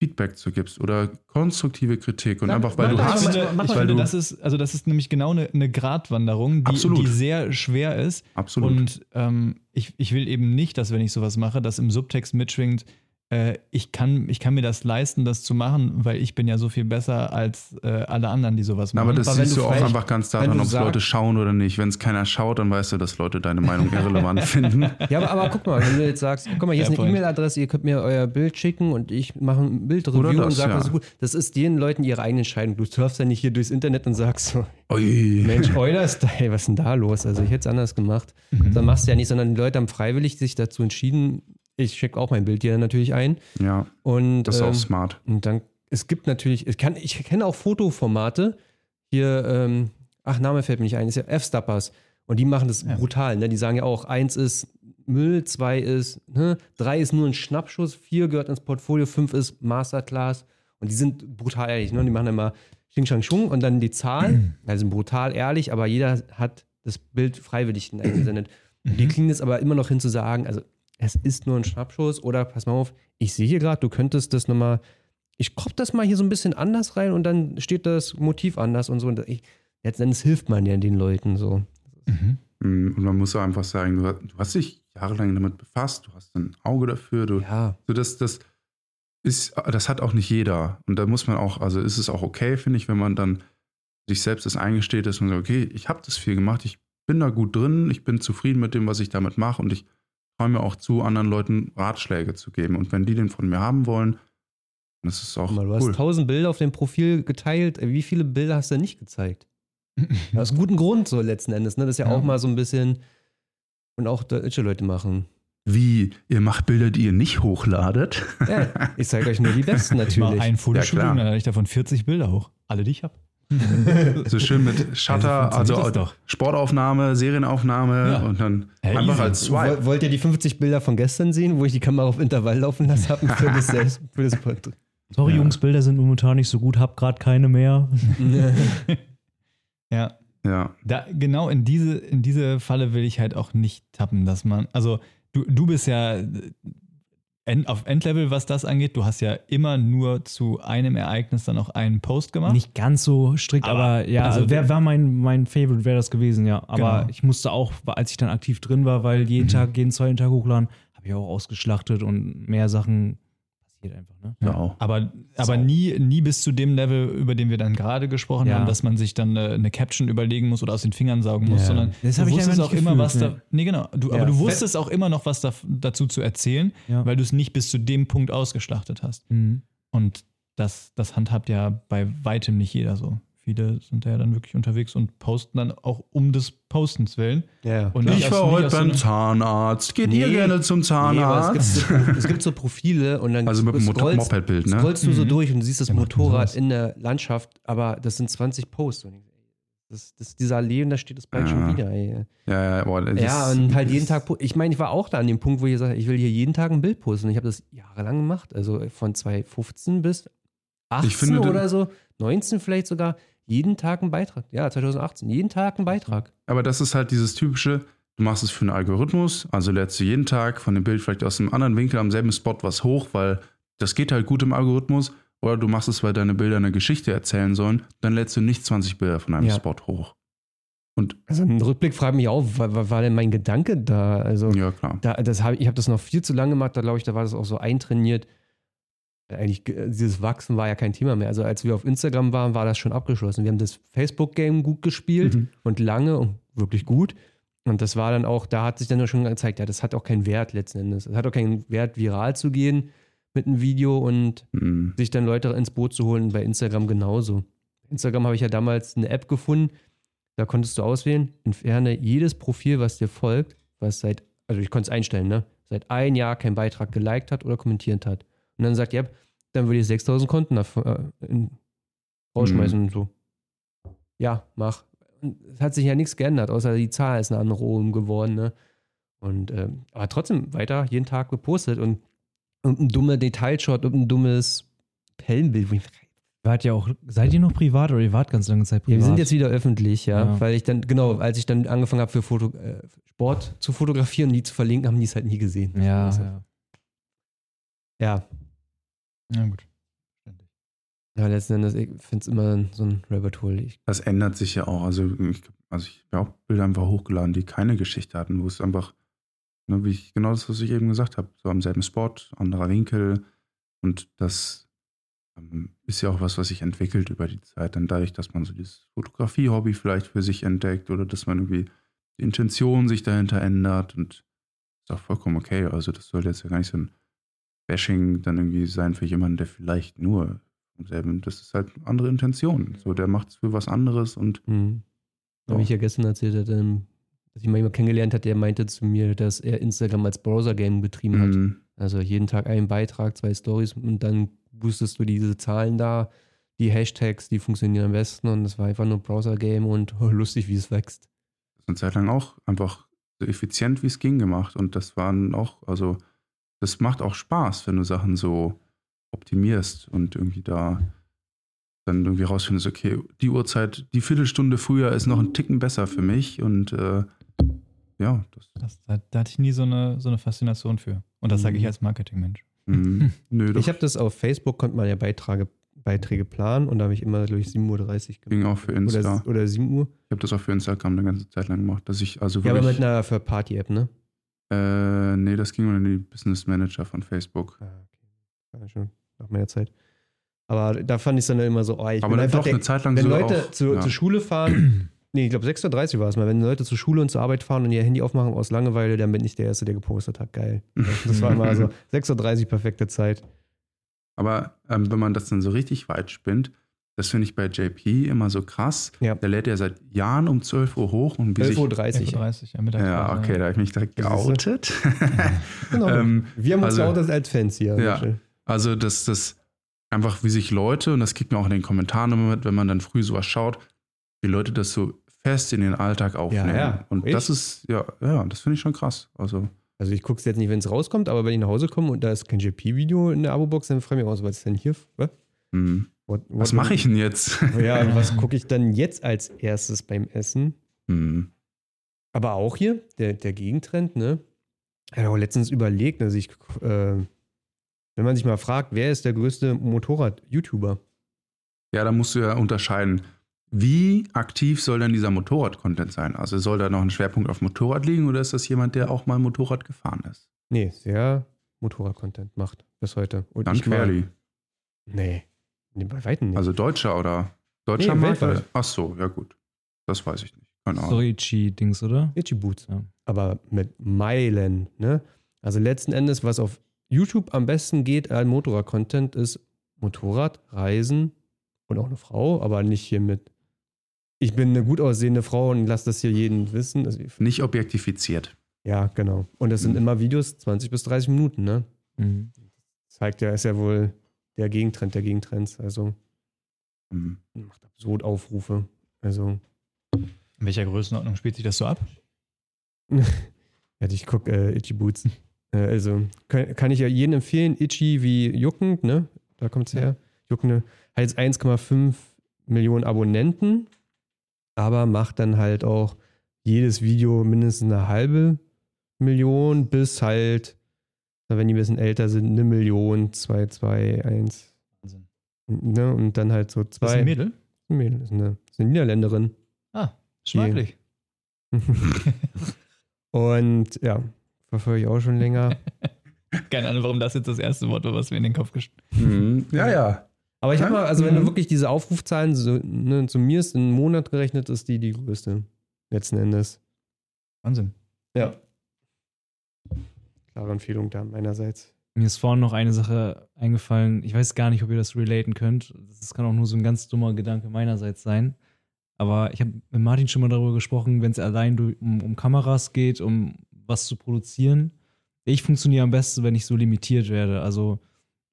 Speaker 2: Feedback zu gibst oder konstruktive Kritik und
Speaker 1: Sag-
Speaker 2: einfach, weil du hast,
Speaker 4: ich
Speaker 2: weil
Speaker 4: finde
Speaker 2: du,
Speaker 4: das ist, also das ist nämlich genau eine, eine Gratwanderung, die, die sehr schwer ist.
Speaker 2: absolut.
Speaker 4: Und ähm, ich, ich will eben nicht, dass wenn ich sowas mache, dass im Subtext mitschwingt, äh, ich, kann, ich kann mir das leisten, das zu machen, weil ich bin ja so viel besser als äh, alle anderen, die sowas machen.
Speaker 2: aber das
Speaker 1: Aber wenn
Speaker 2: siehst
Speaker 1: du
Speaker 2: auch einfach ganz daran, ob es
Speaker 1: sagst-
Speaker 2: Leute schauen oder nicht. Wenn es keiner schaut, dann weißt du, dass Leute deine Meinung irrelevant finden.
Speaker 1: Ja, aber, aber guck mal, wenn du jetzt sagst, guck mal, hier ist eine. E-Mail-Adresse, ihr könnt mir euer Bild schicken und ich mache ein Bildreview und sage,
Speaker 2: ja.
Speaker 1: das ist gut. Das ist den Leuten ihre eigene Entscheidung. Du surfst ja nicht hier durchs Internet und sagst so,
Speaker 2: Ui.
Speaker 1: Mensch, Euler-Style, was ist denn da los? Also ich hätte es anders gemacht.
Speaker 4: Mhm.
Speaker 1: Dann machst du ja nicht, sondern die Leute haben freiwillig sich dazu entschieden, ich schicke auch mein Bild dir natürlich ein.
Speaker 2: Ja,
Speaker 1: Und,
Speaker 2: das ist
Speaker 1: ähm,
Speaker 2: auch smart.
Speaker 1: und dann, es gibt natürlich, ich, kann, ich kenne auch Fotoformate. Hier, ähm, ach, Name fällt mir nicht ein, ist ja F-Stoppers. Und die machen das
Speaker 4: Ja.
Speaker 1: brutal. Ne? Die sagen ja auch, eins ist Müll, zwei ist, ne? drei ist nur ein Schnappschuss, vier gehört ins Portfolio, fünf ist Masterclass. Und die sind brutal ehrlich. Ne? Die machen immer Xing Shang Shung und dann die Zahlen. Also sind brutal ehrlich, aber jeder hat das Bild freiwillig eingesendet. Die kriegen es aber immer noch hin zu sagen, also es ist nur ein Schnappschuss oder pass mal auf, ich sehe hier gerade, du könntest das nochmal, ich kropp das mal hier so ein bisschen anders rein und dann steht das Motiv anders und so. Und ich, letztendlich hilft man ja den Leuten so.
Speaker 4: Mhm.
Speaker 2: Mm, Und man muss auch einfach sagen, du, hast- du hast dich jahrelang damit befasst, du hast ein Auge dafür, du,
Speaker 1: Ja,
Speaker 2: so das, das ist, das hat auch nicht jeder. Und da muss man auch, also ist es auch okay, finde ich, wenn man dann sich selbst das eingesteht, dass man sagt, okay, ich habe das viel gemacht, ich bin da gut drin, ich bin zufrieden mit dem, was ich damit mache und ich traue mir auch zu, anderen Leuten Ratschläge zu geben. Und wenn die den von mir haben wollen, dann ist es auch
Speaker 1: Guck mal, du
Speaker 2: cool.
Speaker 1: hast tausend Bilder auf dem Profil geteilt. Wie viele Bilder hast du nicht gezeigt? Aus gutem Grund so letzten Endes. Ne? Das ist ja,
Speaker 4: Ja.
Speaker 1: auch mal so ein bisschen und auch deutsche Leute machen.
Speaker 2: Wie, ihr macht Bilder, die ihr nicht hochladet?
Speaker 1: Ja, ich zeige euch nur die besten
Speaker 4: Ich mache
Speaker 1: natürlich.
Speaker 4: ein Fotoshooting,
Speaker 2: klar.
Speaker 4: dann lade ich davon 40 Bilder hoch. Alle, die ich habe.
Speaker 2: So schön mit Shutter,
Speaker 4: Also
Speaker 2: also. Sportaufnahme, Serienaufnahme
Speaker 4: Ja.
Speaker 2: und dann
Speaker 4: Hey,
Speaker 2: einfach
Speaker 4: easy.
Speaker 2: als Swipe.
Speaker 1: Woll- Wollt ihr die 50 Bilder von gestern sehen, wo ich die Kamera auf Intervall laufen lassen habe für das, Selbst, für das Porträt?
Speaker 3: Sorry,
Speaker 2: Ja.
Speaker 3: Jungs, Bilder sind momentan nicht so gut, hab gerade keine mehr.
Speaker 4: Ja,
Speaker 2: Ja,
Speaker 4: da, genau in diese, in diese Falle will ich halt auch nicht tappen, dass man, also du, du bist ja end, auf Endlevel, was das angeht, du hast ja immer nur zu einem Ereignis dann auch einen Post gemacht.
Speaker 3: Nicht ganz so strikt,
Speaker 4: Aber,
Speaker 3: aber, ja,
Speaker 4: also
Speaker 3: wer war mein, mein Favorite, wäre das gewesen, ja. Aber
Speaker 4: Genau.
Speaker 3: ich musste auch, als ich dann aktiv drin war, weil jeden Tag, jeden zweiten Tag hochladen, habe ich auch ausgeschlachtet und mehr Sachen passiert einfach, ne?
Speaker 2: ja. auch.
Speaker 4: Aber, aber nie, nie bis zu dem Level, über den wir dann gerade gesprochen
Speaker 3: Ja.
Speaker 4: haben, dass man sich dann äh, eine Caption überlegen muss oder aus den Fingern saugen muss,
Speaker 1: Ja.
Speaker 4: sondern
Speaker 3: Das
Speaker 4: du wusstest auch
Speaker 3: nicht
Speaker 4: immer, was
Speaker 3: gefühlt,
Speaker 4: da. Nee, genau. Du,
Speaker 1: Ja.
Speaker 4: Aber du wusstest auch immer noch was da, dazu zu erzählen,
Speaker 3: Ja.
Speaker 4: weil du es nicht bis zu dem Punkt ausgeschlachtet hast.
Speaker 3: Mhm.
Speaker 4: Und das, das handhabt ja bei weitem nicht jeder so. Viele sind ja dann wirklich unterwegs und posten dann auch um des Postens willen.
Speaker 1: Ja.
Speaker 4: Und nicht
Speaker 2: Ich war heute beim Zahnarzt. Geht ihr
Speaker 1: Nee.
Speaker 2: gerne zum
Speaker 1: Nee, aber es,
Speaker 2: Zahnarzt?
Speaker 1: gibt so, es gibt so Profile und dann
Speaker 2: also mit
Speaker 1: scrollst-
Speaker 2: Mopedbild, ne?
Speaker 1: scrollst du so
Speaker 4: Mhm.
Speaker 1: durch und du siehst das
Speaker 4: nur
Speaker 1: Motorrad in der Landschaft, aber das sind 20 Posts. Das, das ist dieser Allee und da steht das bald
Speaker 2: Ja.
Speaker 1: schon wieder. Ey.
Speaker 2: Ja, ja, boah, das
Speaker 1: Ja,
Speaker 2: ist-
Speaker 1: und halt jeden Tag. Ich meine, ich war auch da an dem Punkt, wo ich gesagt habe, ich will hier jeden Tag ein Bild posten. Ich habe das jahrelang gemacht. Also von 2015 bis 18
Speaker 2: Ich finde,
Speaker 1: oder so, 19 vielleicht sogar. Jeden Tag ein Beitrag. Ja, 2018. Jeden Tag ein Beitrag.
Speaker 2: Aber das ist halt dieses typische, du machst es für einen Algorithmus, also lädst du jeden Tag von dem Bild vielleicht aus einem anderen Winkel am selben Spot was hoch, weil das geht halt gut im Algorithmus. Oder du machst es, weil deine Bilder eine Geschichte erzählen sollen, dann lädst du nicht 20 Bilder von einem
Speaker 1: Ja.
Speaker 2: Spot hoch. Und
Speaker 1: Also im Rückblick frage ich mich auch, war, war denn mein Gedanke da? Also
Speaker 2: ja, klar.
Speaker 1: da, das hab, ich habe das noch viel zu lange gemacht, da glaube ich, da war das auch so eintrainiert. Eigentlich, äh, dieses Wachsen war ja kein Thema mehr. Also als wir auf Instagram waren, war das schon abgeschlossen. Wir haben das Facebook-Game gut gespielt
Speaker 2: Mhm.
Speaker 1: und lange und wirklich gut. Und das war dann auch, da hat sich dann schon gezeigt, ja, das hat auch keinen Wert letzten Endes. Es hat auch keinen Wert, viral zu gehen mit einem Video und
Speaker 2: Mhm.
Speaker 1: sich dann Leute ins Boot zu holen. Bei Instagram genauso. Instagram habe ich ja damals eine App gefunden, da konntest du auswählen, entferne jedes Profil, was dir folgt, was seit, also ich konnte es einstellen, ne? Seit ein Jahr keinen Beitrag geliked hat oder kommentiert hat. Und dann sagt App, dann würde ich 6000 Konten davon, äh, in, rausschmeißen und so. Ja, mach. Es hat sich ja nichts geändert, außer die Zahl ist eine andere oben geworden, ne? Und, ähm, aber trotzdem weiter jeden Tag gepostet und, und ein dummer Detailshot und ein dummes ich-
Speaker 3: Wart ja auch, seid ihr noch privat oder ihr wart ganz lange Zeit
Speaker 1: Ja,
Speaker 3: privat?
Speaker 1: wir sind jetzt wieder öffentlich, ja,
Speaker 3: Ja.
Speaker 1: weil ich dann, genau, als ich dann angefangen habe für Foto, äh, Sport zu fotografieren und die zu verlinken, haben die es halt nie gesehen.
Speaker 3: Ja,
Speaker 1: Also,
Speaker 3: ja.
Speaker 1: ja.
Speaker 4: Ja, gut.
Speaker 1: Ja, letzten Endes, ich finde es immer so ein Rabbit Hole. Ich,
Speaker 2: Das ändert sich ja auch. Also ich, also ich habe auch Bilder einfach hochgeladen, die keine Geschichte hatten, wo es einfach, ne, wie ich, genau das, was ich eben gesagt habe, so am selben Spot, anderer Winkel. Und das ähm, ist ja auch was, was sich entwickelt über die Zeit. Dann dadurch, dass man so dieses Fotografie-Hobby vielleicht für sich entdeckt oder dass man irgendwie die Intention sich dahinter ändert und ist auch vollkommen okay. Also das sollte jetzt ja gar nicht so ein Bashing dann irgendwie sein für jemanden, der vielleicht nur im selben, das ist halt eine andere Intention. So, der macht es für was anderes und
Speaker 1: hm.
Speaker 2: Ja.
Speaker 1: Wie ich ja gestern erzählt hatte, ähm, dass ich mal jemanden kennengelernt hatte, der meinte zu mir, dass er Instagram als Browser-Game betrieben hat.
Speaker 2: mh,
Speaker 1: Also jeden Tag einen Beitrag, zwei Stories und dann boostest du diese Zahlen da, die Hashtags, die funktionieren am besten und das war einfach nur Browser-Game und oh, lustig, wie es wächst.
Speaker 2: das eine Zeit lang auch einfach so effizient wie es ging gemacht. Und das waren auch, also das macht auch Spaß, wenn du Sachen so optimierst und irgendwie da dann irgendwie rausfindest, okay, die Uhrzeit, die Viertelstunde früher ist noch ein Ticken besser für mich und äh, ja, das,
Speaker 4: Das, da, da hatte ich nie so eine, so eine Faszination für. Und das sage ich
Speaker 1: Mhm.
Speaker 4: als Marketingmensch.
Speaker 2: mh, nö,
Speaker 1: Ich habe das auf Facebook, konnte man ja Beiträge, Beiträge planen und da habe ich immer, glaube ich, 7.30 Uhr
Speaker 2: ging auch für Insta.
Speaker 1: Oder, oder 7 Uhr.
Speaker 2: Ich habe das auch für Instagram eine ganze Zeit lang gemacht, dass ich also
Speaker 1: Ja, aber mit einer für Party-App, ne?
Speaker 2: Äh, nee, das ging unter die Business Manager von Facebook.
Speaker 1: Ah, okay. War schon nach meiner Zeit. Aber da fand ich es dann immer so, oh, ich
Speaker 2: Aber
Speaker 1: bin einfach
Speaker 2: doch
Speaker 1: der,
Speaker 2: eine Zeit lang
Speaker 1: wenn
Speaker 2: so
Speaker 1: Leute
Speaker 2: auch,
Speaker 1: zu,
Speaker 2: ja.
Speaker 1: zur Schule fahren, nee, ich glaube 6.30 Uhr war es mal, wenn Leute zur Schule und zur Arbeit fahren und ihr Handy aufmachen aus Langeweile, dann bin ich der Erste, der gepostet hat. Geil. Das war immer so 6.30 Uhr perfekte Zeit.
Speaker 2: Aber ähm, wenn man das dann so richtig weit spinnt, Das finde ich bei JP immer so krass.
Speaker 1: Ja.
Speaker 2: Der lädt ja seit Jahren um 12 Uhr hoch und
Speaker 1: 11.30
Speaker 2: sich,
Speaker 1: Uhr.
Speaker 4: 11.30 Uhr, ja,
Speaker 2: Ja, okay, da habe ich mich direkt
Speaker 1: so.
Speaker 2: geoutet.
Speaker 1: Genau.
Speaker 2: Ähm,
Speaker 1: Wir haben uns
Speaker 2: also-
Speaker 1: ja auch das als Fans hier.
Speaker 2: Ja. Also, dass das einfach, wie sich Leute, und das kriegt man auch in den Kommentaren immer mit, wenn man dann früh sowas schaut, wie Leute das so fest in den Alltag aufnehmen.
Speaker 1: ja.
Speaker 2: Und
Speaker 1: Ich-
Speaker 2: das ist, ja, ja, das finde ich schon krass. Also,
Speaker 1: Also ich gucke es jetzt nicht, wenn es rauskommt, aber wenn ich nach Hause komme und da ist kein JP-Video in der Abo-Box, dann freue ich mich auch, so, was ist denn hier? Was,
Speaker 2: hm.
Speaker 1: What-
Speaker 2: was
Speaker 1: what-
Speaker 2: mache ich denn jetzt?
Speaker 1: Ja, was gucke ich dann jetzt als erstes beim Essen?
Speaker 2: hm.
Speaker 1: Aber auch hier, der, der Gegentrend, ne? Ich habe auch letztens überlegt, also ich, äh, wenn man sich mal fragt, wer ist der größte Motorrad-YouTuber?
Speaker 2: Ja, da musst du ja unterscheiden. Wie aktiv soll denn dieser Motorrad-Content sein? Also soll da noch ein Schwerpunkt auf Motorrad liegen oder ist das jemand, der auch mal Motorrad gefahren ist?
Speaker 1: Nee, der Motorrad-Content macht bis heute. Und
Speaker 2: Dann Querli.
Speaker 1: Nee, nee, bei Weitem nicht.
Speaker 2: Also Deutscher oder deutscher
Speaker 1: Nee,
Speaker 2: Markt?
Speaker 1: weltweit.
Speaker 2: Ach so, ja gut. Das weiß ich nicht. Keine Ahnung.
Speaker 3: Sorichi-Dings, oder?
Speaker 1: Itchy Boots.
Speaker 3: Ja.
Speaker 1: Aber mit Meilen, ne? Also letzten Endes, was auf YouTube am besten geht an Motorrad-Content, ist Motorrad, Reisen und auch eine Frau, aber nicht hier mit. Ich bin eine gut aussehende Frau und lasse das hier jeden wissen. Also,
Speaker 2: Nicht objektifiziert.
Speaker 1: ja, genau. Und das sind
Speaker 2: Mhm.
Speaker 1: immer Videos 20 bis 30 Minuten, ne?
Speaker 3: Mhm.
Speaker 1: Zeigt ja, ist ja wohl der Gegentrend der Gegentrends. Also
Speaker 2: Hm.
Speaker 1: macht absurd Aufrufe. Also,
Speaker 4: In welcher Größenordnung spielt sich das so ab?
Speaker 1: ja, ich gucke äh, Itchy Boots. Äh, also kann, kann ich ja jedem empfehlen. Itchy wie juckend, ne? Da kommt es her. Juckende hat jetzt 1,5 Millionen Abonnenten, aber macht dann halt auch jedes Video mindestens eine halbe Million bis halt, wenn die ein bisschen älter sind, eine Million, zwei, zwei, eins.
Speaker 4: Wahnsinn.
Speaker 1: Ne? Und dann halt so zwei.
Speaker 4: Das ist ein Mädel?
Speaker 1: Ein Mädel, ist eine, ist eine Niederländerin.
Speaker 4: Ah, schmacklich.
Speaker 1: Und ja, verfolge ich auch schon länger.
Speaker 4: Keine Ahnung, warum das jetzt das erste Wort war, was mir in den Kopf gestellt
Speaker 2: Hm. Ja, ja.
Speaker 1: Aber ich habe mal, also wenn du
Speaker 2: Mhm.
Speaker 1: wirklich diese Aufrufzahlen so, ne, zu mir ist in einem Monat gerechnet, ist die die größte. Letzten Endes.
Speaker 4: Wahnsinn.
Speaker 1: Ja. Klare Empfehlung da meinerseits.
Speaker 3: Mir ist vorhin noch eine Sache eingefallen. Ich weiß gar nicht, ob ihr das relaten könnt. Das kann auch nur so ein ganz dummer Gedanke meinerseits sein. Aber ich habe mit Martin schon mal darüber gesprochen, wenn es allein um, um Kameras geht, um was zu produzieren. Ich funktioniere am besten, wenn ich so limitiert werde. Also,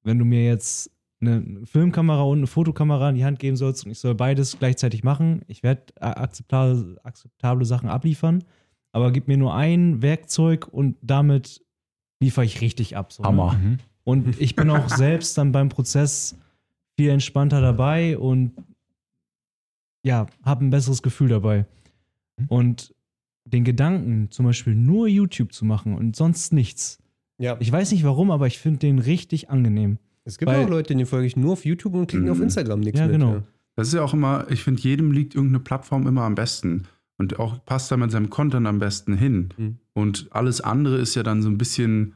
Speaker 3: wenn du mir jetzt eine Filmkamera und eine Fotokamera in die Hand geben sollst und ich soll beides gleichzeitig machen, ich werde akzeptable, akzeptable Sachen abliefern, aber gib mir nur ein Werkzeug und damit liefere ich richtig ab. So, ne?
Speaker 4: Mhm.
Speaker 3: Und ich bin auch selbst dann beim Prozess viel entspannter dabei und ja, habe ein besseres Gefühl dabei. Und den Gedanken, zum Beispiel nur YouTube zu machen und sonst nichts.
Speaker 1: Ja.
Speaker 3: Ich weiß nicht warum, aber ich finde den richtig angenehm.
Speaker 1: es gibt
Speaker 3: weil-
Speaker 1: auch Leute, die folge ich nur auf YouTube und klicken
Speaker 2: Mhm.
Speaker 1: auf Instagram nichts
Speaker 3: Ja,
Speaker 1: mit.
Speaker 3: genau.
Speaker 2: Das ist ja auch immer, ich finde, jedem liegt irgendeine Plattform immer am besten. Und auch passt da mit seinem Content am besten hin.
Speaker 1: Mhm.
Speaker 2: Und alles andere ist ja dann so ein bisschen,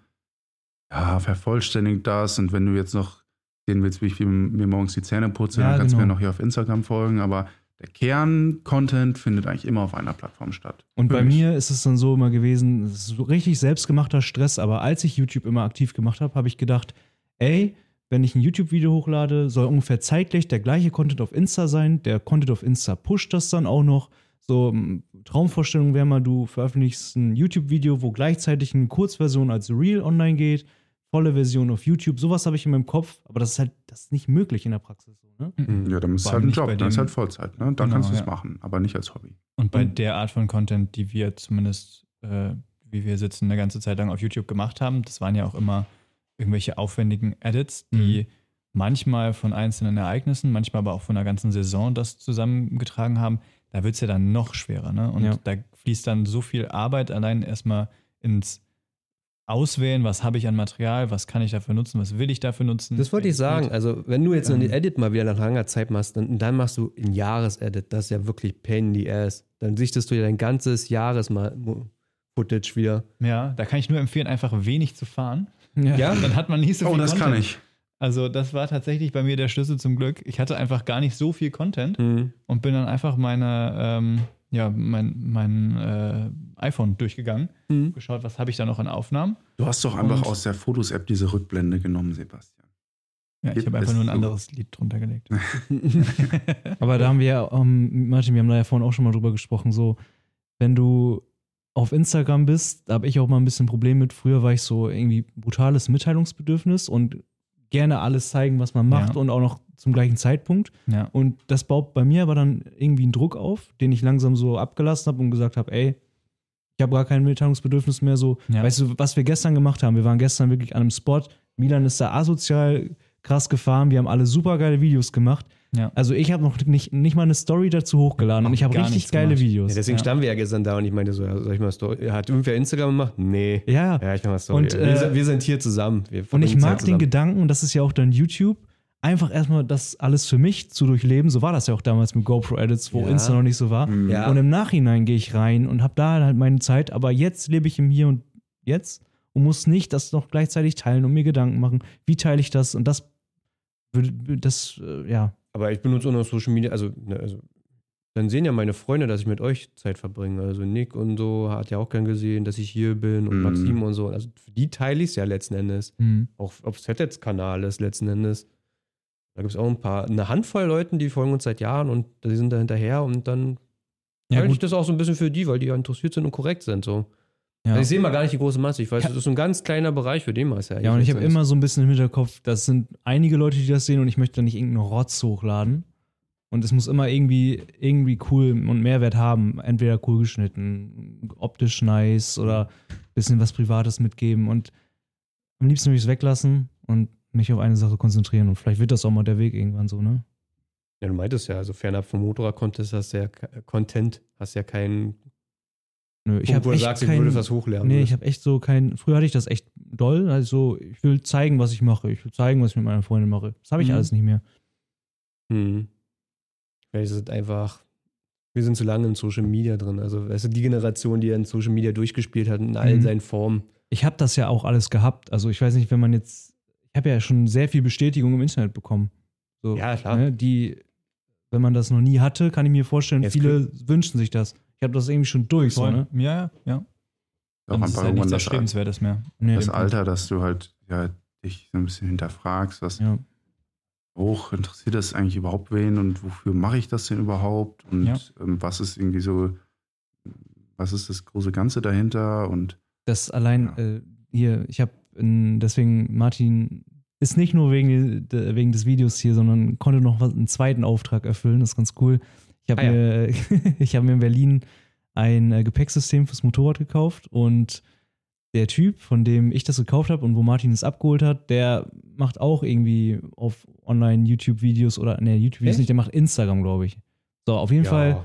Speaker 2: ja, vervollständigt das. Und wenn du jetzt noch sehen willst, wie ich mir morgens die Zähne putze,
Speaker 3: Ja,
Speaker 2: dann kannst du
Speaker 3: genau.
Speaker 2: mir noch hier auf Instagram folgen. Aber der Kern-Content findet eigentlich immer auf einer Plattform statt.
Speaker 3: Und bei
Speaker 2: Für mich.
Speaker 3: mir ist es dann so immer gewesen, so richtig selbstgemachter Stress, aber als ich YouTube immer aktiv gemacht habe, habe ich gedacht, ey, wenn ich ein YouTube-Video hochlade, soll ungefähr zeitgleich der gleiche Content auf Insta sein. Der Content auf Insta pusht das dann auch noch. So, Traumvorstellung wäre mal, du veröffentlichst ein YouTube-Video, wo gleichzeitig eine Kurzversion als Reel online geht, volle Version auf YouTube. Sowas habe ich in meinem Kopf, aber das ist halt das ist nicht möglich in der Praxis. So, ne?
Speaker 1: Mhm.
Speaker 2: Ja, dann ist es halt ein Job, dann ist halt Vollzeit. Ne? Dann
Speaker 4: Genau,
Speaker 2: kannst du es
Speaker 4: ja.
Speaker 2: machen, aber nicht als Hobby.
Speaker 4: Und bei
Speaker 3: Und-
Speaker 4: der Art von Content, die wir zumindest, äh, wie wir sitzen, eine ganze Zeit lang auf YouTube gemacht haben, das waren ja auch immer irgendwelche aufwendigen Edits, die manchmal von einzelnen Ereignissen, manchmal aber auch von einer ganzen Saison das zusammengetragen haben. Da wird es ja dann noch schwerer. Ne? Und
Speaker 3: Ja.
Speaker 4: da fließt dann so viel Arbeit allein erstmal ins Auswählen, was habe ich an Material, was kann ich dafür nutzen, was will ich dafür nutzen.
Speaker 1: Das wollte ich sagen. Also, wenn du jetzt
Speaker 4: Ähm.
Speaker 1: einen Edit mal wieder nach langer Zeit machst, dann, dann machst du ein Jahresedit. Das ist ja wirklich pain in the ass. Dann sichtest du ja dein ganzes Jahres-Footage wieder.
Speaker 4: Ja, da kann ich nur empfehlen, einfach wenig zu fahren.
Speaker 1: Ja,
Speaker 4: Dann hat man nicht so
Speaker 2: Oh,
Speaker 4: viel
Speaker 2: das
Speaker 4: Content.
Speaker 2: kann ich.
Speaker 4: Also das war tatsächlich bei mir der Schlüssel zum Glück. Ich hatte einfach gar nicht so viel Content
Speaker 1: Mhm.
Speaker 4: und bin dann einfach meine, ähm, ja, mein, mein äh, iPhone durchgegangen,
Speaker 1: Mhm.
Speaker 4: geschaut, was habe ich da noch in Aufnahmen.
Speaker 2: Du hast doch einfach
Speaker 4: Und-
Speaker 2: aus der Fotos-App diese Rückblende genommen, Sebastian.
Speaker 4: Ja, ich habe einfach nur ein
Speaker 2: so.
Speaker 4: anderes Lied drunter gelegt.
Speaker 3: Aber da haben wir ja, ähm, Martin, wir haben da ja vorhin auch schon mal drüber gesprochen, so, wenn du auf Instagram bist, da habe ich auch mal ein bisschen Problem mit. Früher war ich so irgendwie brutales Mitteilungsbedürfnis und gerne alles zeigen, was man macht
Speaker 4: Ja.
Speaker 3: und auch noch zum gleichen Zeitpunkt.
Speaker 4: Ja.
Speaker 3: Und das baut bei mir aber dann irgendwie einen Druck auf, den ich langsam so abgelassen habe und gesagt habe, ey, ich habe gar kein Mitteilungsbedürfnis mehr. So,
Speaker 4: Ja.
Speaker 3: weißt du, was wir gestern gemacht haben? Wir waren gestern wirklich an einem Spot. Milan ist da asozial krass gefahren. Wir haben alle super geile Videos gemacht.
Speaker 4: Ja.
Speaker 3: Also ich habe noch nicht, nicht mal eine Story dazu hochgeladen und ich habe richtig geile
Speaker 4: gemacht.
Speaker 3: Videos.
Speaker 1: Ja, deswegen
Speaker 4: Ja.
Speaker 1: standen wir ja gestern da und ich meinte so, ja, soll ich mal Story? Hat irgendwer Instagram gemacht? Nee.
Speaker 3: Ja,
Speaker 1: Ja, ich mach mal Story.
Speaker 3: Und,
Speaker 1: wir,
Speaker 3: äh,
Speaker 1: sind, wir sind hier zusammen. Wir
Speaker 3: und ich mag den
Speaker 1: zusammen.
Speaker 3: Gedanken, und das ist ja auch dann YouTube, einfach erstmal das alles für mich zu durchleben. So war das ja auch damals mit GoPro-Edits, wo
Speaker 1: Ja.
Speaker 3: Insta noch nicht so war.
Speaker 2: Mhm.
Speaker 1: Ja.
Speaker 3: Und im Nachhinein gehe ich rein und habe da halt meine Zeit, aber jetzt lebe ich im Hier und Jetzt und muss nicht das noch gleichzeitig teilen und mir Gedanken machen, wie teile ich das und das würde das äh, ja
Speaker 1: Aber ich benutze auch noch Social Media, also, ne, also dann sehen ja meine Freunde, dass ich mit euch Zeit verbringe. Also Nick und so hat ja auch gern gesehen, dass ich hier bin und
Speaker 2: Mhm.
Speaker 1: Maxim und so. Also für die teile ich es ja letzten Endes. Auch auf Z-Kanal ist letzten Endes. Da gibt es auch ein paar, eine Handvoll Leuten, die folgen uns seit Jahren und die sind da hinterher und dann
Speaker 3: Ja,
Speaker 1: teile ich das auch so ein bisschen für die, weil die ja interessiert sind und korrekt sind. So.
Speaker 3: Ja.
Speaker 1: Also ich sehe mal gar nicht die große Masse. Ich weiß, das ist ein ganz kleiner Bereich für den mal. Ja,
Speaker 3: Ja, und ich habe immer so ein bisschen im Hinterkopf, das sind einige Leute, die das sehen und ich möchte da nicht irgendeinen Rotz hochladen. Und es muss immer irgendwie, irgendwie cool und Mehrwert haben. Entweder cool geschnitten, optisch nice oder ein bisschen was Privates mitgeben. Und am liebsten würde ich es weglassen und mich auf eine Sache konzentrieren. Und vielleicht wird das auch mal der Weg irgendwann so, ne?
Speaker 1: Ja, du meintest ja, also fernab vom Motorrad-Content hast du ja, Content, hast ja keinen
Speaker 3: Nö, ich habe echt
Speaker 1: sagst, ich
Speaker 3: kein,
Speaker 1: würde was hochlernen.
Speaker 3: Nee,
Speaker 1: würdest.
Speaker 3: ich habe echt so kein. Früher hatte ich das echt doll. Also, ich will zeigen, was ich mache. Ich will zeigen, was ich mit meiner Freundin mache. Das habe ich
Speaker 4: Mhm.
Speaker 3: alles nicht mehr.
Speaker 1: Hm. Ist es einfach, wir sind zu lange in Social Media drin. Also, weißt du, die Generation, die ja in Social Media durchgespielt hat, in allen
Speaker 3: Mhm.
Speaker 1: seinen Formen.
Speaker 3: Ich habe das ja auch alles gehabt. Also, ich weiß nicht, wenn man jetzt. Ich habe ja schon sehr viel Bestätigung im Internet bekommen. So,
Speaker 1: Ja, klar.
Speaker 3: Ne, die, wenn man das noch nie hatte, kann ich mir vorstellen,
Speaker 1: Jetzt
Speaker 3: viele wünschen sich das. Ich habe das irgendwie schon durch. So, ne?
Speaker 4: Ja, ja.
Speaker 2: Auch
Speaker 4: Dann ist
Speaker 2: einfach
Speaker 4: halt nichts
Speaker 2: das,
Speaker 4: Erstrebenswertes mehr.
Speaker 3: Nee,
Speaker 2: das Alter, dass du halt ja, dich so ein bisschen hinterfragst, was
Speaker 3: Ja.
Speaker 2: hoch interessiert das eigentlich überhaupt wen und wofür mache ich das denn überhaupt und
Speaker 4: Ja.
Speaker 2: ähm, was ist irgendwie so, was ist das große Ganze dahinter und
Speaker 3: Das allein
Speaker 2: Ja.
Speaker 3: äh, hier, ich habe deswegen, Martin ist nicht nur wegen, wegen des Videos hier, sondern konnte noch einen zweiten Auftrag erfüllen. Das ist ganz cool. Ich habe
Speaker 1: Ah, ja.
Speaker 3: mir, ich hab mir in Berlin ein äh, Gepäcksystem fürs Motorrad gekauft und der Typ, von dem ich das gekauft habe und wo Martin es abgeholt hat, der macht auch irgendwie auf online YouTube-Videos oder, ne, YouTube-Videos nicht, der macht Instagram, glaube ich. So, auf jeden Fall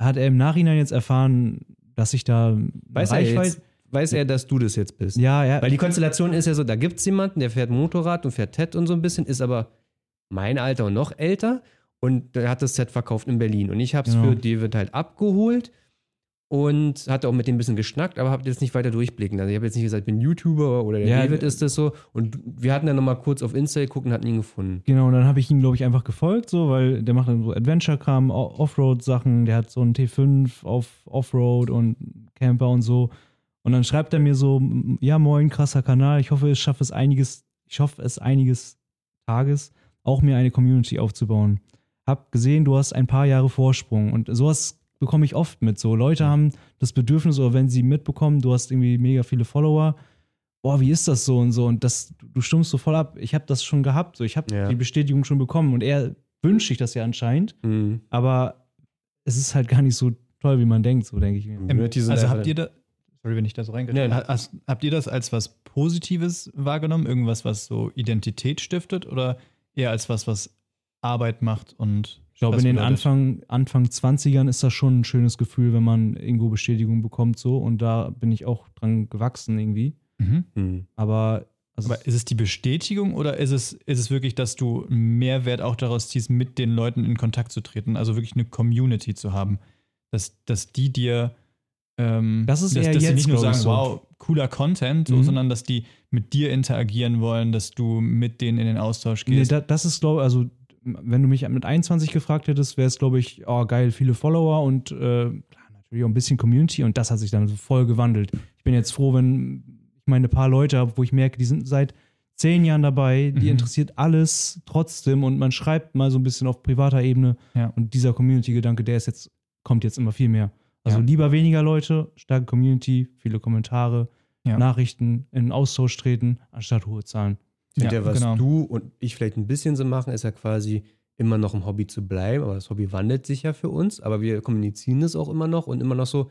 Speaker 3: hat er im Nachhinein jetzt erfahren, dass ich da
Speaker 1: Weiß er, jetzt, weiß er, dass du das jetzt bist?
Speaker 3: ja, ja.
Speaker 1: Weil die Konstellation ist ja so, da gibt es jemanden, der fährt Motorrad und fährt TED und so ein bisschen, ist aber mein Alter und noch älter und der hat das Set verkauft in Berlin. Und ich habe es
Speaker 3: Genau.
Speaker 1: für David halt abgeholt und hatte auch mit dem ein bisschen geschnackt, aber habe jetzt nicht weiter durchblicken. Also ich habe jetzt nicht gesagt, ich bin YouTuber oder der
Speaker 3: Ja,
Speaker 1: David ist das so. Und wir hatten dann nochmal kurz auf Insta geguckt und hatten ihn gefunden.
Speaker 3: Genau, und dann habe ich ihm, glaube ich, einfach gefolgt, so, weil der macht dann so Adventure-Kram, Offroad-Sachen, der hat so einen T5 auf Offroad und Camper und so. Und dann schreibt er mir so, ja, moin, krasser Kanal, ich hoffe, ich schaffe es einiges, ich hoffe es einiges Tages, auch mir eine Community aufzubauen. Hab gesehen, du hast ein paar Jahre Vorsprung und sowas bekomme ich oft mit. So Leute haben das Bedürfnis, oder wenn sie mitbekommen, du hast irgendwie mega viele Follower, boah, wie ist das so und so? Und das, du stummst so voll ab. Ich habe das schon gehabt, so ich habe
Speaker 1: Ja.
Speaker 3: die Bestätigung schon bekommen und er wünscht sich das ja anscheinend,
Speaker 1: Mhm.
Speaker 3: aber es ist halt gar nicht so toll, wie man denkt, so denke ich mir.
Speaker 1: Sind
Speaker 4: Also habt ihr da, sorry, wenn ich da so reingehe, hast- habt ihr das als was Positives wahrgenommen? Irgendwas, was so Identität stiftet oder eher als was, was Arbeit macht und
Speaker 3: Ich glaube, in den
Speaker 4: bedeutet?
Speaker 3: Anfang, Anfang 20ern ist das schon ein schönes Gefühl, wenn man irgendwo Bestätigung bekommt, so und da bin ich auch dran gewachsen irgendwie.
Speaker 4: Mhm.
Speaker 1: Mhm.
Speaker 3: Aber, also
Speaker 4: Aber ist es die Bestätigung oder ist es, ist es wirklich, dass du einen Mehrwert auch daraus ziehst, mit den Leuten in Kontakt zu treten? Also wirklich eine Community zu haben. Dass, dass die dir. Ähm,
Speaker 3: Das ist
Speaker 4: dass,
Speaker 3: eher
Speaker 4: dass sie
Speaker 3: jetzt,
Speaker 4: nicht nur sagen,
Speaker 3: so.
Speaker 4: wow, cooler Content, so,
Speaker 3: Mhm.
Speaker 4: sondern dass die mit dir interagieren wollen, dass du mit denen in den Austausch
Speaker 3: Nee,
Speaker 4: gehst.
Speaker 3: da, das ist, glaube ich, also, wenn du mich mit 21 gefragt hättest, wäre es, glaube ich, oh, geil, viele Follower und äh, klar, natürlich auch ein bisschen Community und das hat sich dann so voll gewandelt. Ich bin jetzt froh, wenn ich meine paar Leute habe, wo ich merke, die sind seit zehn Jahren dabei, die
Speaker 4: Mhm.
Speaker 3: interessiert alles trotzdem und man schreibt mal so ein bisschen auf privater Ebene
Speaker 4: Ja.
Speaker 3: und dieser Community-Gedanke, der ist jetzt, kommt jetzt immer viel mehr. Also
Speaker 4: Ja.
Speaker 3: lieber weniger Leute, starke Community, viele Kommentare,
Speaker 4: Ja.
Speaker 3: Nachrichten, in Austausch treten, anstatt hohe Zahlen.
Speaker 1: Ja,
Speaker 4: Ja,
Speaker 1: was
Speaker 4: genau.
Speaker 1: du und ich vielleicht ein bisschen so machen, ist ja quasi immer noch im Hobby zu bleiben, aber das Hobby wandelt sich ja für uns, aber wir kommunizieren das auch immer noch und immer noch so,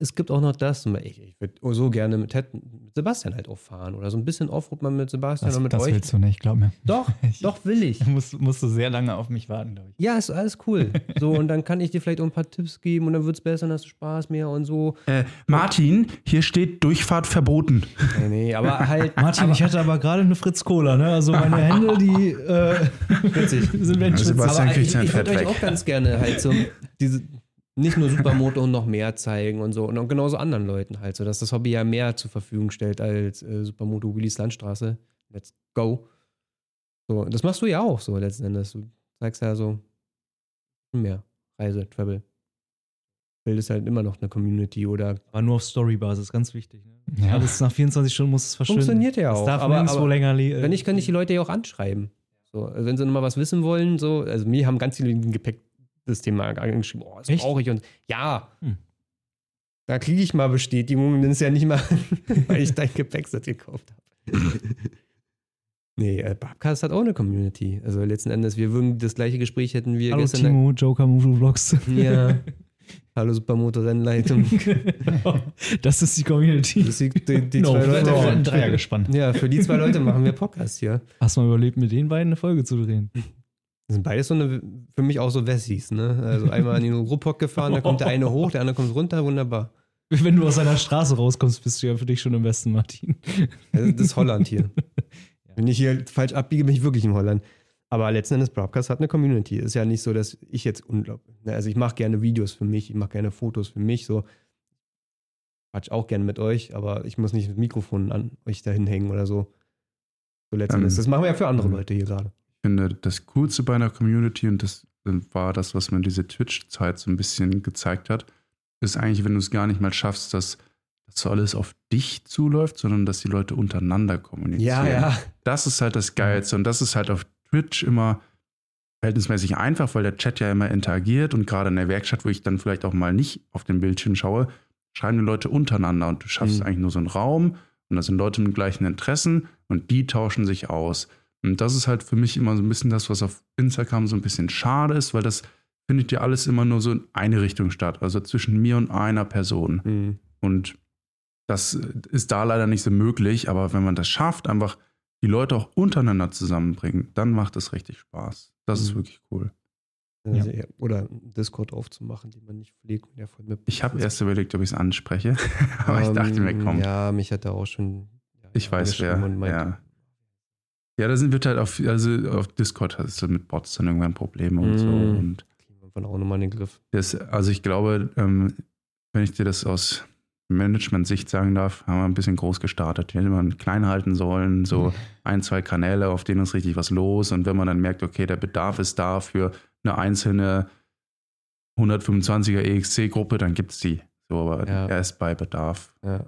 Speaker 1: es gibt auch noch das. Ich, ich würde so gerne mit, Ted, mit Sebastian halt auch fahren oder so ein bisschen Offroad mal mit Sebastian
Speaker 4: Das,
Speaker 1: oder mit
Speaker 4: das
Speaker 1: euch.
Speaker 4: willst du nicht, glaub mir.
Speaker 1: Doch,
Speaker 4: Ich-
Speaker 1: doch will ich.
Speaker 4: Musst, musst du sehr lange auf mich warten, glaube ich.
Speaker 1: Ja, ist alles cool. So, und dann kann ich dir vielleicht auch ein paar Tipps geben und dann wird es besser, dann hast du Spaß mehr und so.
Speaker 2: Äh, Martin, hier steht Durchfahrt verboten.
Speaker 1: Nee, nee, aber halt.
Speaker 3: Martin,
Speaker 1: aber,
Speaker 3: ich hatte aber gerade eine Fritz Cola, ne? Also meine Hände, die äh,
Speaker 1: witzig.
Speaker 3: sind wenn.
Speaker 2: Sebastian
Speaker 1: Aber
Speaker 2: kriegt
Speaker 1: ich, ich würde euch auch ganz gerne halt so diese, nicht nur Supermoto und noch mehr zeigen und so. Und auch genauso anderen Leuten halt, so dass das Hobby ja mehr zur Verfügung stellt als äh, Supermoto Willis Landstraße. Let's go. So, das machst du ja auch so letzten Endes. Du zeigst ja so mehr Reise, Travel. Bildest halt immer noch eine Community oder
Speaker 3: Aber nur auf Story-Basis, ganz wichtig. Ne?
Speaker 4: Ja.
Speaker 3: Alles nach 24 Stunden muss es verschwinden.
Speaker 1: Funktioniert ja
Speaker 3: Es
Speaker 1: auch,
Speaker 3: darf
Speaker 1: aber- aber
Speaker 3: länger
Speaker 1: Wenn nicht, kann ich die Leute ja auch anschreiben. So, also wenn sie nochmal was wissen wollen, so, also mir haben ganz viele im Gepäck das Thema angeschrieben, oh, das brauche ich und ja,
Speaker 3: Hm.
Speaker 1: da kriege ich mal Bestätigung, dann ist ja nicht mal, weil ich dein Gepäckset gekauft habe. nee, äh, Babcast hat auch eine Community. Also letzten Endes, wir würden das gleiche Gespräch hätten wir
Speaker 3: Hallo
Speaker 1: gestern.
Speaker 3: Timo, Joker Movie Vlogs.
Speaker 1: Ja. Hallo Supermoto Rennleitung.
Speaker 3: das ist die Community.
Speaker 1: Das die, die, die
Speaker 3: No
Speaker 1: zwei. Leute.
Speaker 4: ein Dreier gespannt.
Speaker 1: Ja, für die zwei Leute machen wir Podcast hier.
Speaker 3: Hast du mal überlebt, mit den beiden eine Folge zu drehen?
Speaker 1: Das sind beides so eine, für mich auch so Wessis, ne? Also einmal in den Ruhrpott gefahren, da kommt der eine hoch, der andere kommt runter, wunderbar.
Speaker 3: Wenn du aus einer Straße rauskommst, bist du ja für dich schon im Westen, Martin.
Speaker 1: Also Das ist Holland hier. Wenn ich hier falsch abbiege, bin ich wirklich in Holland. Aber letzten Endes, Broadcast hat eine Community. Ist ja nicht so, dass ich jetzt unglaublich. Ne? Also ich mache gerne Videos für mich, ich mache gerne Fotos für mich, so. Quatsch auch gerne mit euch, aber ich muss nicht das Mikrofon an euch dahin hängen oder so. So letzten
Speaker 2: Ähm,
Speaker 1: Endes. Das machen wir ja für andere
Speaker 2: ähm,
Speaker 1: Leute hier gerade.
Speaker 2: Ich finde, das Coolste bei einer Community, und das war das, was mir diese Twitch-Zeit so ein bisschen gezeigt hat, ist eigentlich, wenn du es gar nicht mal schaffst, dass das so alles auf dich zuläuft, sondern dass die Leute untereinander kommunizieren. Das ist halt das Geilste. Und das ist halt auf Twitch immer verhältnismäßig einfach, weil der Chat ja immer interagiert und gerade in der Werkstatt, wo ich dann vielleicht auch mal nicht auf den Bildschirm schaue, schreiben die Leute untereinander und du schaffst
Speaker 1: Mhm.
Speaker 2: eigentlich nur so einen Raum und da sind Leute mit gleichen Interessen und die tauschen sich aus. Und das ist halt für mich immer so ein bisschen das, was auf Instagram so ein bisschen schade ist, weil das findet ja alles immer nur so in eine Richtung statt, also zwischen mir und einer Person.
Speaker 1: Mhm.
Speaker 2: Und das ist da leider nicht so möglich, aber wenn man das schafft, einfach die Leute auch untereinander zusammenbringen, dann macht es richtig Spaß. Das ist
Speaker 1: Mhm.
Speaker 2: wirklich cool.
Speaker 1: Also, ja. Oder Discord aufzumachen, den man nicht pflegt und der voll mit.
Speaker 2: Ich habe erst überlegt, ob ich es anspreche, aber ich dachte mir,
Speaker 1: Ähm,
Speaker 2: komm,
Speaker 1: Ja, mich hat er auch schon. ja,
Speaker 2: ich weiß wer.
Speaker 1: angeschrieben und meinte,
Speaker 2: ja. Ja, da sind wir halt auf, also auf Discord hast du mit Bots dann irgendwann Probleme und so.
Speaker 1: Mhm.
Speaker 2: Und
Speaker 1: wir auch nochmal in den Griff.
Speaker 2: das, also ich glaube, ähm, wenn ich dir das aus Management-Sicht sagen darf, haben wir ein bisschen groß gestartet. Wir hätten mal klein halten sollen, so ein, zwei Kanäle, auf denen ist richtig was los. Und wenn man dann merkt, okay, der Bedarf ist da für eine einzelne 125er EXC-Gruppe, dann gibt es die. So, aber
Speaker 1: Ja.
Speaker 2: erst bei Bedarf.
Speaker 1: Ja.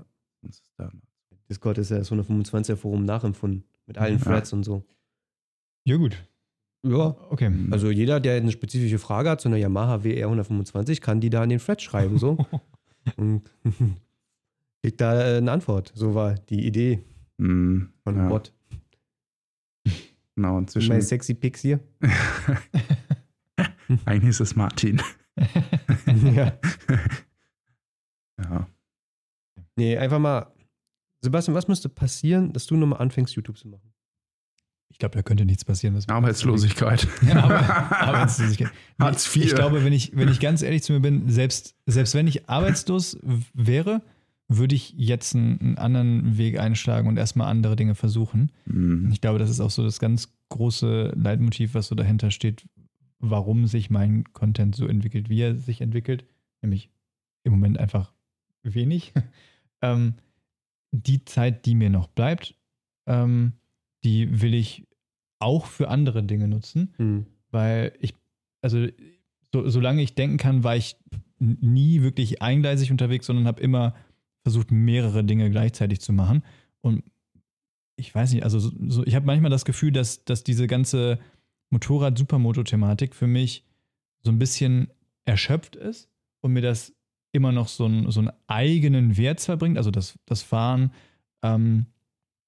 Speaker 1: Discord ist ja das 125er Forum nachempfunden. Mit allen
Speaker 2: Ja.
Speaker 1: Threads und so.
Speaker 4: Ja, gut.
Speaker 1: Ja.
Speaker 4: Okay.
Speaker 1: Also jeder, der eine spezifische Frage hat zu einer Yamaha WR 125, kann die da in den Thread schreiben. So. und kriegt da äh, eine Antwort. So war die Idee
Speaker 2: Mm,
Speaker 1: von
Speaker 2: ja,
Speaker 1: Bot.
Speaker 2: Genau,
Speaker 1: Meine
Speaker 2: inzwischen.
Speaker 1: sexy Pics hier.
Speaker 2: Eigentlich ist es Martin.
Speaker 1: ja.
Speaker 2: Ja.
Speaker 1: Nee, einfach mal. Sebastian, was müsste passieren, dass du nochmal anfängst, YouTube zu machen?
Speaker 4: Ich glaube, da könnte nichts passieren. Was
Speaker 2: Arbeitslosigkeit.
Speaker 4: Ja, aber, Arbeitslosigkeit.
Speaker 2: Hartz
Speaker 4: Ich
Speaker 2: IV.
Speaker 4: glaube, wenn ich, wenn ich ganz ehrlich zu mir bin, selbst, selbst wenn ich arbeitslos wäre, würde ich jetzt einen, einen anderen Weg einschlagen und erstmal andere Dinge versuchen.
Speaker 2: Mm,
Speaker 4: Ich glaube, das ist auch so das ganz große Leitmotiv, was so dahinter steht, warum sich mein Content so entwickelt, wie er sich entwickelt. Nämlich im Moment einfach wenig. ähm, die Zeit, die mir noch bleibt, ähm, die will ich auch für andere Dinge nutzen,
Speaker 1: Hm.
Speaker 4: weil ich, also so, solange ich denken kann, war ich nie wirklich eingleisig unterwegs, sondern habe immer versucht, mehrere Dinge gleichzeitig zu machen. Und ich weiß nicht, also so, so ich habe manchmal das Gefühl, dass, dass diese ganze Motorrad-Supermoto-Thematik für mich so ein bisschen erschöpft ist und mir das immer noch so, ein, so einen eigenen Wert verbringt, also das, das Fahren. Ähm,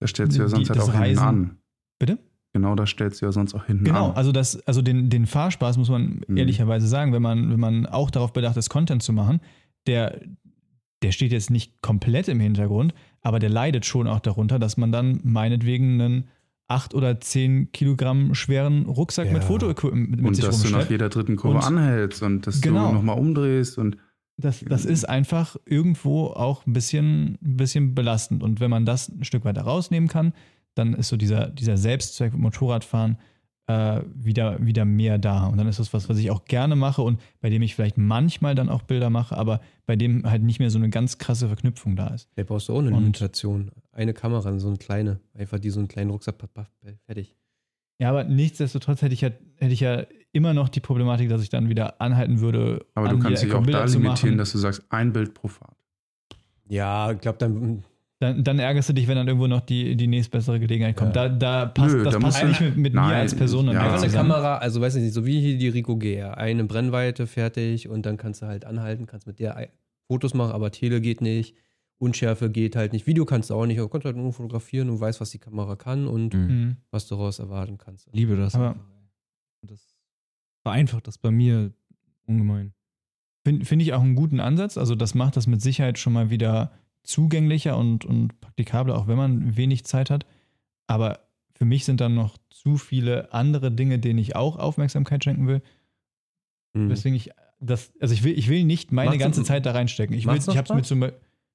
Speaker 2: da stellt sie ja sonst
Speaker 4: die,
Speaker 2: halt auch
Speaker 4: Reisen,
Speaker 2: hinten an.
Speaker 4: Bitte?
Speaker 2: Genau, da stellt sie ja sonst auch hinten
Speaker 4: genau,
Speaker 2: an.
Speaker 4: Genau, also das, also den, den Fahrspaß muss man mhm. ehrlicherweise sagen, wenn man, wenn man auch darauf bedacht ist, Content zu machen, der, der steht jetzt nicht komplett im Hintergrund, aber der leidet schon auch darunter, dass man dann meinetwegen einen 8 oder 10 Kilogramm schweren Rucksack ja. mit Fotoequipment mit,
Speaker 2: und
Speaker 4: sich
Speaker 2: dass du nach jeder dritten Kurve und anhältst und dass genau. du nochmal umdrehst und
Speaker 4: das, das ist einfach irgendwo auch ein bisschen, ein bisschen belastend. Und wenn man das ein Stück weiter rausnehmen kann, dann ist so dieser, dieser Selbstzweck mit Motorradfahren äh, wieder, wieder mehr da. Und dann ist das was, was ich auch gerne mache und bei dem ich vielleicht manchmal dann auch Bilder mache, aber bei dem halt nicht mehr so eine ganz krasse Verknüpfung da ist.
Speaker 1: Da brauchst du auch eine Limitation. Eine Kamera, so eine kleine. Einfach die so einen kleinen Rucksack, fertig.
Speaker 4: Ja, aber nichtsdestotrotz hätte ich ja, hätte ich ja immer noch die Problematik, dass ich dann wieder anhalten würde.
Speaker 2: Aber du kannst dich auch da limitieren, dass du sagst, ein Bild pro Fahrt.
Speaker 1: Ja, ich glaube, dann
Speaker 4: dann, dann, ärgerst du dich, wenn dann irgendwo noch die, die nächstbessere Gelegenheit kommt. Ja. Da, da passt, Nö, das da passt eigentlich mit, mit mir als Person.
Speaker 1: Ja. Einfach eine Kamera, also weiß ich nicht, so wie hier die Rico GR. Eine Brennweite, fertig und dann kannst du halt anhalten, kannst mit der Fotos machen, aber Tele geht nicht. Unschärfe geht halt nicht. Video kannst du auch nicht. Du kannst halt nur fotografieren und weißt, was die Kamera kann und mhm. was du daraus erwarten kannst.
Speaker 3: Liebe das. Aber das vereinfacht das bei mir ungemein.
Speaker 4: Finde find ich auch einen guten Ansatz. Also das macht das mit Sicherheit schon mal wieder zugänglicher und, und praktikabler, auch wenn man wenig Zeit hat. Aber für mich sind dann noch zu viele andere Dinge, denen ich auch Aufmerksamkeit schenken will. Mhm. Deswegen ich das, also ich will, ich will nicht meine macht's ganze Zeit da reinstecken. Ich will, ich hab's mit zum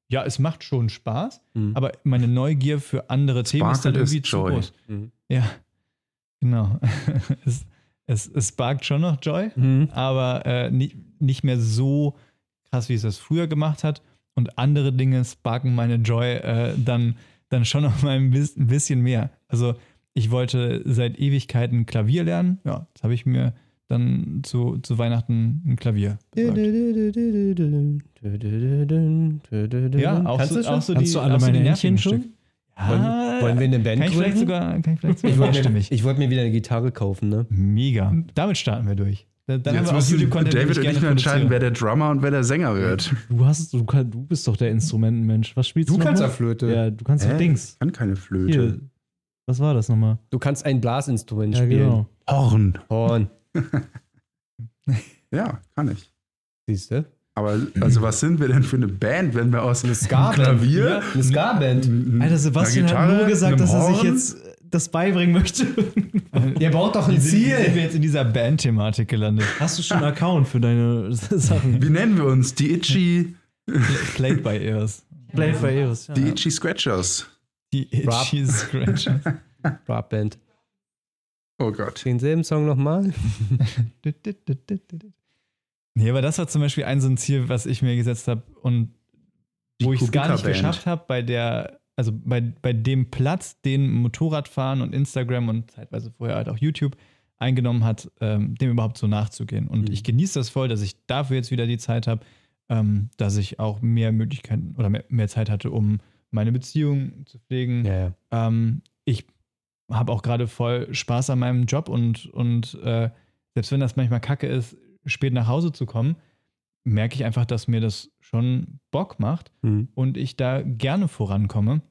Speaker 4: ja, es macht schon Spaß, mhm. aber meine Neugier für andere Sparkle Themen ist dann irgendwie ist zu groß. Mhm. Ja, genau. es, es, es sparkt schon noch Joy, mhm. aber äh, nicht, nicht mehr so krass, wie es das früher gemacht hat und andere Dinge sparken meine Joy äh, dann, dann schon noch mal ein bisschen mehr. Also ich wollte seit Ewigkeiten Klavier lernen. Ja, jetzt habe ich mir dann zu, zu Weihnachten ein Klavier besorgt. Ja, auch
Speaker 3: Kannst
Speaker 4: so,
Speaker 3: du, auch so die, du alle meine Händchen schon?
Speaker 1: Wollen, wollen, wir eine Band
Speaker 4: kann ich vielleicht sogar, kann ich vielleicht sogar
Speaker 1: ich wollte mir, ich wollte mir wieder eine Gitarre kaufen, ne?
Speaker 4: Mega. Damit starten wir durch.
Speaker 2: Dann Jetzt müssen David und ich nur entscheiden, wer der Drummer und wer der Sänger wird.
Speaker 3: Du hast, du, kann, du bist doch der Instrumentenmensch. Was spielst du?
Speaker 1: Du kannst ja Flöte.
Speaker 3: Ja, du kannst äh, Dings.
Speaker 2: Ich kann keine Flöte.
Speaker 3: Hier. Was war das nochmal?
Speaker 1: Du kannst ein Blasinstrument ja, spielen. Genau.
Speaker 2: Horn.
Speaker 1: Horn.
Speaker 2: ja, kann ich.
Speaker 1: Siehst du?
Speaker 2: Aber also was sind wir denn für eine Band, wenn wir aus
Speaker 1: einem Ska-Klavier, ja,
Speaker 3: eine Ska-Band. Alter, Sebastian Gitarre, hat nur gesagt, dass er sich jetzt das beibringen möchte.
Speaker 1: Ihr braucht doch ein Ziel.
Speaker 4: Sind wir jetzt in dieser Band-Thematik gelandet?
Speaker 3: Hast du schon einen Account für deine Sachen?
Speaker 2: Wie nennen wir uns? Die Itchy.
Speaker 4: Played by Ears.
Speaker 3: Played by Ears.
Speaker 2: Ja. Die Itchy Scratchers.
Speaker 4: Die Itchy Scratchers.
Speaker 1: Rap Band.
Speaker 2: Oh Gott.
Speaker 1: Denselben Song nochmal.
Speaker 4: Nee, aber das war zum Beispiel ein so ein Ziel, was ich mir gesetzt habe und wo ich es gar nicht geschafft habe, bei der also bei, bei dem Platz, den Motorradfahren und Instagram und zeitweise vorher halt auch YouTube eingenommen hat, ähm, dem überhaupt so nachzugehen. Und mhm. ich genieße das voll, dass ich dafür jetzt wieder die Zeit habe, ähm, dass ich auch mehr Möglichkeiten oder mehr, mehr, Zeit hatte, um meine Beziehung zu pflegen.
Speaker 1: Ja, ja.
Speaker 4: Ähm, ich habe auch gerade voll Spaß an meinem Job und, und äh, selbst wenn das manchmal kacke ist, spät nach Hause zu kommen, merke ich einfach, dass mir das schon Bock macht mhm. und ich da gerne vorankomme.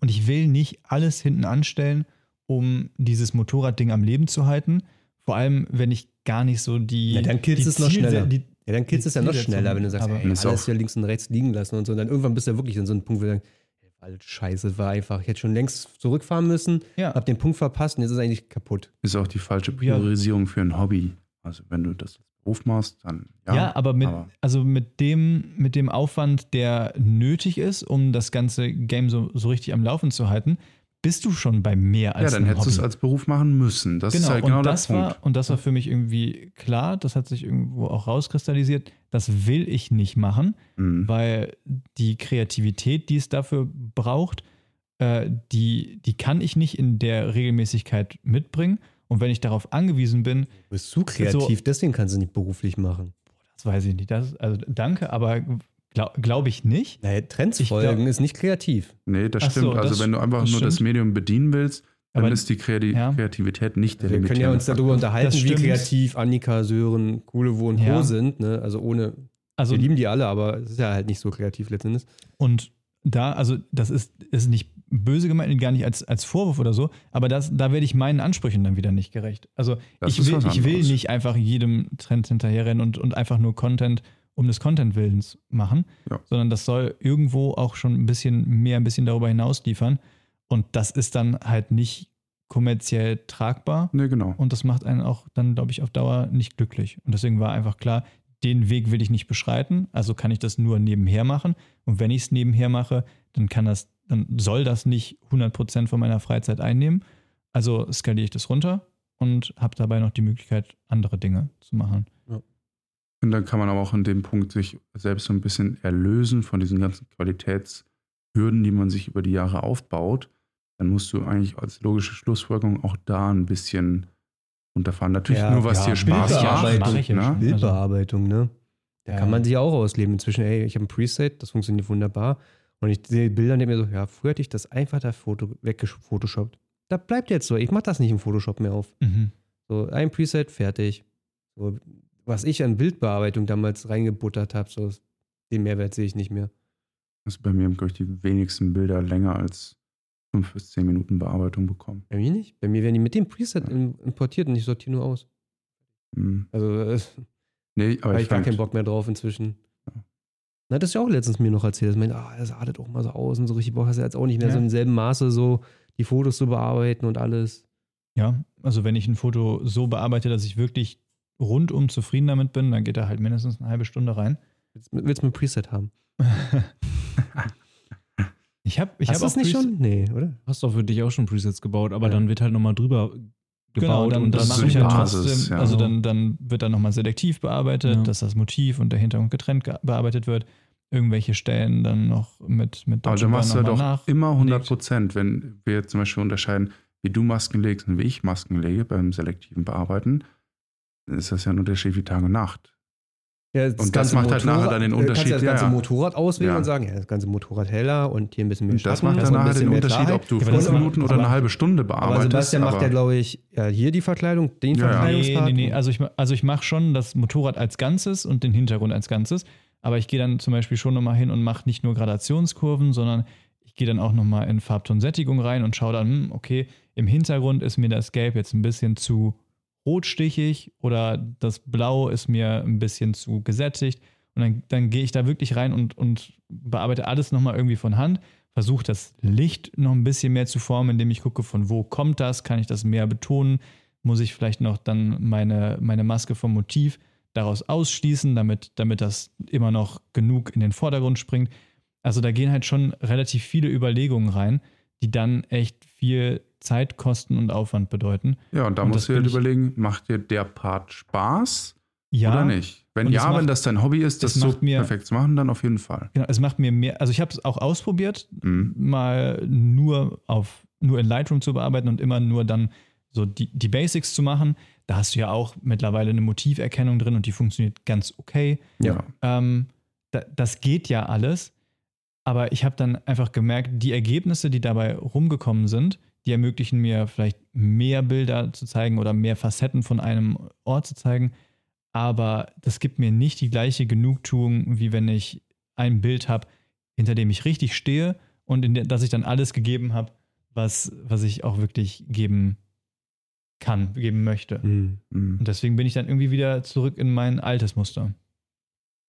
Speaker 4: Und ich will nicht alles hinten anstellen, um dieses Motorradding am Leben zu halten. Vor allem, wenn ich gar nicht so die.
Speaker 1: Ja, dann killst es noch schneller. Die, ja, dann killst es ja noch schneller, wenn du sagst, hey, alles ja links und rechts liegen lassen und so. Und dann irgendwann bist du ja wirklich an so einem Punkt, wo du sagst, alles scheiße, war einfach, ich hätte schon längst zurückfahren müssen, ja. hab den Punkt verpasst und jetzt ist es eigentlich kaputt.
Speaker 2: Ist auch die falsche Priorisierung ja. für ein Hobby. Also wenn du das Beruf machst, dann ja.
Speaker 4: Ja, aber mit, aber also mit, dem, mit dem Aufwand, der nötig ist, um das ganze Game so, so richtig am Laufen zu halten, bist du schon bei mehr als
Speaker 2: Ja, dann hättest du es als Beruf machen müssen. Das genau, ist halt genau und das
Speaker 4: der Punkt. War, und das war für mich irgendwie klar, das hat sich irgendwo auch rauskristallisiert. Das will ich nicht machen, mhm. weil die Kreativität, die es dafür braucht, äh, die, die kann ich nicht in der Regelmäßigkeit mitbringen. Und wenn ich darauf angewiesen bin. Du
Speaker 1: bist zu kreativ, so, deswegen kannst du nicht beruflich machen.
Speaker 4: Das weiß ich nicht. Das, also danke, aber Glaube glaub ich nicht.
Speaker 1: Naja, Trends
Speaker 4: Ich
Speaker 1: folgen
Speaker 4: glaub-
Speaker 1: ist nicht kreativ.
Speaker 2: Nee, das
Speaker 4: Ach
Speaker 2: stimmt.
Speaker 4: so,
Speaker 2: also
Speaker 4: das-
Speaker 2: wenn du einfach
Speaker 4: das
Speaker 2: nur das. Medium bedienen willst, dann
Speaker 4: Aber-
Speaker 2: ist die Kreati
Speaker 4: ja.
Speaker 2: Kreativität nicht der
Speaker 1: Wir können ja uns darüber unterhalten, wie kreativ Annika, Sören, Kulewo und
Speaker 4: Ja.
Speaker 1: Co. sind. Ne? Also ohne,
Speaker 4: Also
Speaker 1: wir lieben die alle, aber es ist ja halt nicht so kreativ letztendlich.
Speaker 4: Und da, also das ist, ist nicht böse gemeint, gar nicht als, als Vorwurf oder so, aber das, da werde ich meinen Ansprüchen dann wieder nicht gerecht. Also
Speaker 2: Das
Speaker 4: ich will, ich will nicht einfach jedem Trend hinterherrennen und, und einfach nur Content um des Content-Willens machen,
Speaker 2: Ja.
Speaker 4: sondern das soll irgendwo auch schon ein bisschen mehr, ein bisschen darüber hinaus liefern. Und das ist dann halt nicht kommerziell tragbar.
Speaker 2: Nee, genau.
Speaker 4: Und das macht einen auch dann, glaube ich, auf Dauer nicht glücklich. Und deswegen war einfach klar, den Weg will ich nicht beschreiten, also kann ich das nur nebenher machen. Und wenn ich es nebenher mache, dann kann das, dann soll das nicht 100% von meiner Freizeit einnehmen. Also skaliere ich das runter und habe dabei noch die Möglichkeit, andere Dinge zu machen.
Speaker 2: Und dann kann man aber auch in dem Punkt sich selbst so ein bisschen erlösen von diesen ganzen Qualitätshürden, die man sich über die Jahre aufbaut. Dann musst du eigentlich als logische Schlussfolgerung auch da ein bisschen runterfahren. Natürlich
Speaker 1: Ja,
Speaker 2: nur, was
Speaker 1: ja,
Speaker 2: dir Spaß macht.
Speaker 4: ja
Speaker 2: ne?
Speaker 4: schon.
Speaker 1: Bildbearbeitung, ne? Da
Speaker 4: Ja.
Speaker 1: kann man sich ja auch ausleben. Inzwischen, ey, ich habe ein Preset, das funktioniert wunderbar. Und ich sehe Bilder und denke mir so, ja, früher hätte ich das einfach da Foto weggefotoshoppt. Da bleibt jetzt so. Ich mache das nicht im Photoshop mehr auf.
Speaker 4: Mhm.
Speaker 1: So, ein Preset, fertig. So, was ich an Bildbearbeitung damals reingebuttert habe, so, den Mehrwert sehe ich nicht mehr.
Speaker 2: Also bei mir haben, glaube ich, die wenigsten Bilder länger als fünf bis zehn Minuten Bearbeitung bekommen.
Speaker 1: Bei mir nicht. Bei mir werden die mit dem Preset im- importiert und ich sortiere nur aus.
Speaker 2: Hm.
Speaker 1: Also, äh,
Speaker 2: Nee, aber
Speaker 1: habe
Speaker 2: ich
Speaker 1: ich gar keinen Bock mehr drauf inzwischen. Na, das ist ja auch letztens mir noch erzählt. dass man, ah, das artet auch mal so aus und so richtig Bock hast du jetzt auch nicht mehr
Speaker 4: Ja.
Speaker 1: so im selben Maße so die Fotos zu bearbeiten und alles.
Speaker 4: Ja, also wenn ich ein Foto so bearbeite, dass ich wirklich rundum zufrieden damit bin, dann geht da halt mindestens eine halbe Stunde rein.
Speaker 1: Willst, willst du ein Preset haben?
Speaker 4: Ich habe ich
Speaker 1: Hast
Speaker 4: hab auch
Speaker 1: das nicht
Speaker 4: Preset-
Speaker 1: schon? Nee, oder?
Speaker 3: Hast doch für dich auch schon Presets gebaut, aber
Speaker 1: Ja.
Speaker 3: dann wird halt nochmal drüber gebaut
Speaker 4: Genau, dann,
Speaker 3: und
Speaker 4: dann
Speaker 3: das
Speaker 4: mache ich
Speaker 2: die
Speaker 4: halt
Speaker 2: Basis,
Speaker 4: trotzdem,
Speaker 2: ja.
Speaker 4: also dann, dann wird dann nochmal selektiv bearbeitet,
Speaker 3: Ja.
Speaker 4: dass das Motiv und der Hintergrund getrennt ge- bearbeitet wird. Irgendwelche Stellen dann noch mit, mit
Speaker 2: aber du machst ja
Speaker 4: mal
Speaker 2: doch
Speaker 4: nach.
Speaker 2: immer 100 Prozent, wenn wir zum Beispiel unterscheiden, wie du Masken legst und wie ich Masken lege beim selektiven Bearbeiten, dann ist das ja ein Unterschied wie Tag und Nacht.
Speaker 1: Ja,
Speaker 2: Und das macht halt nachher dann den
Speaker 1: äh, Kannst
Speaker 2: Unterschied,
Speaker 1: ja das
Speaker 2: ja,
Speaker 1: ganze
Speaker 2: ja.
Speaker 1: Motorrad auswählen
Speaker 2: Ja.
Speaker 1: und sagen, ja, das ganze Motorrad heller und hier ein bisschen mehr
Speaker 2: Und das
Speaker 1: Schatten,
Speaker 2: macht
Speaker 1: das
Speaker 2: dann nachher den Unterschied,
Speaker 1: Klarheit.
Speaker 2: ob du
Speaker 4: Ja, aber
Speaker 2: fünf
Speaker 4: das
Speaker 2: Minuten
Speaker 4: macht-
Speaker 2: oder eine
Speaker 4: aber-
Speaker 2: halbe Stunde
Speaker 1: Aber
Speaker 2: bearbeitest.
Speaker 1: Sebastian macht
Speaker 2: aber-
Speaker 1: ja, glaube ich, ja, hier die Verkleidung, den
Speaker 2: Ja, ja.
Speaker 4: Nee,
Speaker 1: Verkleidungspart.
Speaker 4: nee, nee. Also ich, also ich mache schon das Motorrad als Ganzes und den Hintergrund als Ganzes. Aber ich gehe dann zum Beispiel schon nochmal hin und mache nicht nur Gradationskurven, sondern ich gehe dann auch nochmal in Farbtonsättigung rein und schaue dann, hm, okay, im Hintergrund ist mir das Gelb jetzt ein bisschen zu rotstichig oder das Blau ist mir ein bisschen zu gesättigt. Und dann, dann gehe ich da wirklich rein und, und bearbeite alles nochmal irgendwie von Hand, versuche das Licht noch ein bisschen mehr zu formen, indem ich gucke, von wo kommt das, kann ich das mehr betonen, muss ich vielleicht noch dann meine, meine Maske vom Motiv daraus ausschließen, damit, damit das immer noch genug in den Vordergrund springt. Also da gehen halt schon relativ viele Überlegungen rein, die dann echt viel Zeit, Kosten und Aufwand bedeuten.
Speaker 2: Ja, und da
Speaker 4: Und
Speaker 2: musst du
Speaker 4: ich-
Speaker 2: überlegen, macht dir der Part Spaß
Speaker 4: Ja,
Speaker 2: oder nicht? Wenn ja,
Speaker 4: macht-
Speaker 2: wenn das dein Hobby ist, das so
Speaker 4: mir-
Speaker 2: perfekt zu machen, dann auf jeden Fall.
Speaker 4: Genau, es macht mir mehr, also ich habe es auch ausprobiert,
Speaker 2: Mhm.
Speaker 4: mal nur auf nur in Lightroom zu bearbeiten und immer nur dann so die, die Basics zu machen. Da hast du ja auch mittlerweile eine Motiverkennung drin und die funktioniert ganz okay.
Speaker 2: Ja.
Speaker 4: Ähm, da, das geht ja alles, aber ich habe dann einfach gemerkt, die Ergebnisse, die dabei rumgekommen sind, die ermöglichen mir vielleicht mehr Bilder zu zeigen oder mehr Facetten von einem Ort zu zeigen, aber das gibt mir nicht die gleiche Genugtuung, wie wenn ich ein Bild habe, hinter dem ich richtig stehe und in der, dass ich dann alles gegeben habe, was, was ich auch wirklich geben kann, geben möchte.
Speaker 1: Mhm.
Speaker 2: Mhm.
Speaker 4: Und deswegen bin ich dann irgendwie wieder zurück in mein altes Muster.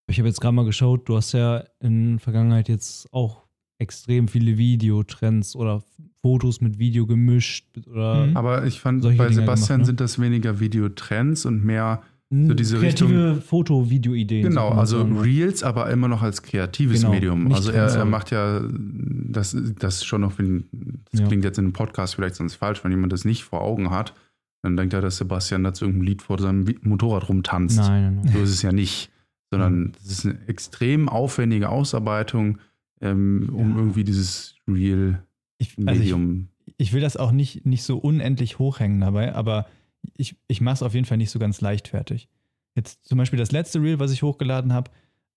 Speaker 3: Ich habe jetzt gerade mal geschaut, du hast ja in der Vergangenheit jetzt auch extrem viele Videotrends oder Fotos mit Video gemischt oder
Speaker 4: Mhm.
Speaker 2: Aber ich fand, bei
Speaker 3: Dinger
Speaker 2: Sebastian
Speaker 3: gemacht, ne?
Speaker 2: sind das weniger Videotrends und mehr,
Speaker 3: so
Speaker 2: diese
Speaker 3: kreative Foto-Video-Ideen.
Speaker 2: genau, also
Speaker 3: sagen.
Speaker 2: Reels, aber immer noch als kreatives
Speaker 3: Genau,
Speaker 2: Medium. Also er, er macht ja, das, das schon noch, wenn, das
Speaker 3: Ja.
Speaker 2: klingt jetzt in einem Podcast vielleicht sonst falsch, wenn jemand das nicht vor Augen hat, dann denkt er, dass Sebastian da zu irgendeinem Lied vor seinem Motorrad rumtanzt.
Speaker 3: Nein, nein, nein.
Speaker 2: So ist es ja nicht, sondern es ist eine extrem aufwendige Ausarbeitung, ähm, um
Speaker 4: Ja.
Speaker 2: irgendwie dieses
Speaker 4: Ich, also ich, ich will das auch nicht, nicht so unendlich hochhängen dabei, aber ich, ich mache es auf jeden Fall nicht so ganz leichtfertig. Jetzt zum Beispiel das letzte Reel, was ich hochgeladen habe,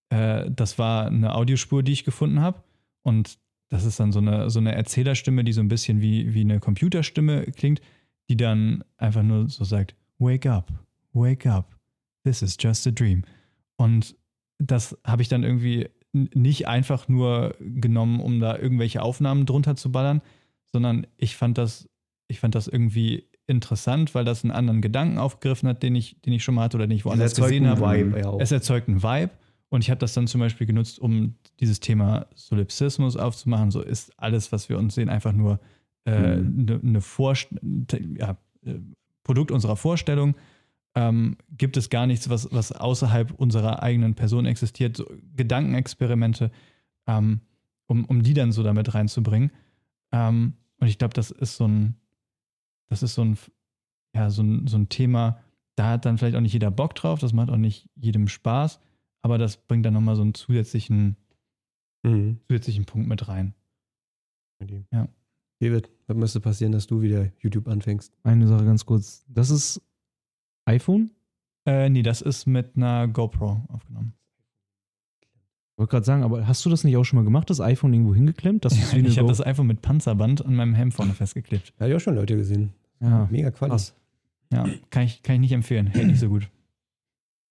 Speaker 4: äh, das war eine Audiospur, die ich gefunden habe. Und das ist dann so eine, so eine Erzählerstimme, die so ein bisschen wie, wie eine Computerstimme klingt, die dann einfach nur so sagt, Wake up, wake up, this is just a dream. Und das habe ich dann irgendwie nicht einfach nur genommen, um da irgendwelche Aufnahmen drunter zu ballern, sondern ich fand das, ich fand das irgendwie interessant, weil das einen anderen Gedanken aufgegriffen hat, den ich, den ich schon mal hatte oder den ich woanders gesehen habe.
Speaker 1: Vibe, ja.
Speaker 4: Es erzeugt einen Vibe und ich habe das dann zum Beispiel genutzt, um dieses Thema Solipsismus aufzumachen. So ist alles, was wir uns sehen, einfach nur eine
Speaker 2: Mhm.
Speaker 4: ne, ne ja, äh, Produkt unserer Vorstellung. Ähm, gibt es gar nichts, was, was außerhalb unserer eigenen Person existiert. So Gedankenexperimente, ähm, um, um die dann so damit reinzubringen. Ähm, und ich glaube, das ist so ein, das ist so ein, ja, so ein, so ein Thema, da hat dann vielleicht auch nicht jeder Bock drauf, das macht auch nicht jedem Spaß, aber das bringt dann nochmal so einen zusätzlichen,
Speaker 1: Mhm.
Speaker 4: zusätzlichen Punkt mit rein. Ja.
Speaker 1: David, was müsste passieren, dass du wieder YouTube anfängst?
Speaker 3: Eine Sache ganz kurz. Das ist iPhone?
Speaker 4: Äh, nee, das ist mit einer GoPro aufgenommen.
Speaker 3: Ich wollte gerade sagen, aber hast du das nicht auch schon mal gemacht, das iPhone irgendwo hingeklemmt? Das ist wie eine
Speaker 4: ich habe das iPhone mit Panzerband an meinem Helm vorne festgeklebt.
Speaker 1: Ja, ich auch schon Leute gesehen.
Speaker 3: ja.
Speaker 1: Mega Quali.
Speaker 3: Krass.
Speaker 4: Ja, kann ich, kann ich nicht empfehlen. Hält nicht so gut.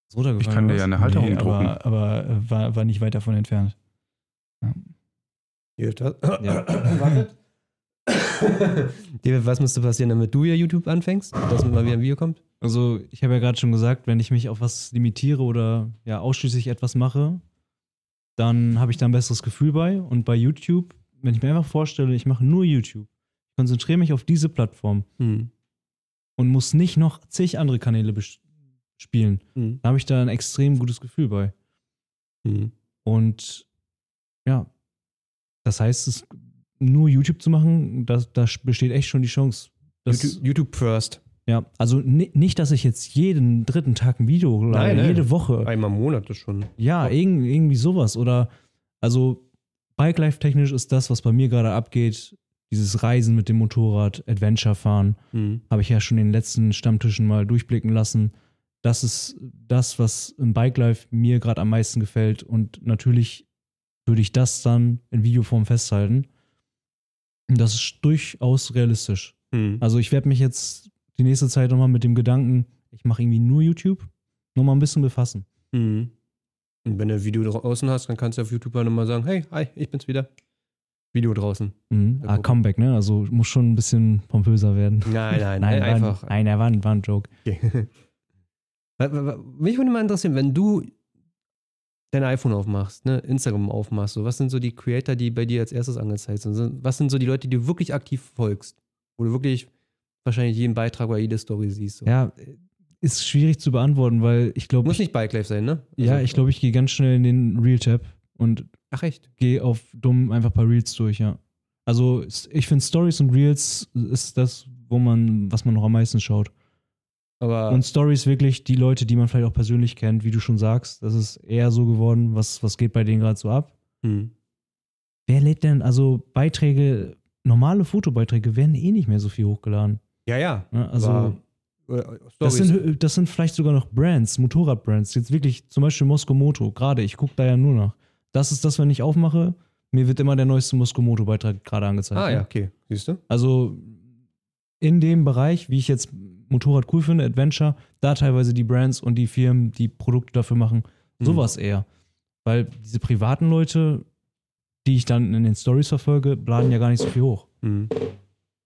Speaker 3: Ist runtergefallen,
Speaker 2: Ich kann dir ja eine Halterung
Speaker 4: Nee,
Speaker 2: drucken.
Speaker 4: aber aber äh, war, war nicht weit davon entfernt.
Speaker 1: David, was?
Speaker 3: Ja.
Speaker 1: Wartet. David, was müsste passieren, damit du ja YouTube anfängst? Dass mal wieder ein Video kommt?
Speaker 3: Also, ich habe ja gerade schon gesagt, wenn ich mich auf was limitiere oder ja ausschließlich etwas mache, dann habe ich da ein besseres Gefühl bei. Und bei YouTube, wenn ich mir einfach vorstelle, ich mache nur YouTube, ich konzentriere mich auf diese Plattform
Speaker 1: Hm.
Speaker 3: und muss nicht noch zig andere Kanäle spielen,
Speaker 1: Hm.
Speaker 3: da habe ich da ein extrem gutes Gefühl bei.
Speaker 1: Hm.
Speaker 3: Und ja, das heißt, es nur YouTube zu machen, da, da besteht echt schon die Chance.
Speaker 1: YouTube, YouTube first.
Speaker 3: Ja, also ni- nicht, dass ich jetzt jeden dritten Tag ein Video
Speaker 1: Nein, nein.
Speaker 3: jede Woche.
Speaker 1: Einmal im Monat ist schon.
Speaker 3: Ja, irgend, irgendwie sowas. Oder also Bike Life technisch ist das, was bei mir gerade abgeht. Dieses Reisen mit dem Motorrad, Adventure fahren,
Speaker 1: Hm.
Speaker 3: habe ich ja schon in den letzten Stammtischen mal durchblicken lassen. Das ist das, was im Bike Life mir gerade am meisten gefällt. Und natürlich würde ich das dann in Videoform festhalten. Und Das ist durchaus realistisch.
Speaker 1: Hm.
Speaker 3: Also ich werde mich jetzt die nächste Zeit nochmal mit dem Gedanken, ich mache irgendwie nur YouTube, nochmal ein bisschen befassen.
Speaker 1: Hm. Und wenn du ein Video draußen hast, dann kannst du auf YouTube auch nochmal sagen, hey, hi, ich bin's wieder. Video draußen.
Speaker 3: Mhm. Ah. Comeback, ne? Also muss schon ein bisschen pompöser werden.
Speaker 1: Nein, nein,
Speaker 3: Nein,
Speaker 1: nein
Speaker 3: war,
Speaker 1: einfach.
Speaker 3: Ein, nein, er war, ein- war ein Joke.
Speaker 1: Okay. Mich würde mal interessieren, wenn du dein iPhone aufmachst, ne, Instagram aufmachst, so, was sind so die Creator, die bei dir als erstes angezeigt sind? Sind- Was sind so die Leute, die du wirklich aktiv folgst? Wo du wirklich wahrscheinlich jeden Beitrag oder jede Story siehst. So.
Speaker 3: Ja, ist schwierig zu beantworten, weil ich glaube,
Speaker 1: Muss
Speaker 3: ich,
Speaker 1: nicht Bike Life sein, ne?
Speaker 3: ja,
Speaker 1: Also-
Speaker 3: ich glaube, ich gehe ganz schnell in den Real-Tab und
Speaker 1: Ach echt?
Speaker 3: gehe auf dumm einfach ein paar Reels durch, ja. Also ich finde Stories und Reels ist das, wo man, was man noch am meisten schaut.
Speaker 1: Aber
Speaker 3: Und Stories wirklich die Leute, die man vielleicht auch persönlich kennt, wie du schon sagst. Das ist eher so geworden, was, was geht bei denen gerade so ab.
Speaker 1: hm.
Speaker 3: Wer lädt denn, also Beiträge, normale Fotobeiträge werden eh nicht mehr so viel hochgeladen.
Speaker 1: Ja, ja.
Speaker 3: Ne? Also
Speaker 1: aber, äh,
Speaker 3: das
Speaker 1: Stories.
Speaker 3: sind, das sind vielleicht sogar noch Brands, Motorradbrands. Jetzt wirklich zum Beispiel Mosko Moto, gerade, ich gucke da ja nur nach. Das ist das, wenn ich aufmache, mir wird immer der neueste Mosko Moto-Beitrag gerade angezeigt.
Speaker 1: ah ja, okay. Siehst du?
Speaker 3: Also in dem Bereich, wie ich jetzt Motorrad cool finde, Adventure, da teilweise die Brands und die Firmen, die Produkte dafür machen, sowas eher. Weil diese privaten Leute, die ich dann in den Stories verfolge, laden ja gar nicht so viel hoch.
Speaker 1: Hm.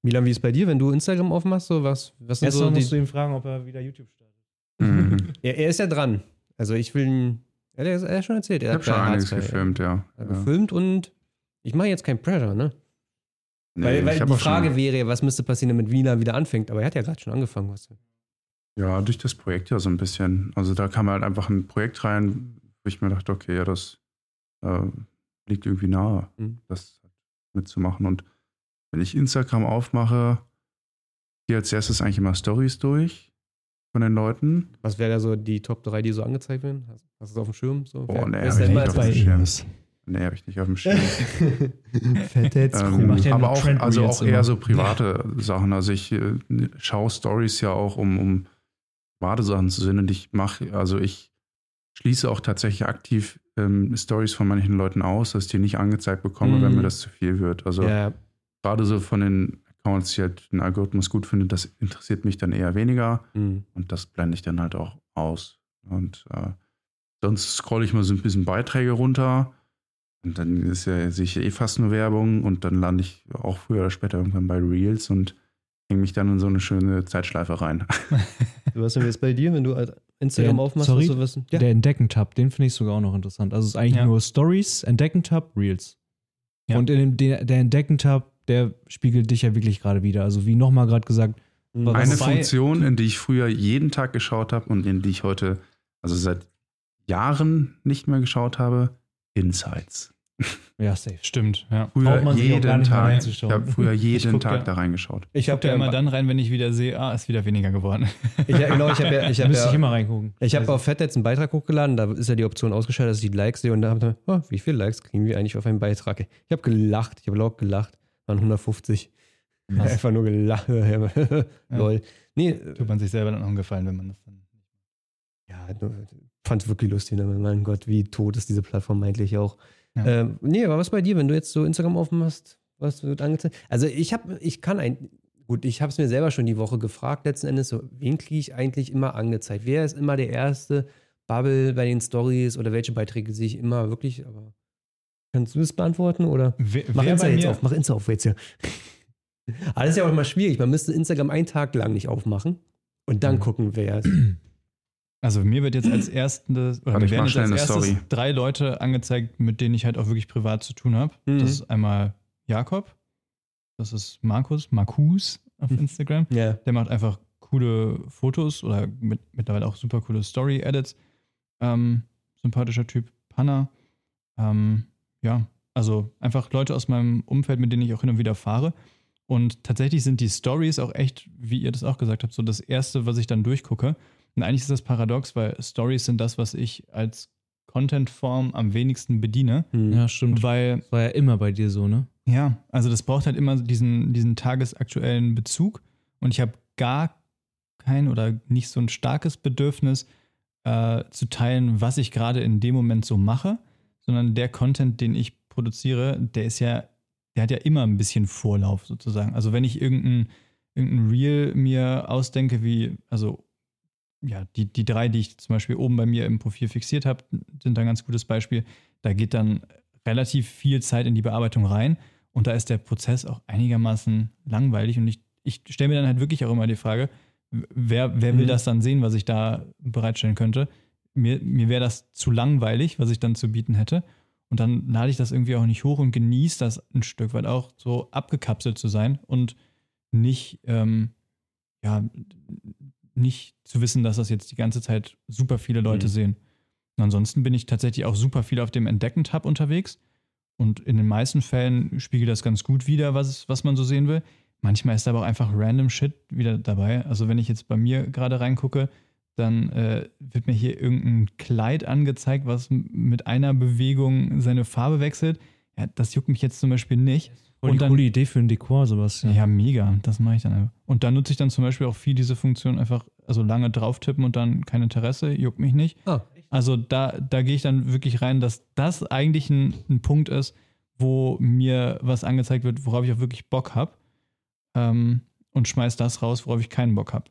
Speaker 1: Milan, wie ist bei dir, wenn du Instagram aufmachst? So, was, was sind so
Speaker 3: Erstmal
Speaker 1: die,
Speaker 3: musst du ihn fragen, ob er wieder YouTube startet.
Speaker 2: Mhm.
Speaker 1: er, er ist ja dran. Also ich will ihn. Ja, er hat schon erzählt. Er
Speaker 2: Ich habe
Speaker 1: hat
Speaker 2: schon einiges
Speaker 1: Hardstyle,
Speaker 2: gefilmt, ja.
Speaker 1: Ja,
Speaker 2: ja.
Speaker 1: gefilmt und ich mache jetzt kein Pressure, ne?
Speaker 2: Nee,
Speaker 1: weil weil die Frage wäre, ja, was müsste passieren, damit Milan wieder anfängt? Aber er hat ja gerade schon angefangen. Was.
Speaker 2: Ja, durch das Projekt ja so ein bisschen. Also da kam halt einfach ein Projekt rein, wo ich mir dachte, okay, ja, das äh, liegt irgendwie nahe,
Speaker 1: Mhm.
Speaker 2: das mitzumachen. Und wenn ich Instagram aufmache, gehe als erstes eigentlich immer Stories durch von den Leuten.
Speaker 1: Was wäre da so die Top 3, die so angezeigt werden? Hast, hast du es auf dem Schirm? So? Wer-
Speaker 2: nee, hab ich nicht auf dem Schirm. Nee, habe ich nicht auf dem Schirm.
Speaker 1: Fettheads-Crew.
Speaker 2: Ähm,
Speaker 3: macht ja
Speaker 2: aber auch,
Speaker 3: Trend
Speaker 2: also auch eher
Speaker 3: immer.
Speaker 2: so private Sachen. Also ich äh, schaue Stories ja auch, um, um private Sachen zu sehen. Und ich mache, also ich schließe auch tatsächlich aktiv ähm, Stories von manchen Leuten aus, dass ich die nicht angezeigt bekomme,
Speaker 3: Mhm.
Speaker 2: wenn mir das zu viel wird. Also
Speaker 1: Ja,
Speaker 2: gerade so von den Accounts, die halt den Algorithmus gut findet, das interessiert mich dann eher weniger
Speaker 1: mhm.
Speaker 2: und das blende ich dann halt auch aus. Und äh, sonst scrolle ich mal so ein bisschen Beiträge runter und dann ist ja sehe ich eh fast nur Werbung und dann lande ich auch früher oder später irgendwann bei Reels und hänge mich dann in so eine schöne Zeitschleife rein.
Speaker 1: Was denn jetzt bei dir, wenn du halt Instagram
Speaker 3: Der-
Speaker 1: aufmachst,
Speaker 3: sorry?
Speaker 1: was du wissen? Ja.
Speaker 3: Der Entdecken-Tab, den finde ich sogar auch noch interessant. Also es ist eigentlich
Speaker 4: Ja.
Speaker 3: nur Stories, Entdecken-Tab, Reels.
Speaker 4: Ja.
Speaker 3: Und in dem, der, der Entdecken-Tab, der spiegelt dich ja wirklich gerade wieder. Also wie nochmal gerade gesagt,
Speaker 1: Mhm.
Speaker 3: Was-
Speaker 2: Eine Funktion, in die ich früher jeden Tag geschaut habe und in die ich heute, also seit Jahren nicht mehr geschaut habe, Insights.
Speaker 3: ja, safe.
Speaker 4: Stimmt, ja.
Speaker 2: Früher jeden Tag. Ich habe früher jeden Tag
Speaker 4: ja-
Speaker 2: da reingeschaut.
Speaker 1: Ich
Speaker 4: Ich
Speaker 1: habe
Speaker 4: gucke ja immer dann rein, wenn ich wieder sehe, ah, ist wieder weniger geworden.
Speaker 1: Ich, genau, ich habe ja, ich
Speaker 3: Da
Speaker 1: hab
Speaker 3: müsste ich
Speaker 1: ja,
Speaker 3: immer reingucken.
Speaker 1: ich habe
Speaker 3: Also,
Speaker 1: auf Fett jetzt einen Beitrag hochgeladen, da ist ja die Option ausgeschaltet, dass ich die Likes sehe und da habe ich, oh, wie viele Likes kriegen wir eigentlich auf einen Beitrag? Ich habe gelacht, ich habe laut gelacht, waren 150.
Speaker 4: Krass.
Speaker 1: Einfach nur gelacht. Lol. Nee,
Speaker 4: Tut man sich selber dann auch einen Gefallen, wenn man das dann.
Speaker 1: ja, fand es wirklich lustig. Ne? Mein Gott, wie tot ist diese Plattform eigentlich auch.
Speaker 4: Ja.
Speaker 1: Ähm, nee, aber was bei dir, wenn du jetzt so Instagram aufmachst, was wird angezeigt? Also ich habe, ich kann ein, gut, ich habe es mir selber schon die Woche gefragt, letzten Endes, so, wen kriege ich eigentlich immer angezeigt? Wer ist immer der erste Bubble bei den Stories oder welche Beiträge sehe ich immer wirklich, aber kannst du das beantworten oder?
Speaker 4: Wer,
Speaker 1: Mach
Speaker 4: wer
Speaker 1: Insta jetzt auf, mach Insta auf jetzt hier. Aber das ist ja auch immer schwierig. Man müsste Instagram einen Tag lang nicht aufmachen und dann
Speaker 4: Mhm.
Speaker 1: gucken, wer ist.
Speaker 4: Also mir wird jetzt als erstes, oder mir werden jetzt als erstes
Speaker 2: Story.
Speaker 4: drei Leute angezeigt, mit denen ich halt auch wirklich privat zu tun habe.
Speaker 1: Mhm.
Speaker 4: Das ist einmal Jakob, das ist Markus, Markus auf
Speaker 1: Mhm.
Speaker 4: Instagram.
Speaker 1: Ja.
Speaker 4: Der macht einfach coole Fotos oder mit, mittlerweile auch super coole Story-Edits. Ähm, sympathischer Typ, Panna. Ähm, ja, also einfach Leute aus meinem Umfeld, mit denen ich auch hin und wieder fahre. Und tatsächlich sind die Stories auch echt, wie ihr das auch gesagt habt, so das Erste, was ich dann durchgucke. Und eigentlich ist das paradox, weil Stories sind das, was ich als Contentform am wenigsten bediene.
Speaker 1: Hm.
Speaker 3: ja, stimmt.
Speaker 4: Weil
Speaker 3: Das war ja immer bei dir so, ne?
Speaker 4: ja, also das braucht halt immer diesen, diesen tagesaktuellen Bezug. Und ich habe gar kein oder nicht so ein starkes Bedürfnis äh, zu teilen, was ich gerade in dem Moment so mache, sondern der Content, den ich produziere, der ist ja, der hat ja immer ein bisschen Vorlauf sozusagen. Also wenn ich irgendein, irgendein Reel mir ausdenke, wie, also ja, die, die drei, die ich zum Beispiel oben bei mir im Profil fixiert habe, sind ein ganz gutes Beispiel. Da geht dann relativ viel Zeit in die Bearbeitung rein und da ist der Prozess auch einigermaßen langweilig und ich, ich stelle mir dann halt wirklich auch immer die Frage, wer, wer will
Speaker 1: Mhm.
Speaker 4: das dann sehen, was ich da bereitstellen könnte? Mir, mir wäre das zu langweilig, was ich dann zu bieten hätte. Und dann lade ich das irgendwie auch nicht hoch und genieße das ein Stück weit auch so abgekapselt zu sein und nicht, ähm, ja, nicht zu wissen, dass das jetzt die ganze Zeit super viele Leute
Speaker 1: Mhm.
Speaker 4: sehen. Und ansonsten bin ich tatsächlich auch super viel auf dem Entdecken-Tab unterwegs. Und in den meisten Fällen spiegelt das ganz gut wider, was, was man so sehen will. Manchmal ist aber auch einfach random Shit wieder dabei. Also wenn ich jetzt bei mir gerade reingucke, dann äh, wird mir hier irgendein Kleid angezeigt, was mit einer Bewegung seine Farbe wechselt. Ja, das juckt mich jetzt zum Beispiel nicht.
Speaker 3: Voll
Speaker 4: Und
Speaker 3: die
Speaker 4: dann-
Speaker 3: coole Idee für ein Dekor, Sebastian.
Speaker 4: Ja, mega. Das mache ich dann einfach. Und dann nutze ich dann zum Beispiel auch viel diese Funktion einfach, also lange drauf tippen und dann kein Interesse, juckt mich nicht.
Speaker 1: Ah,
Speaker 4: Also da, da gehe ich dann wirklich rein, dass das eigentlich ein, ein Punkt ist, wo mir was angezeigt wird, worauf ich auch wirklich Bock habe. Ähm, und schmeiß das raus, worauf ich keinen Bock habe.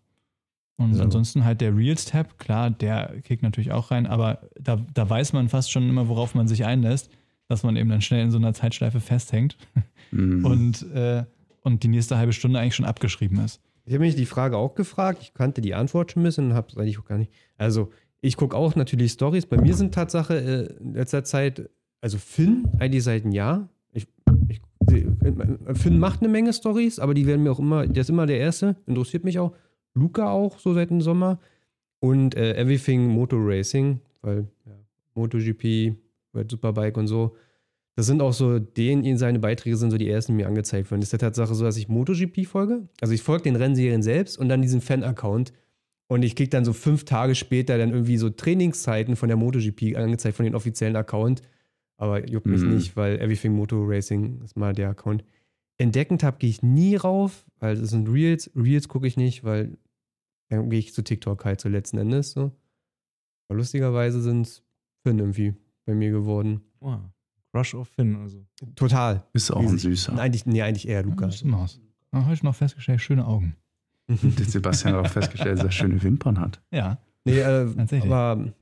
Speaker 4: Und
Speaker 1: So.
Speaker 4: ansonsten halt der Reels-Tab, klar, der kickt natürlich auch rein, aber da, da weiß man fast schon immer, worauf man sich einlässt, dass man eben dann schnell in so einer Zeitschleife festhängt
Speaker 2: Mhm.
Speaker 4: und, äh, und die nächste halbe Stunde eigentlich schon abgeschrieben ist.
Speaker 1: Ich habe mich die Frage auch gefragt. Ich kannte die Antwort schon ein bisschen und habe es eigentlich auch gar nicht. Also, ich gucke auch natürlich Stories. Bei mir sind Tatsache äh, in letzter Zeit, also Finn, eigentlich seit einem Jahr. Ich, ich, Finn macht eine Menge Stories, aber die werden mir auch immer, der ist immer der Erste, interessiert mich auch. Luca auch, so seit dem Sommer. Und äh, Everything Moto Racing, weil ja, MotoGP, Red Superbike und so. Das sind auch so, den, seine Beiträge sind so die ersten, die mir angezeigt werden. Das ist der Tatsache so, dass ich MotoGP folge. Also ich folge den Rennserien selbst und dann diesen Fan-Account. Und ich kriege dann so fünf Tage später dann irgendwie so Trainingszeiten von der MotoGP angezeigt, von den offiziellen Account. Aber juckt mich
Speaker 2: Mhm.
Speaker 1: nicht, weil Everything Moto Racing ist mal der Account. Entdecken-Tab gehe ich nie rauf, weil das sind Reels. Reels gucke ich nicht, weil dann gehe ich zu TikTok halt so letzten Endes. So. Aber lustigerweise sind es Finn irgendwie bei mir geworden.
Speaker 3: Wow. Crush auf Finn, also.
Speaker 1: Total.
Speaker 2: Ist auch ein süßer.
Speaker 1: Eigentlich, nee, eigentlich eher
Speaker 4: Ja,
Speaker 1: Luca.
Speaker 4: sieht immer aus. Ah, Habe ich noch festgestellt, schöne Augen.
Speaker 2: Sebastian hat auch festgestellt, dass er schöne Wimpern hat.
Speaker 4: Ja.
Speaker 1: Nee, äh,
Speaker 4: Tatsächlich.
Speaker 1: aber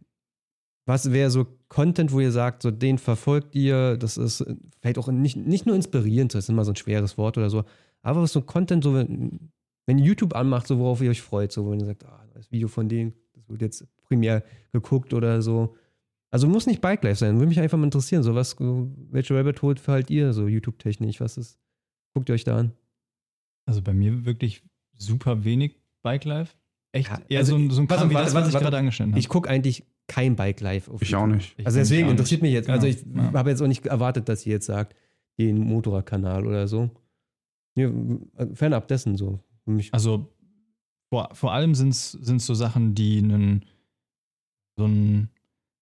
Speaker 1: was wäre so Content, wo ihr sagt, so den verfolgt ihr, das ist vielleicht auch nicht, nicht nur inspirierend, das ist immer so ein schweres Wort oder so, aber was so Content, so wenn, wenn YouTube anmacht, so worauf ihr euch freut, so wenn ihr sagt, ah, das Video von denen, das wird jetzt primär geguckt oder so. Also muss nicht Bike Life sein, würde mich einfach mal interessieren, so was, welche Rabbit Hole verhaltet ihr so YouTube-technisch, was ist, guckt ihr euch da an?
Speaker 4: Also bei mir wirklich super wenig Bike Life. Echt
Speaker 1: Ja,
Speaker 4: eher
Speaker 1: also
Speaker 4: so ein, so ein Kram
Speaker 1: auf,
Speaker 4: wie das,
Speaker 1: warte,
Speaker 4: was ich gerade angeschnitten habe.
Speaker 1: Ich gucke eigentlich kein Bike Life auf
Speaker 2: Ich
Speaker 1: YouTube.
Speaker 2: auch nicht.
Speaker 4: Ich
Speaker 1: Also deswegen interessiert mich jetzt, also ich
Speaker 4: Genau, ja.
Speaker 1: habe jetzt auch nicht erwartet, dass ihr jetzt sagt, den Motorradkanal oder so. Nee, fernab dessen so. Für mich.
Speaker 4: Also vor, vor allem sind es so Sachen, die einen so einen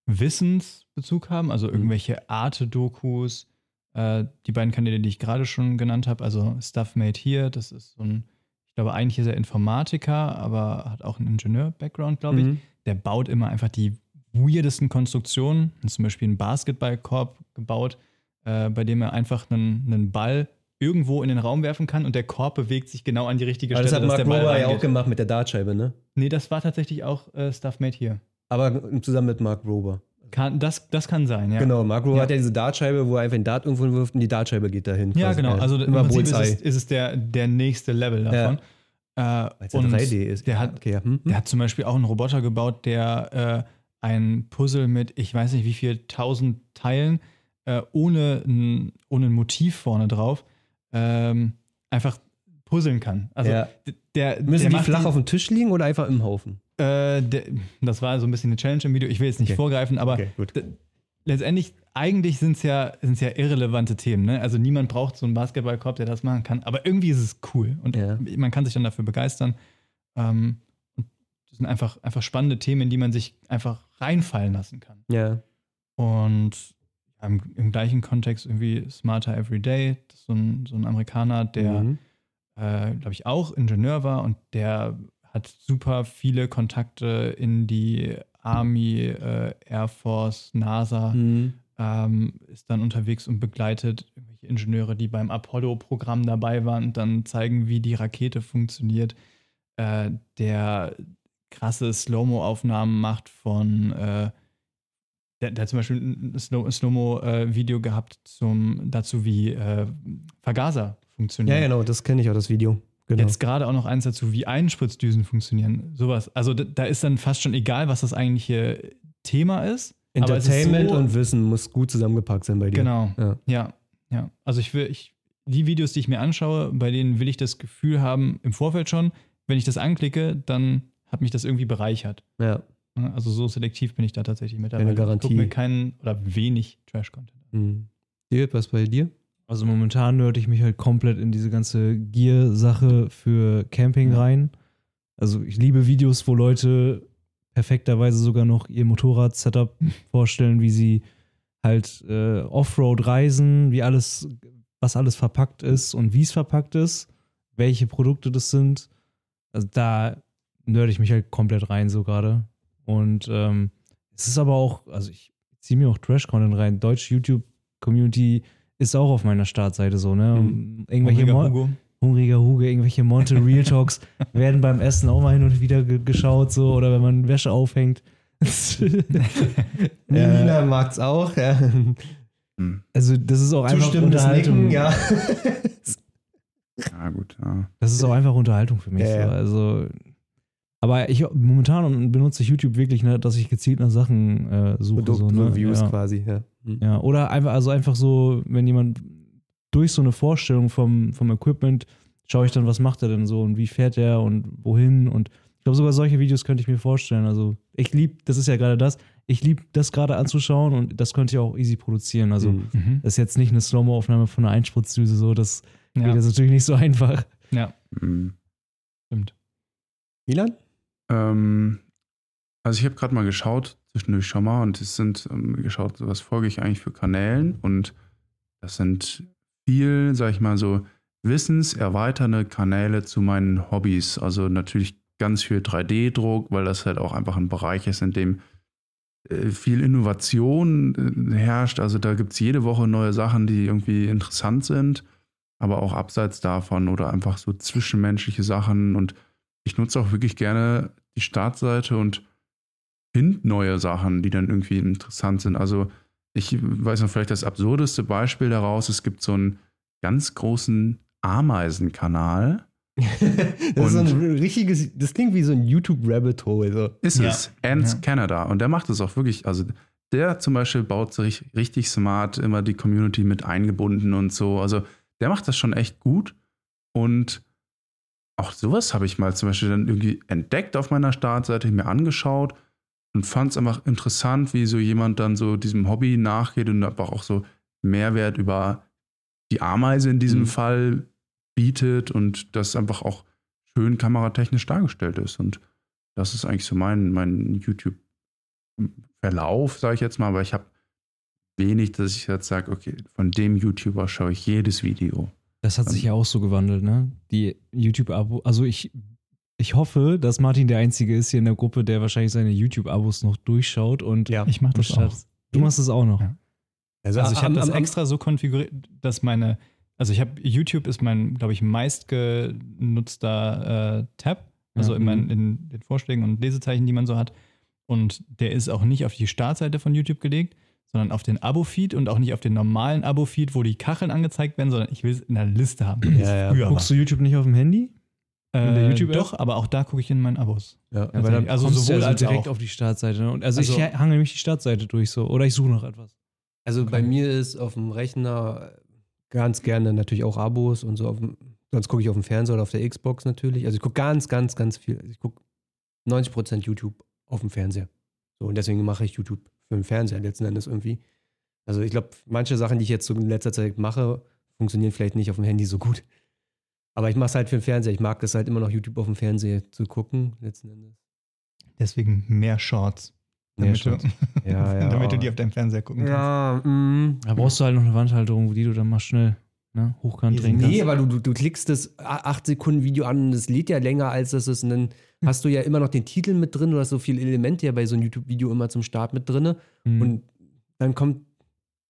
Speaker 4: Wissensbezug haben, also irgendwelche Arte-Dokus, äh, die beiden Kanäle, die ich gerade schon genannt habe, also Stuff Made Here, das ist so ein, ich glaube, eigentlich ist er Informatiker, aber hat auch einen Ingenieur-Background, glaube ich.
Speaker 1: Mhm.
Speaker 4: Der baut immer einfach die weirdesten Konstruktionen, zum Beispiel einen Basketballkorb gebaut, äh, bei dem er einfach einen, einen Ball irgendwo in den Raum werfen kann und der Korb bewegt sich genau an die richtige
Speaker 1: Aber das
Speaker 4: Stelle,
Speaker 1: hat Mark
Speaker 4: der Ball
Speaker 1: Rober ja auch gemacht mit der Dartscheibe, ne?
Speaker 4: Nee, das war tatsächlich auch äh, Stuff Made hier.
Speaker 1: Aber zusammen mit Mark Rober.
Speaker 4: Kann, das, das kann sein, ja.
Speaker 1: Genau, Mark Rober
Speaker 4: Ja.
Speaker 1: hat ja diese Dartscheibe, wo er einfach einen Dart irgendwo wirft und die Dartscheibe geht dahin.
Speaker 4: Ja,
Speaker 1: quasi.
Speaker 4: genau. Also im
Speaker 1: immer
Speaker 4: Prinzip ist es, ist es der, der nächste Level davon. Äh,
Speaker 1: Weil es ja
Speaker 4: und
Speaker 1: 3D ist.
Speaker 4: Der
Speaker 1: Ja,
Speaker 4: hat,
Speaker 1: okay, ja. Hm?
Speaker 4: der hat zum Beispiel auch einen Roboter gebaut, der äh, ein Puzzle mit, ich weiß nicht wie viel, tausend Teilen, äh, ohne, ein, ohne ein Motiv vorne drauf, ähm, einfach puzzeln kann. Also
Speaker 1: Ja.
Speaker 4: der,
Speaker 1: Müssen
Speaker 4: der
Speaker 1: die flach auf dem Tisch liegen oder einfach im Haufen?
Speaker 4: Äh, der, das war so ein bisschen eine Challenge im Video. Ich will jetzt nicht
Speaker 1: Okay.
Speaker 4: vorgreifen, aber
Speaker 1: Okay,
Speaker 4: letztendlich, eigentlich sind es ja, sind's ja irrelevante Themen. Ne? Also niemand braucht so einen Basketballkorb, der das machen kann. Aber irgendwie ist es cool und
Speaker 1: Ja.
Speaker 4: man kann sich dann dafür begeistern. Ähm, das sind einfach, einfach spannende Themen, in die man sich einfach reinfallen lassen kann.
Speaker 1: Ja.
Speaker 4: Und im, im gleichen Kontext irgendwie Smarter Everyday, das ist so ein, so ein Amerikaner, der
Speaker 1: Mhm.
Speaker 4: äh, glaube ich, auch Ingenieur war und der hat super viele Kontakte in die Army, äh, Air Force, NASA,
Speaker 1: Mhm.
Speaker 4: ähm, ist dann unterwegs und begleitet irgendwelche Ingenieure, die beim Apollo-Programm dabei waren und dann zeigen, wie die Rakete funktioniert. Äh, der krasse Slow-Mo-Aufnahmen macht von äh, der, der hat zum Beispiel ein Slow- Slow-Mo-Video gehabt zum, dazu, wie äh, Vergaser funktionieren.
Speaker 1: Ja, genau, das kenne ich auch, das Video. Genau.
Speaker 4: Jetzt gerade auch noch eins dazu, wie Einspritzdüsen funktionieren. Sowas. Also da, da ist dann fast schon egal, was das eigentliche Thema ist
Speaker 1: Entertainment
Speaker 4: so-
Speaker 1: und Wissen muss gut zusammengepackt sein bei dir.
Speaker 4: Genau.
Speaker 1: Ja.
Speaker 4: Ja, ja. Also ich will, ich, die Videos, die ich mir anschaue, bei denen will ich das Gefühl haben, im Vorfeld schon, wenn ich das anklicke, dann hat mich das irgendwie bereichert.
Speaker 1: ja.
Speaker 4: Also so selektiv bin ich da tatsächlich mit dabei.
Speaker 1: Keine
Speaker 4: Ich
Speaker 1: Garantie.
Speaker 4: gucke mir keinen oder wenig Trash-Content an.
Speaker 1: Mhm. Dir, was bei dir?
Speaker 3: Also momentan nörd ich mich halt komplett in diese ganze Gear-Sache für Camping
Speaker 4: Ja.
Speaker 3: rein. Also ich liebe Videos, wo Leute perfekterweise sogar noch ihr Motorrad-Setup vorstellen, wie sie halt äh, Offroad reisen, wie alles, was alles verpackt ist und wie es verpackt ist, welche Produkte das sind. Also da nörd ich mich halt komplett rein so gerade. Und ähm, es ist aber auch, also ich ziehe mir auch Trash-Content rein. Deutsche YouTube-Community ist auch auf meiner Startseite so, ne?
Speaker 1: Mhm.
Speaker 3: Irgendwelche
Speaker 4: Hungriger Hugo.
Speaker 3: hungriger Huge, irgendwelche Monte Real Talks werden beim Essen auch mal hin und wieder ge geschaut, so, oder wenn man Wäsche aufhängt.
Speaker 1: Nina mag's auch, ja.
Speaker 2: Hm.
Speaker 3: also, das ist auch einfach Unterhaltung.
Speaker 1: Nicken, ja.
Speaker 2: Ja, gut. Ja.
Speaker 3: Das ist auch einfach Unterhaltung für mich.
Speaker 1: Ja,
Speaker 3: so.
Speaker 1: ja.
Speaker 3: Also, aber ich momentan benutze ich YouTube wirklich, ne, dass ich gezielt nach Sachen äh, suche. so, ne?
Speaker 1: Produkt-Reviews
Speaker 3: ja.
Speaker 1: quasi, ja. Mhm.
Speaker 3: Ja, oder einfach, also einfach so, wenn jemand durch so eine Vorstellung vom, vom Equipment schaue ich dann, was macht er denn so und wie fährt er und wohin und ich glaube, sogar solche Videos könnte ich mir vorstellen. Also, ich liebe, das ist ja gerade das, ich liebe das gerade anzuschauen und das könnte ich auch easy produzieren. Also,
Speaker 1: Mhm.
Speaker 4: Mhm.
Speaker 3: das ist jetzt nicht eine Slow-Mo-Aufnahme von einer Einspritzdüse, so, das
Speaker 4: Ja.
Speaker 3: geht jetzt natürlich nicht so einfach.
Speaker 4: ja,
Speaker 2: Hm.
Speaker 4: stimmt.
Speaker 1: Milan?
Speaker 2: Ähm, also ich habe gerade mal geschaut, zwischendurch schon mal, und es sind ähm, geschaut, was folge ich eigentlich für Kanälen und das sind viel, sag ich mal so, wissenserweiternde Kanäle zu meinen Hobbys. Also natürlich ganz viel 3D-Druck, weil das halt auch einfach ein Bereich ist, in dem äh, viel Innovation äh, herrscht. Also da gibt es jede Woche neue Sachen, die irgendwie interessant sind, aber auch abseits davon oder einfach so zwischenmenschliche Sachen. Und ich nutze auch wirklich gerne die Startseite und finde neue Sachen, die dann irgendwie interessant sind. Also ich weiß noch vielleicht das absurdeste Beispiel daraus. Es gibt so einen ganz großen Ameisenkanal.
Speaker 1: das ist so ein richtiges, das klingt wie so ein YouTube-Rabbit Hole. So.
Speaker 2: Ist ja. es. Ants ja. Canada. Und der macht es auch wirklich, also der zum Beispiel baut sich richtig smart, immer die Community mit eingebunden und so. Also der macht das schon echt gut. Und auch sowas habe ich mal zum Beispiel dann irgendwie entdeckt auf meiner Startseite, mir angeschaut und fand es einfach interessant, wie so jemand dann so diesem Hobby nachgeht und einfach auch so Mehrwert über die Ameise in diesem mhm. Fall bietet und das einfach auch schön kameratechnisch dargestellt ist. Und das ist eigentlich so mein, mein YouTube-Verlauf, sage ich jetzt mal, aber ich habe wenig, dass ich jetzt sage, okay, von dem YouTuber schaue ich jedes Video.
Speaker 3: Das hat sich ja auch so gewandelt, ne? Die YouTube-Abo, also ich ich hoffe, dass Martin der Einzige ist hier in der Gruppe, der wahrscheinlich seine YouTube-Abos noch durchschaut und
Speaker 4: ja, ich mache das auch.
Speaker 3: Du machst es auch noch. Ja.
Speaker 4: Also, also, ich habe das extra so konfiguriert, dass meine, also ich habe YouTube ist mein, glaube ich, meistgenutzter äh, Tab, also ja, in, mein, mhm. in den Vorschlägen und Lesezeichen, die man so hat. Und der ist auch nicht auf die Startseite von YouTube gelegt, sondern auf den Abo-Feed und auch nicht auf den normalen Abo-Feed, wo die Kacheln angezeigt werden, sondern ich will es in der Liste haben.
Speaker 3: Ja, ja. Guckst du YouTube nicht auf dem Handy?
Speaker 4: Äh, YouTube doch, aber auch da gucke ich in meinen Abos.
Speaker 3: Ja, weil dann also sowohl ja als direkt auch. auf die Startseite. Ne? Und also, also, ich hange nämlich die Startseite durch so. Oder ich suche noch etwas.
Speaker 1: Also okay. bei mir ist auf dem Rechner ganz gerne natürlich auch Abos und so. Dem, sonst gucke ich auf dem Fernseher oder auf der Xbox natürlich. Also ich gucke ganz, ganz, ganz viel. Ich gucke 90% YouTube auf dem Fernseher. So, und deswegen mache ich YouTube für den Fernseher letzten Endes irgendwie. Also ich glaube, manche Sachen, die ich jetzt so in letzter Zeit mache, funktionieren vielleicht nicht auf dem Handy so gut. Aber ich mache es halt für den Fernseher. Ich mag es halt immer noch YouTube auf dem Fernseher zu gucken, letzten Endes.
Speaker 4: Deswegen mehr Shorts. Mehr damit, Shorts. Du, ja, ja. damit du die auf deinem Fernseher gucken
Speaker 3: ja, kannst. Mm. Da brauchst du halt noch eine Wandhalterung, die du dann mal schnell ne, hochkant drehen kannst.
Speaker 1: Nee, aber du, du, du klickst das 8 Sekunden Video an und das lädt ja länger als das ist. Und dann hm. Hast du ja immer noch den Titel mit drin. Du hast so viele Elemente ja bei so einem YouTube-Video immer zum Start mit drin. Mhm. Und dann kommt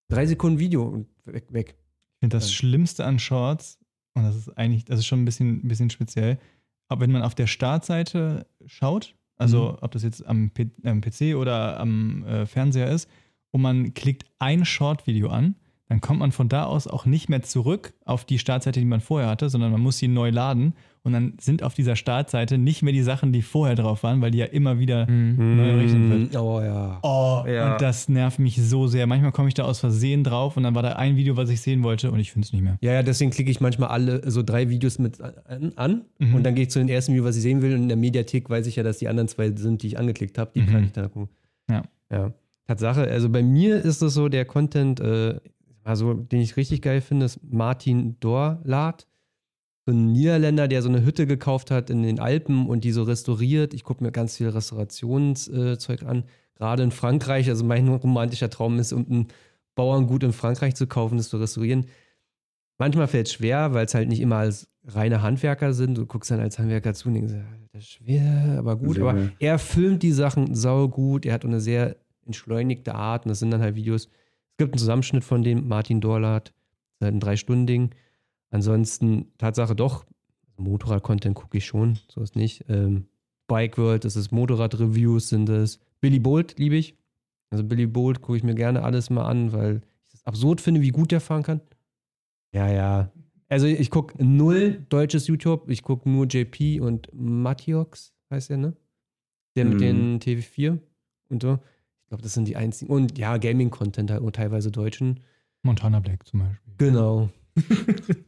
Speaker 1: drei Sekunden Video und weg. weg.
Speaker 4: Ich finde das Schlimmste an Shorts und das ist eigentlich, das ist schon ein bisschen, ein bisschen speziell. Aber wenn man auf der Startseite schaut, also mhm. ob das jetzt am, P am PC oder am äh, Fernseher ist, und man klickt ein Short-Video an, dann kommt man von da aus auch nicht mehr zurück auf die Startseite, die man vorher hatte, sondern man muss sie neu laden und dann sind auf dieser Startseite nicht mehr die Sachen, die vorher drauf waren, weil die ja immer wieder mhm. neu errichtet wird.
Speaker 1: Oh ja.
Speaker 4: Oh, ja. und das nervt mich so sehr. Manchmal komme ich da aus Versehen drauf und dann war da ein Video, was ich sehen wollte und ich finde es nicht mehr.
Speaker 1: Ja, ja, deswegen klicke ich manchmal alle so drei Videos mit an, an mhm. und dann gehe ich zu den ersten Video, was ich sehen will und in der Mediathek weiß ich ja, dass die anderen zwei sind, die ich angeklickt habe, die mhm. kann ich da gucken.
Speaker 4: Ja.
Speaker 1: Ja. Tatsache, also bei mir ist es so, der Content, äh, also den ich richtig geil finde, ist Martin Dorlat so ein Niederländer, der so eine Hütte gekauft hat in den Alpen und die so restauriert. Ich gucke mir ganz viel Restaurationszeug äh, an, gerade in Frankreich. Also mein romantischer Traum ist, um ein Bauerngut in Frankreich zu kaufen, das zu restaurieren. Manchmal fällt es schwer, weil es halt nicht immer als reine Handwerker sind. Du guckst dann als Handwerker zu und denkst, das ist schwer, aber gut. Sehr. Aber er filmt die Sachen sau gut. Er hat eine sehr entschleunigte Art und das sind dann halt Videos. Es gibt einen Zusammenschnitt von dem Martin Dorlat, halt ein Drei-Stunden-Ding Ansonsten, Tatsache doch, Motorrad-Content gucke ich schon, so ist nicht. Ähm, Bike World, das ist Motorrad-Reviews, sind es. Billy Bolt liebe ich. Also Billy Bolt gucke ich mir gerne alles mal an, weil ich das absurd finde, wie gut der fahren kann. Ja, ja. Also ich gucke null deutsches YouTube, ich gucke nur JP und Matiox, heißt der, ne? Der mit den TV4 und so. Ich glaube, das sind die einzigen. Und ja, Gaming-Content halt, teilweise deutschen.
Speaker 4: Montana Black zum Beispiel.
Speaker 1: Genau.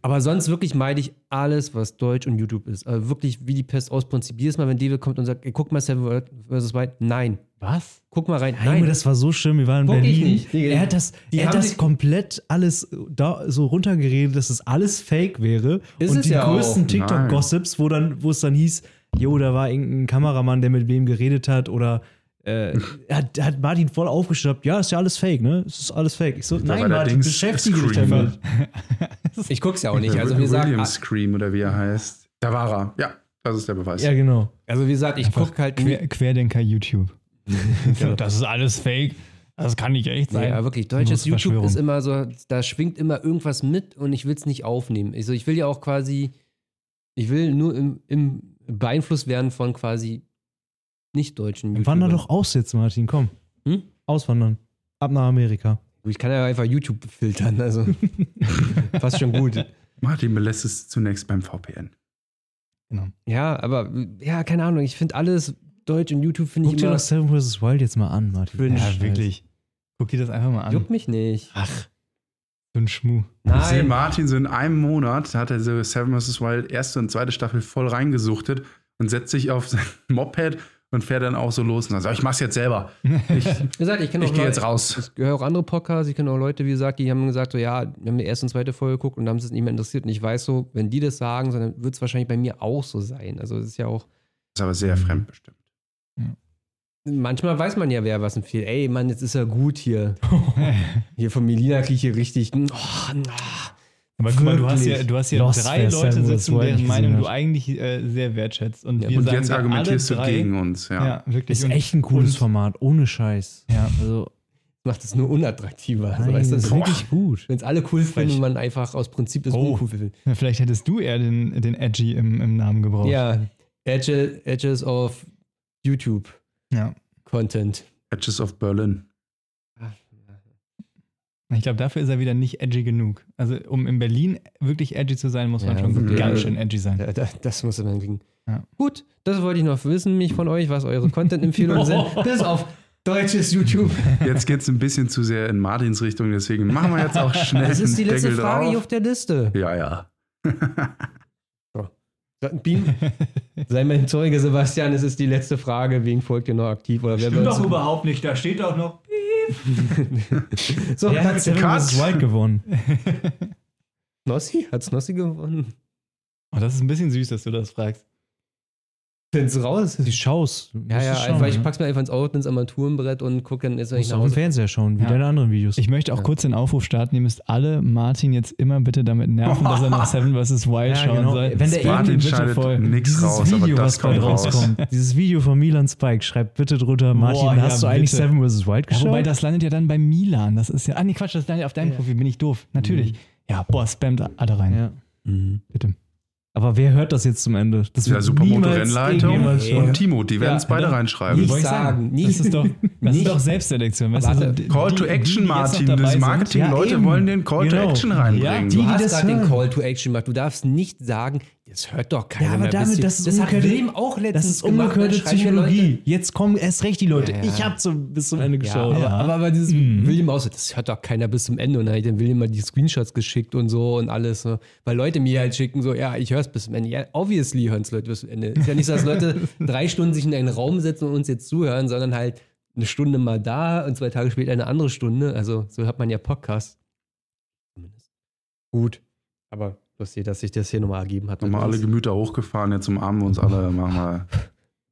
Speaker 1: Aber sonst wirklich meide ich alles, was Deutsch und YouTube ist. Also wirklich wie die Pest aus Prinzip. Jedes Mal, wenn David kommt und sagt, ey, guck mal Seven vs. White, nein.
Speaker 3: Was?
Speaker 1: Guck mal rein.
Speaker 3: Nein, Nein. das war so schön. Wir waren in guck Berlin. Er hat das, er hat das komplett alles da so runtergeredet, dass es alles fake wäre. Ist und die ja größten TikTok-Gossips, wo dann, wo es dann hieß, jo, da war irgendein Kameramann, der mit wem geredet hat oder äh, hat, hat Martin voll aufgeschnappt, ja, ist ja alles fake, ne? Es ist alles fake. Ich so, da nein, Martin, beschäftige dich damit.
Speaker 1: ich guck's ja auch nicht. Also,
Speaker 2: wie gesagt. William Scream oder wie er heißt. Da war er. Ja, das ist der Beweis.
Speaker 3: Ja, genau.
Speaker 1: Also, wie gesagt, ich guck halt.
Speaker 4: Quer, Querdenker YouTube.
Speaker 1: Genau.
Speaker 4: Das ist alles fake. Das kann nicht echt sein.
Speaker 1: Ja, wirklich. Deutsches YouTube ist immer so, da schwingt immer irgendwas mit und ich will es nicht aufnehmen. Also ich will ja auch quasi, ich will nur im, im beeinflusst werden von quasi nicht-deutschen YouTubern.
Speaker 3: Wander doch aus jetzt, Martin, komm.
Speaker 1: Hm?
Speaker 3: Auswandern. Ab nach Amerika.
Speaker 1: Ich kann ja einfach YouTube filtern, also fast schon gut.
Speaker 2: Martin belässt es zunächst beim VPN.
Speaker 4: Genau.
Speaker 1: Ja, aber ja, keine Ahnung, ich finde alles Deutsch und YouTube finde ich
Speaker 3: Guck dir
Speaker 1: immer,
Speaker 3: doch Seven vs. Wild jetzt mal an, Martin.
Speaker 1: Cringe.
Speaker 4: Ja, wirklich. Guck dir das einfach mal an.
Speaker 1: juckt mich nicht.
Speaker 4: Ach, so ein Schmuh.
Speaker 2: Ich sehe
Speaker 1: Nein,
Speaker 2: Martin so in einem Monat, hat er so Seven vs. Wild erste und zweite Staffel voll reingesuchtet und setzt sich auf sein Moped und fährt dann auch so los und sagt, ich mach's jetzt selber. Ich,
Speaker 1: wie gesagt, ich kenne auch
Speaker 2: ich gehe
Speaker 1: Leute-
Speaker 2: jetzt raus.
Speaker 1: Ich höre auch andere Podcasts, ich kenne auch Leute, wie gesagt, die haben gesagt, so ja, wir haben die erste und zweite Folge geguckt und haben es nicht mehr interessiert. Und ich weiß so, wenn die das sagen, so, dann wird es wahrscheinlich bei mir auch so sein. Also es ist ja auch,
Speaker 2: ist aber sehr fremdbestimmt.
Speaker 1: manchmal weiß man ja, wer was empfiehlt. Ey, Mann, jetzt ist er gut hier. Hier von Melina kriege ich hier richtig. Oh, ah.
Speaker 4: Aber guck mal, du hast ja, du hast ja
Speaker 3: Lost,
Speaker 4: drei Leute sitzen, deren Meinung du eigentlich äh, sehr wertschätzt. Und,
Speaker 1: Ja,
Speaker 4: wir
Speaker 2: Und
Speaker 4: sagen
Speaker 2: jetzt argumentierst du
Speaker 4: alle drei,
Speaker 2: gegen uns, ja.
Speaker 4: Ja, wirklich.
Speaker 3: Ist echt ein cooles
Speaker 4: und-
Speaker 3: Format, ohne Scheiß.
Speaker 4: Ja.
Speaker 3: Also,
Speaker 1: macht es nur unattraktiver. Also,
Speaker 3: nein,
Speaker 1: weißt du,
Speaker 3: das ist wirklich gut.
Speaker 1: wenn es alle cool finden und man einfach aus Prinzip das
Speaker 4: Oh.
Speaker 1: uncool findet.
Speaker 4: Ja, Vielleicht hättest du eher den, den Edgy im, im Namen gebraucht.
Speaker 1: Ja, Edge, Edges of YouTube
Speaker 4: ja.
Speaker 1: Content.
Speaker 2: Edges of Berlin.
Speaker 4: Ich glaube, dafür ist er wieder nicht edgy genug. Also, um in Berlin wirklich edgy zu sein, muss man
Speaker 1: Ja,
Speaker 4: schon
Speaker 2: wirklich.
Speaker 4: ganz schön edgy sein.
Speaker 1: Ja, da, das muss man kriegen.
Speaker 4: Ja.
Speaker 1: Gut, das wollte ich noch wissen, mich von euch, was eure Content-Empfehlungen sind. Bis auf deutsches YouTube.
Speaker 2: Jetzt geht's ein bisschen zu sehr in Martins Richtung, deswegen machen wir jetzt auch schnell
Speaker 1: Das ist die letzte
Speaker 2: Deckel
Speaker 1: Frage hier auf der Liste.
Speaker 2: Ja, ja.
Speaker 1: Beam, sei mein Zeuge, Sebastian, es ist die letzte Frage, wegen folgt ihr noch aktiv oder wer wird
Speaker 4: überhaupt nicht, da steht doch noch.
Speaker 1: So,
Speaker 3: Wer hat
Speaker 2: Cut.
Speaker 3: vs. Wild gewonnen?
Speaker 1: Snossi? Hat Snossi gewonnen?
Speaker 4: Oh, das ist ein bisschen süß, dass du das fragst.
Speaker 1: Find's raus.
Speaker 3: Die Schaus.
Speaker 1: Ja, ja,
Speaker 3: schauen,
Speaker 1: einfach, ich pack's mir einfach ins Auto, ins Armaturenbrett und gucke dann jetzt, wenn ich
Speaker 3: Musst
Speaker 1: nach
Speaker 3: auf dem
Speaker 1: Hause
Speaker 3: Fernseher schauen, wie
Speaker 4: Ja.
Speaker 3: deine anderen Videos.
Speaker 4: Ich möchte auch
Speaker 1: Ja.
Speaker 4: kurz den Aufruf starten. Ihr müsst alle Martin jetzt immer bitte damit nerven, dass er nach Seven vs. Wild
Speaker 3: Ja,
Speaker 4: schauen
Speaker 3: genau.
Speaker 4: soll.
Speaker 3: Wenn der
Speaker 2: Martin
Speaker 4: bitte voll.
Speaker 2: nichts
Speaker 3: Dieses
Speaker 2: raus, aber
Speaker 3: Video,
Speaker 2: das
Speaker 3: was bald
Speaker 2: kommt raus.
Speaker 3: rauskommt, dieses Video von Milan Spike, schreibt bitte drunter, Martin,
Speaker 4: Boah,
Speaker 3: hast
Speaker 4: ja,
Speaker 3: du eigentlich
Speaker 4: bitte.
Speaker 3: Seven vs. Wild
Speaker 4: Ja,
Speaker 3: geschaut?
Speaker 4: wobei das landet ja dann bei Milan. Das ist ja. Ah, nee, Quatsch, das landet auf deinem Profil. Bin ich doof. Natürlich. Ja, boah, spammt alle rein.
Speaker 3: ja.
Speaker 4: Bitte.
Speaker 3: Aber wer hört das jetzt zum Ende? Das
Speaker 2: Ja,
Speaker 3: wird
Speaker 2: Supermoto-Rennleitung und Timo, die werden es
Speaker 4: Ja,
Speaker 2: beide
Speaker 4: doch.
Speaker 2: reinschreiben.
Speaker 1: Nicht sagen, nicht-
Speaker 4: Das ist doch, das ist doch Selbstselektion. Weißt die-
Speaker 2: Call
Speaker 4: die-
Speaker 2: to
Speaker 4: die,
Speaker 2: Action,
Speaker 4: die noch
Speaker 2: Martin. Das. Marketing-Leute
Speaker 3: Ja,
Speaker 2: wollen den Call
Speaker 3: Genau.
Speaker 2: to Action
Speaker 4: Ja,
Speaker 2: reinbringen.
Speaker 3: die,
Speaker 1: Du
Speaker 3: die
Speaker 1: hast
Speaker 3: das
Speaker 1: gerade den. Call to Action gemacht. Du darfst nicht sagen, das hört doch keiner
Speaker 3: Ja, aber
Speaker 1: mehr.
Speaker 3: damit,
Speaker 1: bis-
Speaker 3: das ist
Speaker 1: das hat Wilm auch letztens
Speaker 3: Das ist
Speaker 1: Leute-
Speaker 3: Psychologie. Jetzt kommen erst recht die Leute.
Speaker 1: Ja.
Speaker 3: Ich habe zum, bis zum Ende
Speaker 1: Ja,
Speaker 3: geschaut.
Speaker 1: aber,
Speaker 4: Ja.
Speaker 1: aber, aber dieses
Speaker 4: Mhm.
Speaker 1: William auch so, das hört doch keiner bis zum Ende. Und dann hat dann William mal die Screenshots geschickt und so und alles. So. Weil Leute mir halt schicken, so, ja, ich höre es bis zum Ende. Ja, obviously hören es Leute bis zum Ende. Ist ja nicht so, dass Leute drei Stunden sich in einen Raum setzen und uns jetzt zuhören, sondern halt eine Stunde mal da und zwei Tage später eine andere Stunde. Also so hört man ja Podcasts. Zumindest. Gut. Aber lustig, dass sich das hier nochmal ergeben hat.
Speaker 2: Nochmal alle Gemüter hochgefahren, jetzt umarmen wir uns alle, machen wir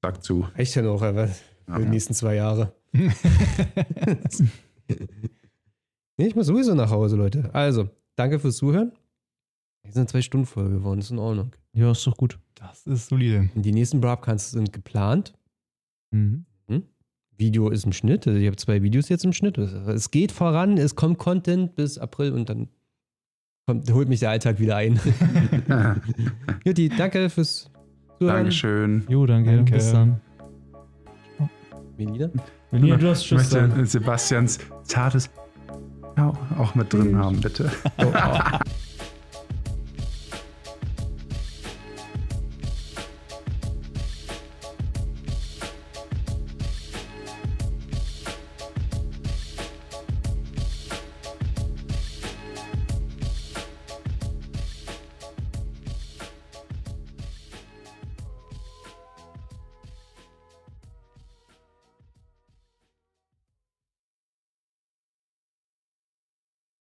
Speaker 2: Sack zu.
Speaker 1: Reicht ja noch, aber für
Speaker 2: Ja,
Speaker 1: die
Speaker 2: ja.
Speaker 1: nächsten zwei Jahre. nee, ich muss sowieso nach Hause, Leute. Also, danke fürs Zuhören. Wir sind zwei Stunden voll geworden, ist in Ordnung.
Speaker 3: Ja, ist doch gut.
Speaker 4: Das ist solide.
Speaker 1: Die nächsten Broadcasts sind geplant.
Speaker 3: Mhm.
Speaker 1: Video ist im Schnitt. Also ich habe zwei Videos jetzt im Schnitt. Es geht voran, es kommt Content bis April und dann kommt, holt mich der Alltag wieder ein. Jutti, danke fürs Zuhören.
Speaker 2: Dankeschön.
Speaker 3: Jo, danke.
Speaker 4: Danke.
Speaker 3: Bis dann.
Speaker 1: Melina.
Speaker 3: Melina, du hast
Speaker 2: Ich
Speaker 3: Tschüss sagen.
Speaker 2: möchte Sebastians zartes ja, auch mit drin haben, bitte.
Speaker 1: Oh, oh.